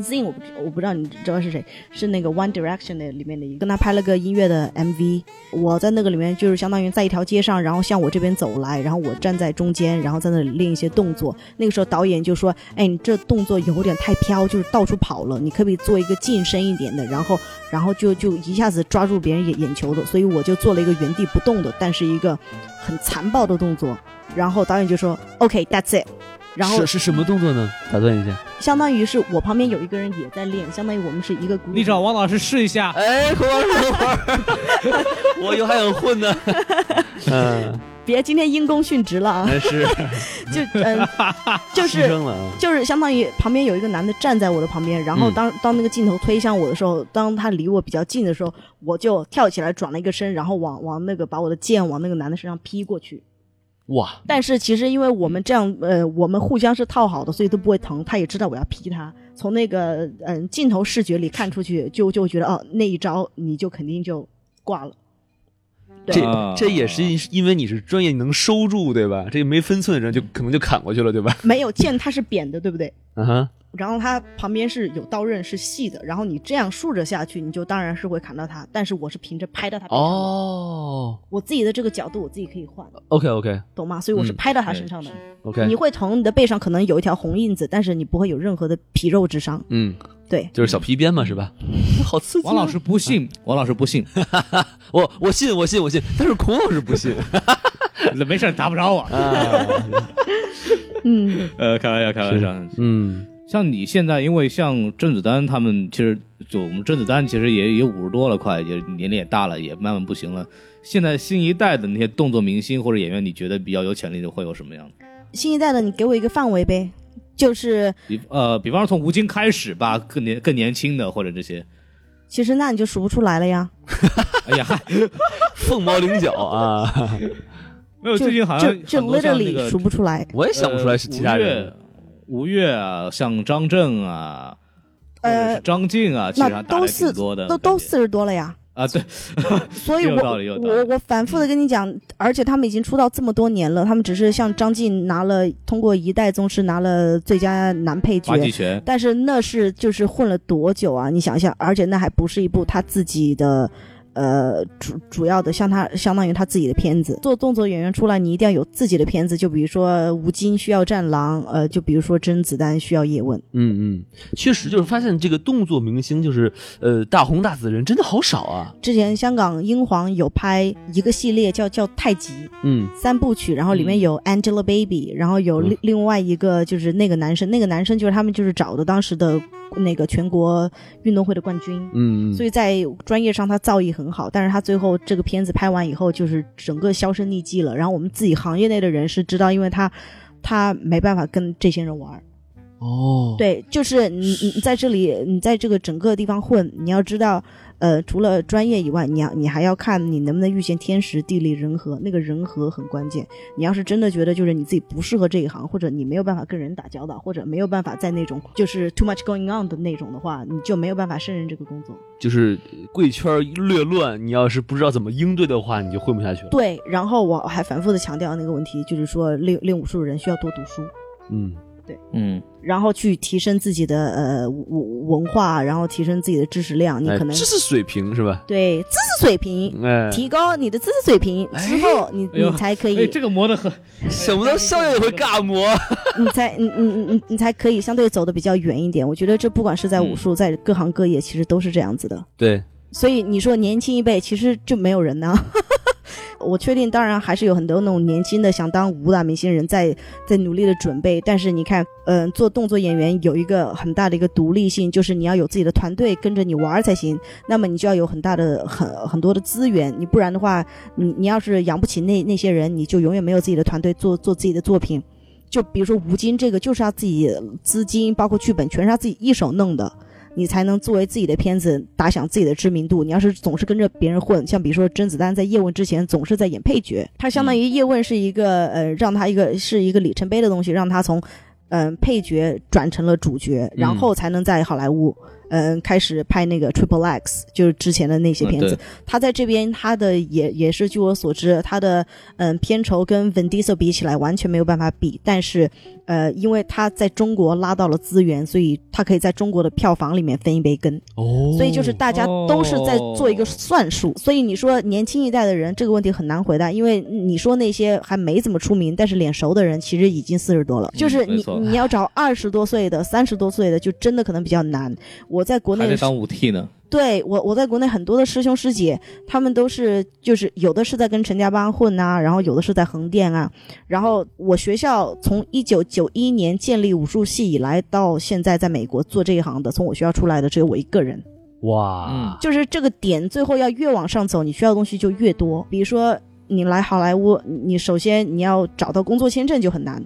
Zin，我不我不知道你知道是谁，是那个 One Direction 的里面的一个，跟他拍了个音乐的 MV。我在那个里面就是相当于在一条街上，然后向我这边走来，然后我站在中间，然后在那里练一些动作。那个时候导演就说：“哎，你这动作有点太飘，就是到处跑了，你可不可以做一个近身一点的？”然后，然后就就一下子抓住别人眼眼球的，所以我就做了一个原地不动的，但是一个很残暴的动作。然后导演就说：“OK，that's、it。”然后是是什么动作呢？打断一下，相当于是我旁边有一个人也在练，相当于我们是一个 group。你找王老师试一下。哎，孔老师等会儿，我以后还想混呢。嗯，别今天因公殉职了啊！但是 就嗯，就是。就是相当于旁边有一个男的站在我的旁边，然后嗯当、当那个镜头推向我的时候，当他离我比较近的时候，我就跳起来转了一个身，然后往往那个把我的剑往那个男的身上劈过去。哇，但是其实因为我们这样，呃，我们互相是套好的，所以都不会疼。他也知道我要劈他，从那个嗯镜头视觉里看出去，就就觉得哦，那一招你就肯定就挂了。对这啊这也是因为你是专业，你能收住，对吧？这个没分寸的人就可能就砍过去了，对吧？没有剑，它是扁的，对不对？啊哈，然后它旁边是有刀刃，是细的。然后你这样竖着下去，你就当然是会砍到它。但是我是凭着拍到它哦我自己的这个角度我自己可以换，，OK OK 懂吗？所以我是嗯拍到它身上的。OK，你会疼，你的背上可能有一条红印子，但是你不会有任何的皮肉之伤。嗯，对，就是小皮鞭嘛，是吧？好刺激啊！王老师不信，王老师不信，我我信我信我信，但是孔老师不信 没事打不着我。啊。嗯，呃，开玩笑，开玩笑。嗯像你现在，因为像甄子丹他们，其实就我们甄子丹其实也也五十多了，快也年龄也大了，也慢慢不行了。现在新一代的那些动作明星或者演员，你觉得比较有潜力的会有什么样的？新一代的，你给我一个范围呗，就是比呃，比方说从吴京开始吧，更年更年轻的或者这些。其实那你就数不出来了呀。哎呀，凤毛麟角啊！没有最近好像就就很多像那 literally 个数不出来。我也想不出来是其他呃人。吴越、啊，像张震啊，呃张晋啊，其实都四挺多的，都都四十多了呀。啊，对，所以我我我反复的跟你讲，而且他们已经出道这么多年了，他们只是像张晋拿了通过一代宗师拿了最佳男配角但是那是就是混了多久啊？你想一下，而且那还不是一部他自己的。呃，主主要的像他相当于他自己的片子，做动作演员出来，你一定要有自己的片子。就比如说吴京需要战狼，呃，就比如说甄子丹需要叶问。嗯嗯，确实就是发现这个动作明星就是呃大红大紫的人真的好少啊。之前香港英皇有拍一个系列叫叫太极，嗯三部曲，然后里面有 Angelababy，、然后有另另外一个就是那个男生，那个男生就是他们就是找的当时的那个全国运动会的冠军，嗯，所以在专业上他造诣很好，但是他最后这个片子拍完以后就是整个销声匿迹了。然后我们自己行业内的人是知道，因为他他没办法跟这些人玩。儿，哦，对，就是你你你在这里，你在这个整个地方混，你要知道，呃，除了专业以外，你要你还要看你能不能遇见天时地利人和，那个人和很关键。你要是真的觉得就是你自己不适合这一行，或者你没有办法跟人打交道，或者没有办法在那种就是 too much going on 的那种的话，你就没有办法胜任这个工作。就是贵圈略乱，你要是不知道怎么应对的话，你就混不下去了。对，然后我还反复的强调那个问题，就是说练练武术的人需要多读书。嗯，嗯，然后去提升自己的呃文文化，然后提升自己的知识量，你哎可能、知识水平是吧？对知识水平，哎，提高你的知识水平之后，你你才可以，哎，这个磨的很，想不到校友也会尬磨。你才你你你你你才可以相对走的比较远一点。我觉得这不管是在武术，在各行各业，其实都是这样子的。对，所以你说年轻一辈，其实就没有人呢。我确定，当然还是有很多那种年轻的想当武打明星人在在努力的准备。但是你看，嗯、做动作演员有一个很大的一个独立性，就是你要有自己的团队跟着你玩才行。那么你就要有很大的很很多的资源，你不然的话，你你要是养不起那那些人，你就永远没有自己的团队做做自己的作品。就比如说吴京这个，就是他自己资金，包括剧本，全是他自己一手弄的。你才能作为自己的片子打响自己的知名度。你要是总是跟着别人混，像比如说甄子丹在叶问之前总是在演配角，他相当于叶问是一个呃让他一个是一个里程碑的东西，让他从嗯、配角转成了主角，然后才能在好莱坞。嗯，开始拍那个 Triple X，就是之前的那些片子。嗯他在这边，他的也也是据我所知，他的嗯片酬跟 Vin Diesel 比起来完全没有办法比。但是，呃，因为他在中国拉到了资源，所以他可以在中国的票房里面分一杯羹。哦所以就是大家都是在做一个算术。所以你说年轻一代的人这个问题很难回答，因为你说那些还没怎么出名，但是脸熟的人其实已经四十多了。就是你你要找二十多岁的、三十多岁的，就真的可能比较难。我在国内还得当五 T 呢。对我，我在国内很多的师兄师姐，他们都是就是有的是在跟陈家班混啊，然后有的是在横店啊。然后我学校从一九九一年建立武术系以来，到现在在美国做这一行的，从我学校出来的只有我一个人。哇，就是这个点，最后要越往上走，你需要的东西就越多。比如说，你来好莱坞，你首先你要找到工作签证就很难，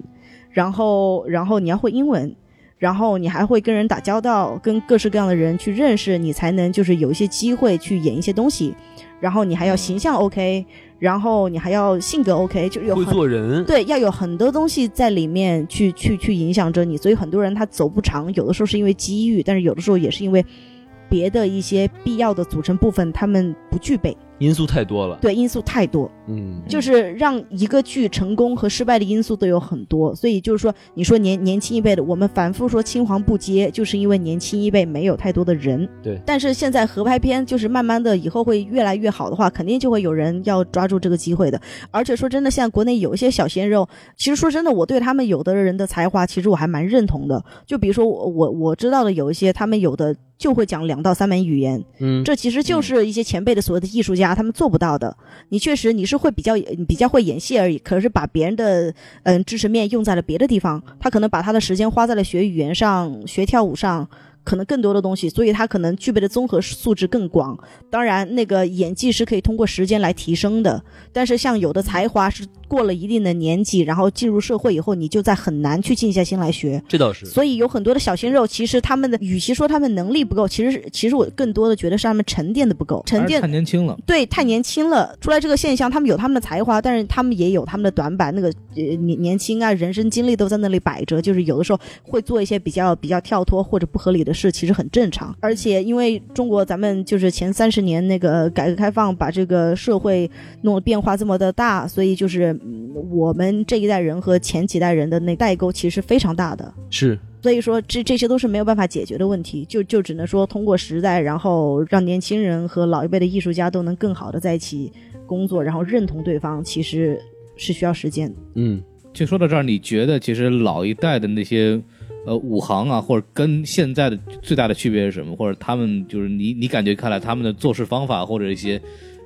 然后然后你要会英文，然后你还会跟人打交道，跟各式各样的人去认识，你才能就是有一些机会去演一些东西。然后你还要形象 OK，然后你还要性格 OK，就有会很做人，对，要有很多东西在里面去去去影响着你，所以很多人他走不长，有的时候是因为机遇，但是有的时候也是因为别的一些必要的组成部分他们不具备，因素太多了。对，因素太多，嗯，就是让一个剧成功和失败的因素都有很多，所以就是说，你说年年轻一辈的，我们反复说青黄不接，就是因为年轻一辈没有太多的人。对但是现在合拍片就是慢慢的以后会越来越好的话，肯定就会有人要抓住这个机会的。而且说真的，现在国内有一些小鲜肉，其实说真的，我对他们有的人的才华，其实我还蛮认同的。就比如说我我我知道的有一些，他们有的就会讲两到三门语言，嗯，这其实就是一些前辈的所谓的艺术家，他们做不到的。你确实你是会比较你比较会演戏而已，可是把别人的嗯知识面用在了别的地方，他可能把他的时间花在了学语言上、学跳舞上。可能更多的东西，所以他可能具备的综合素质更广。当然，那个演技是可以通过时间来提升的，但是像有的才华是过了一定的年纪，然后进入社会以后，你就在很难去静下心来学。这倒是。所以有很多的小鲜肉，其实他们的与其说他们能力不够，其实是其实我更多的觉得是他们沉淀的不够，沉淀太年轻了。对太年轻了，出来这个现象，他们有他们的才华，但是他们也有他们的短板，那个呃年年轻啊，人生经历都在那里摆着，就是有的时候会做一些比较比较跳脱或者不合理的事，其实很正常。而且因为中国咱们就是前三十年那个改革开放，把这个社会弄得变化这么的大，所以就是、嗯我们这一代人和前几代人的那代沟其实是非常大的。是所以说，这这些都是没有办法解决的问题，就就只能说通过时代，然后让年轻人和老一辈的艺术家都能更好的在一起工作，然后认同对方，其实是需要时间。嗯，就说到这儿，你觉得其实老一代的那些呃武行啊，或者跟现在的最大的区别是什么？或者他们就是你你感觉看来他们的做事方法或者一些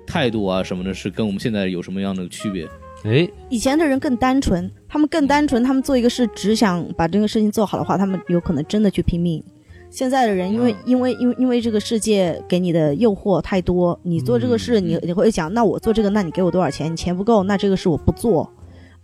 态度啊什么的，是跟我们现在有什么样的区别？哎，以前的人更单纯，他们更单纯，他们做一个事只想把这个事情做好的话，他们有可能真的去拼命。现在的人，因为因为因为因为这个世界给你的诱惑太多，你做这个事，你你会想，那我做这个，那你给我多少钱？你钱不够，那这个事我不做。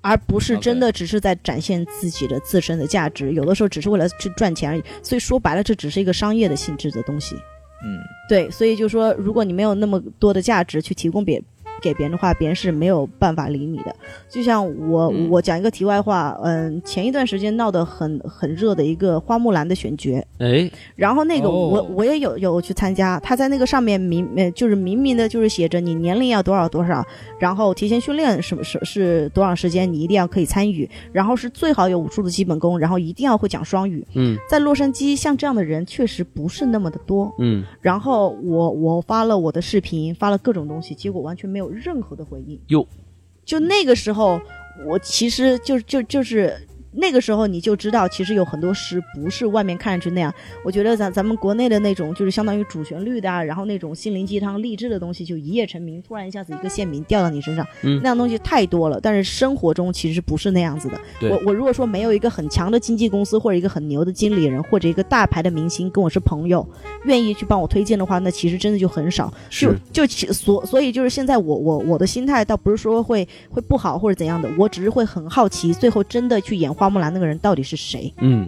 而不是真的只是在展现自己的自身的价值。有的时候只是为了去赚钱而已。所以说白了，这只是一个商业的性质的东西。嗯，对，所以就说，如果你没有那么多的价值去提供别给别人的话，别人是没有办法理你的。就像我，嗯。我讲一个题外话，嗯，前一段时间闹得很很热的一个花木兰的选角，哎，然后那个哦。我、我也有有去参加，他在那个上面明呃就是明明的就是写着你年龄要多少多少，然后提前训练什么是是多长时间，你一定要可以参与，然后是最好有武术的基本功，然后一定要会讲双语。嗯。在洛杉矶，像这样的人确实不是那么的多。嗯，然后我我发了我的视频，发了各种东西，结果完全没有任何的回应。哟，就那个时候，我其实就就就是那个时候你就知道，其实有很多诗不是外面看上去那样。我觉得咱咱们国内的那种就是相当于主旋律的啊，然后那种心灵鸡汤、励志的东西，就一夜成名，突然一下子一个县名掉到你身上，嗯那样东西太多了。但是生活中其实不是那样子的。对我我如果说没有一个很强的经纪公司或者一个很牛的经理人或者一个大牌的明星跟我是朋友，愿意去帮我推荐的话，那其实真的就很少。是就就其所所以就是现在我我我的心态倒不是说会会不好或者怎样的，我只是会很好奇，最后真的去演花木兰那个人到底是谁？嗯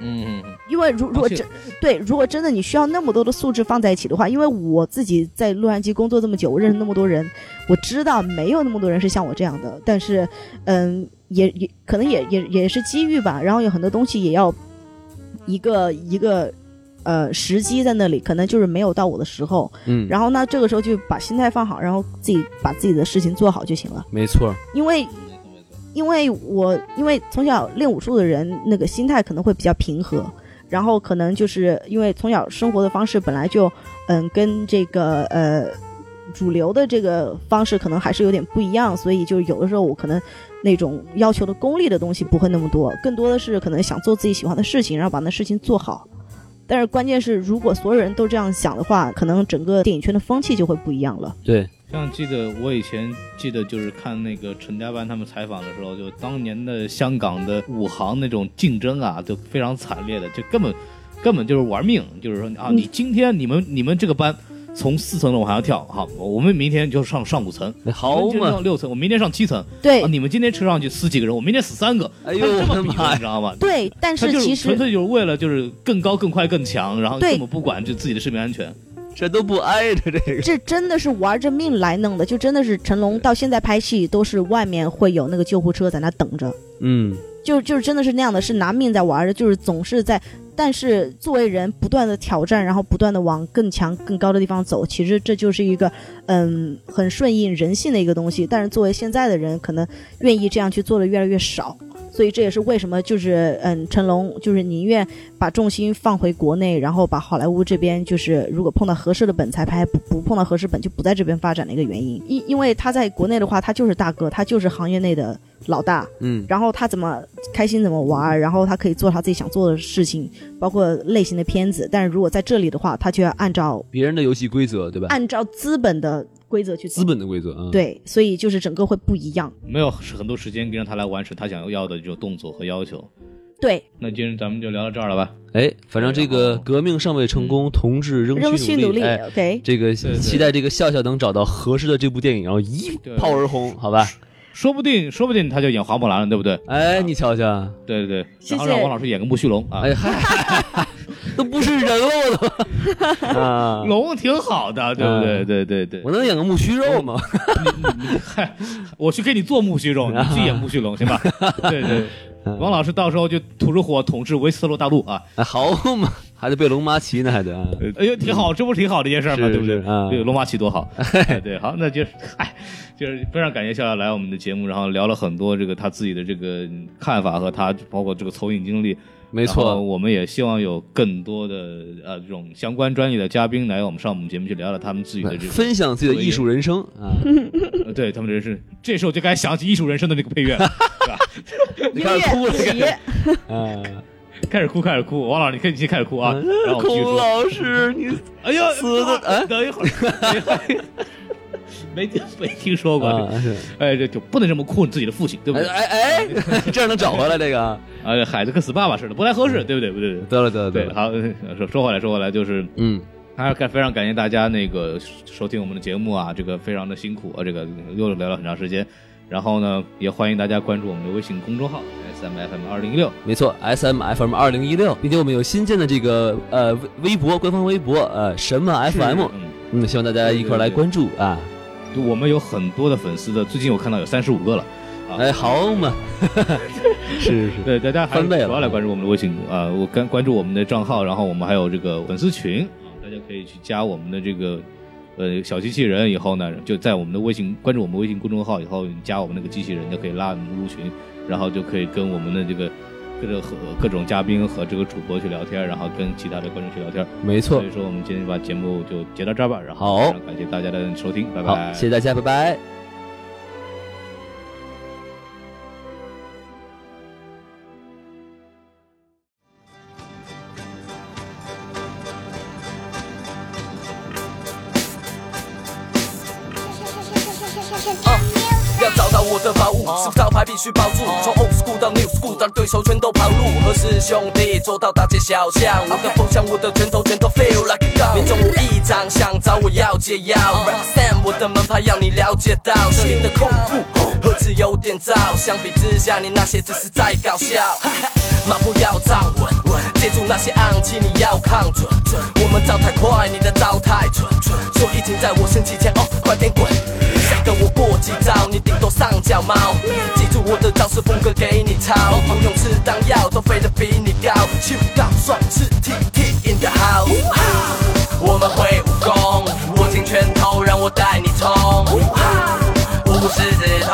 嗯嗯因为如如果真对，如果真的你需要那么多的素质放在一起的话，因为我自己在洛杉矶工作这么久，我认识那么多人，我知道没有那么多人是像我这样的，但是嗯，也也可能也也也是机遇吧，然后有很多东西也要一个一个。呃，时机在那里，可能就是没有到我的时候。嗯，然后呢，这个时候就把心态放好，然后自己把自己的事情做好就行了。没错，因为，因为我因为从小练武术的人，那个心态可能会比较平和，然后可能就是因为从小生活的方式本来就，嗯，跟这个呃主流的这个方式可能还是有点不一样，所以就有的时候我可能那种要求的功利的东西不会那么多，更多的是可能想做自己喜欢的事情，然后把那事情做好。但是关键是，如果所有人都这样想的话，可能整个电影圈的风气就会不一样了。对，像记得我以前记得就是看那个陈家班他们采访的时候，就当年的香港的武行那种竞争啊，就非常惨烈的，就根本根本就是玩命，就是说啊，嗯你今天你们你们这个班从四层楼往下跳，好，我们明天就上上五层，好上，六层，我明天上七层，对啊，你们今天车上去死几个人，我明天死三个，哎呦这么比的，我的妈呀你知道吗？对，但是是其实纯粹就是为了就是更高、更快、更强，然后对根本不管就自己的生命安全。这都不挨着这个，这真的是玩着命来弄的，就真的是成龙到现在拍戏都是外面会有那个救护车在那等着，嗯，就就是真的是那样的，是拿命在玩的，就是总是在，但是作为人不断的挑战，然后不断的往更强更高的地方走，其实这就是一个嗯很顺应人性的一个东西，但是作为现在的人，可能愿意这样去做的越来越少。所以这也是为什么，就是嗯，成龙就是宁愿把重心放回国内，然后把好莱坞这边就是如果碰到合适的本才拍，不不碰到合适本就不在这边发展的一个原因。因因为他在国内的话，他就是大哥，他就是行业内的老大，嗯，然后他怎么开心怎么玩，然后他可以做他自己想做的事情，包括类型的片子。但是如果在这里的话，他就要按照别人的游戏规则，对吧？按照资本的规则去走资。本的规则啊，，对，所以就是整个会不一样。没有很多时间让他来完成他想要的这种动作和要求。对，那今天咱们就聊到这儿了吧？哎，反正这个革命尚未成功，同志仍仍需努力。这个期待这个笑笑能找到合适的这部电影，然后一炮而红，好吧？说不定，说不定他就演花木兰了，对不对？哎，你瞧瞧，对对对，谢谢然后让王老师演个木须龙啊，哎嗨，都不是人了，我 都啊，龙挺好的，对不对？嗯对对对我，能演个木须肉吗？嗨，我去给你做木须肉，你去演木须龙行吧？对对，王老师到时候就吐出火统治维斯特洛大陆啊！哎，好嘛，还得被龙妈骑呢，还得哎呦，挺好，这不是挺好的一件事吗？对不对？是啊对，龙妈骑多好。哎对，好，那就是，哎，就是非常感谢笑笑来我们的节目，然后聊了很多这个他自己的这个看法和他包括这个投影经历。没错，我们也希望有更多的呃这种相关专业的嘉宾来我们上我们节目去聊聊他们自己的这个分享自己的艺术人生啊！呃对他们人生。这时候就该想起《艺术人生》的那个配乐，对吧？你开始哭了，啊！开始哭，开始哭。王老师，你可以先开始哭啊，然后我继续孔说。老师，你 哎呀，死的哎等一会儿，没听 没听说过哎，这就不能这么酷你自己的父亲，对不哎对？哎哎，这样能找回来这个？啊，孩子跟死爸爸似的，不太合适，对不对？不对，对得了得了对。好，呃说说回来，说回来，就是嗯，还是感非常感谢大家那个收听我们的节目啊，这个非常的辛苦啊，这个又聊了很长时间。然后呢，也欢迎大家关注我们的微信公众号 S M F M 二零一六。没错，S M F M 二零一六，并且我们有新建的这个呃微微博官方微博呃什么 F M，嗯，嗯，希望大家一块来关注啊。就我们有很多的粉丝的，最近我看到有三十五个了。啊。哎，好嘛，是 是。是，对，大家还主要来关注我们的微信啊，我关关注我们的账号，然后我们还有这个粉丝群。啊，大家可以去加我们的这个呃小机器人，以后呢就在我们的微信关注我们微信公众号以后，你加我们那个机器人就可以拉我们入群，然后就可以跟我们的这个各种和各种嘉宾和这个主播去聊天，然后跟其他的观众去聊天。没错所以。说我们今天把节目就截到这儿吧，然后好感谢大家的收听，拜好，拜。谢谢大家，拜拜。是招牌必须保住。从 old school 到 new school，当对手全都跑路。何时兄弟走到大街小巷，我的风向，我的拳头，全都 feel like a gun。命中我一张，想找我要解药。Represent 我的门牌，要你了解到，这里的恐怖何止有点燥。相比之下，你那些只是在搞笑。马步要站稳，接住那些暗器，你要看准。我们招太快，你的招太蠢，所以请在我升起前哦，快点滚。想跟我过几招，你顶多上脚猫。记住我的招式风格给你抄，不用吃当药，都飞得比你高。去到双翅 T T in the house，我们会武功，握紧拳头，让我带你冲。无师自通，我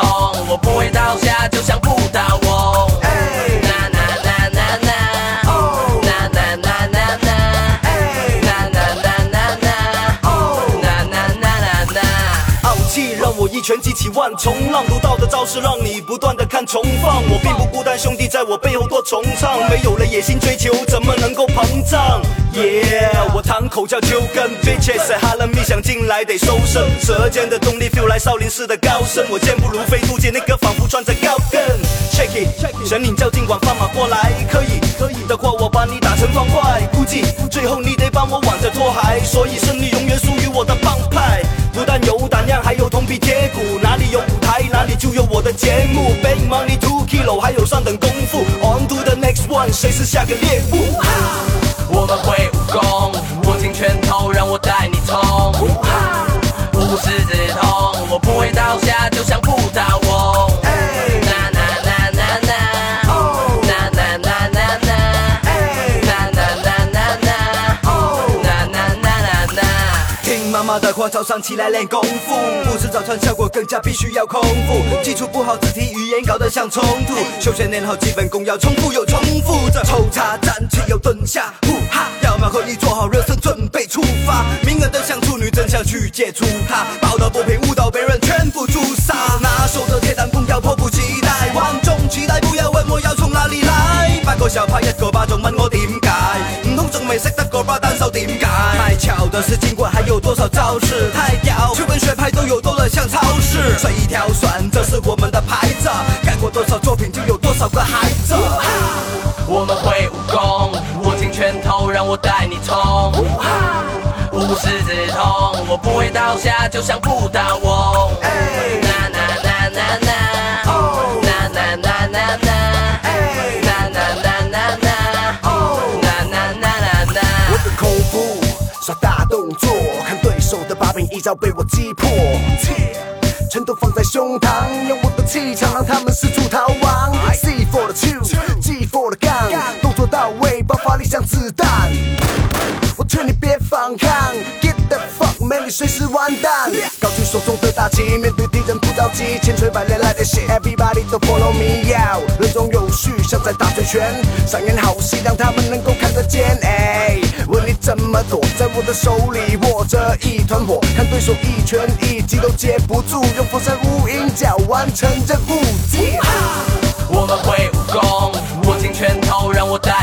万重浪，独到的招式让你不断的看重放。我并不孤单，兄弟在我背后多重唱。没有了野心追求，怎么能够膨胀？Yeah，我堂口叫秋根，bitches 在哈勒密想进来得收声。舌尖的动力 feel 来少林寺的高僧，我健步如飞，渡劫那个仿佛穿着高跟。Check it，神领教尽管放马过来，可以可以的话我把你打成方块。估计最后你得帮我挽着拖鞋，所以胜利就有我的节目。Big money two kilo，还有上等功夫。On to the next one，谁是下个猎物？我们会妈的话，早上起来练功夫，不吃早餐效果更加必须要空腹。基础不好，字体语言搞得像冲突。休闲练好基本功，要重复又重复着。抽插站起又蹲下，呼哈，要么和你做好热身，准备出发。名额的像处女，真想去接触她，报道不平，误导别人，全部诛杀。拿手的铁弹弓要迫不及待，万众期待，不要问我要从哪里来。八个小派一个巴，掌，问我点解？唔通仲未識得個巴單手點解？太巧的是，儘管还有多少招式，太屌，去問學派都有多了像超市。水一條船，這是我们的牌子，改過多少作品就有多少个孩子。我们会武功，握紧拳头，让我带你冲。无师自通，我不会倒下，就像不倒翁。一招被我击破。全都放在胸膛，用我的气场让他们四处逃亡。C for the two，G for the gun，动作到位，爆发力像子弹。我劝你别反抗，Get the fuck man，你随时完蛋。手中的大旗面对敌人不着急千锤百炼来的血。Everybody 都 follow me out，人中有序像在打醉拳。上演好戏让他们能够看得见哎问你怎么躲在我的手里握着一团火看对手一拳一击都接不住用佛山无影脚完成任务我们会武功握紧拳头让我带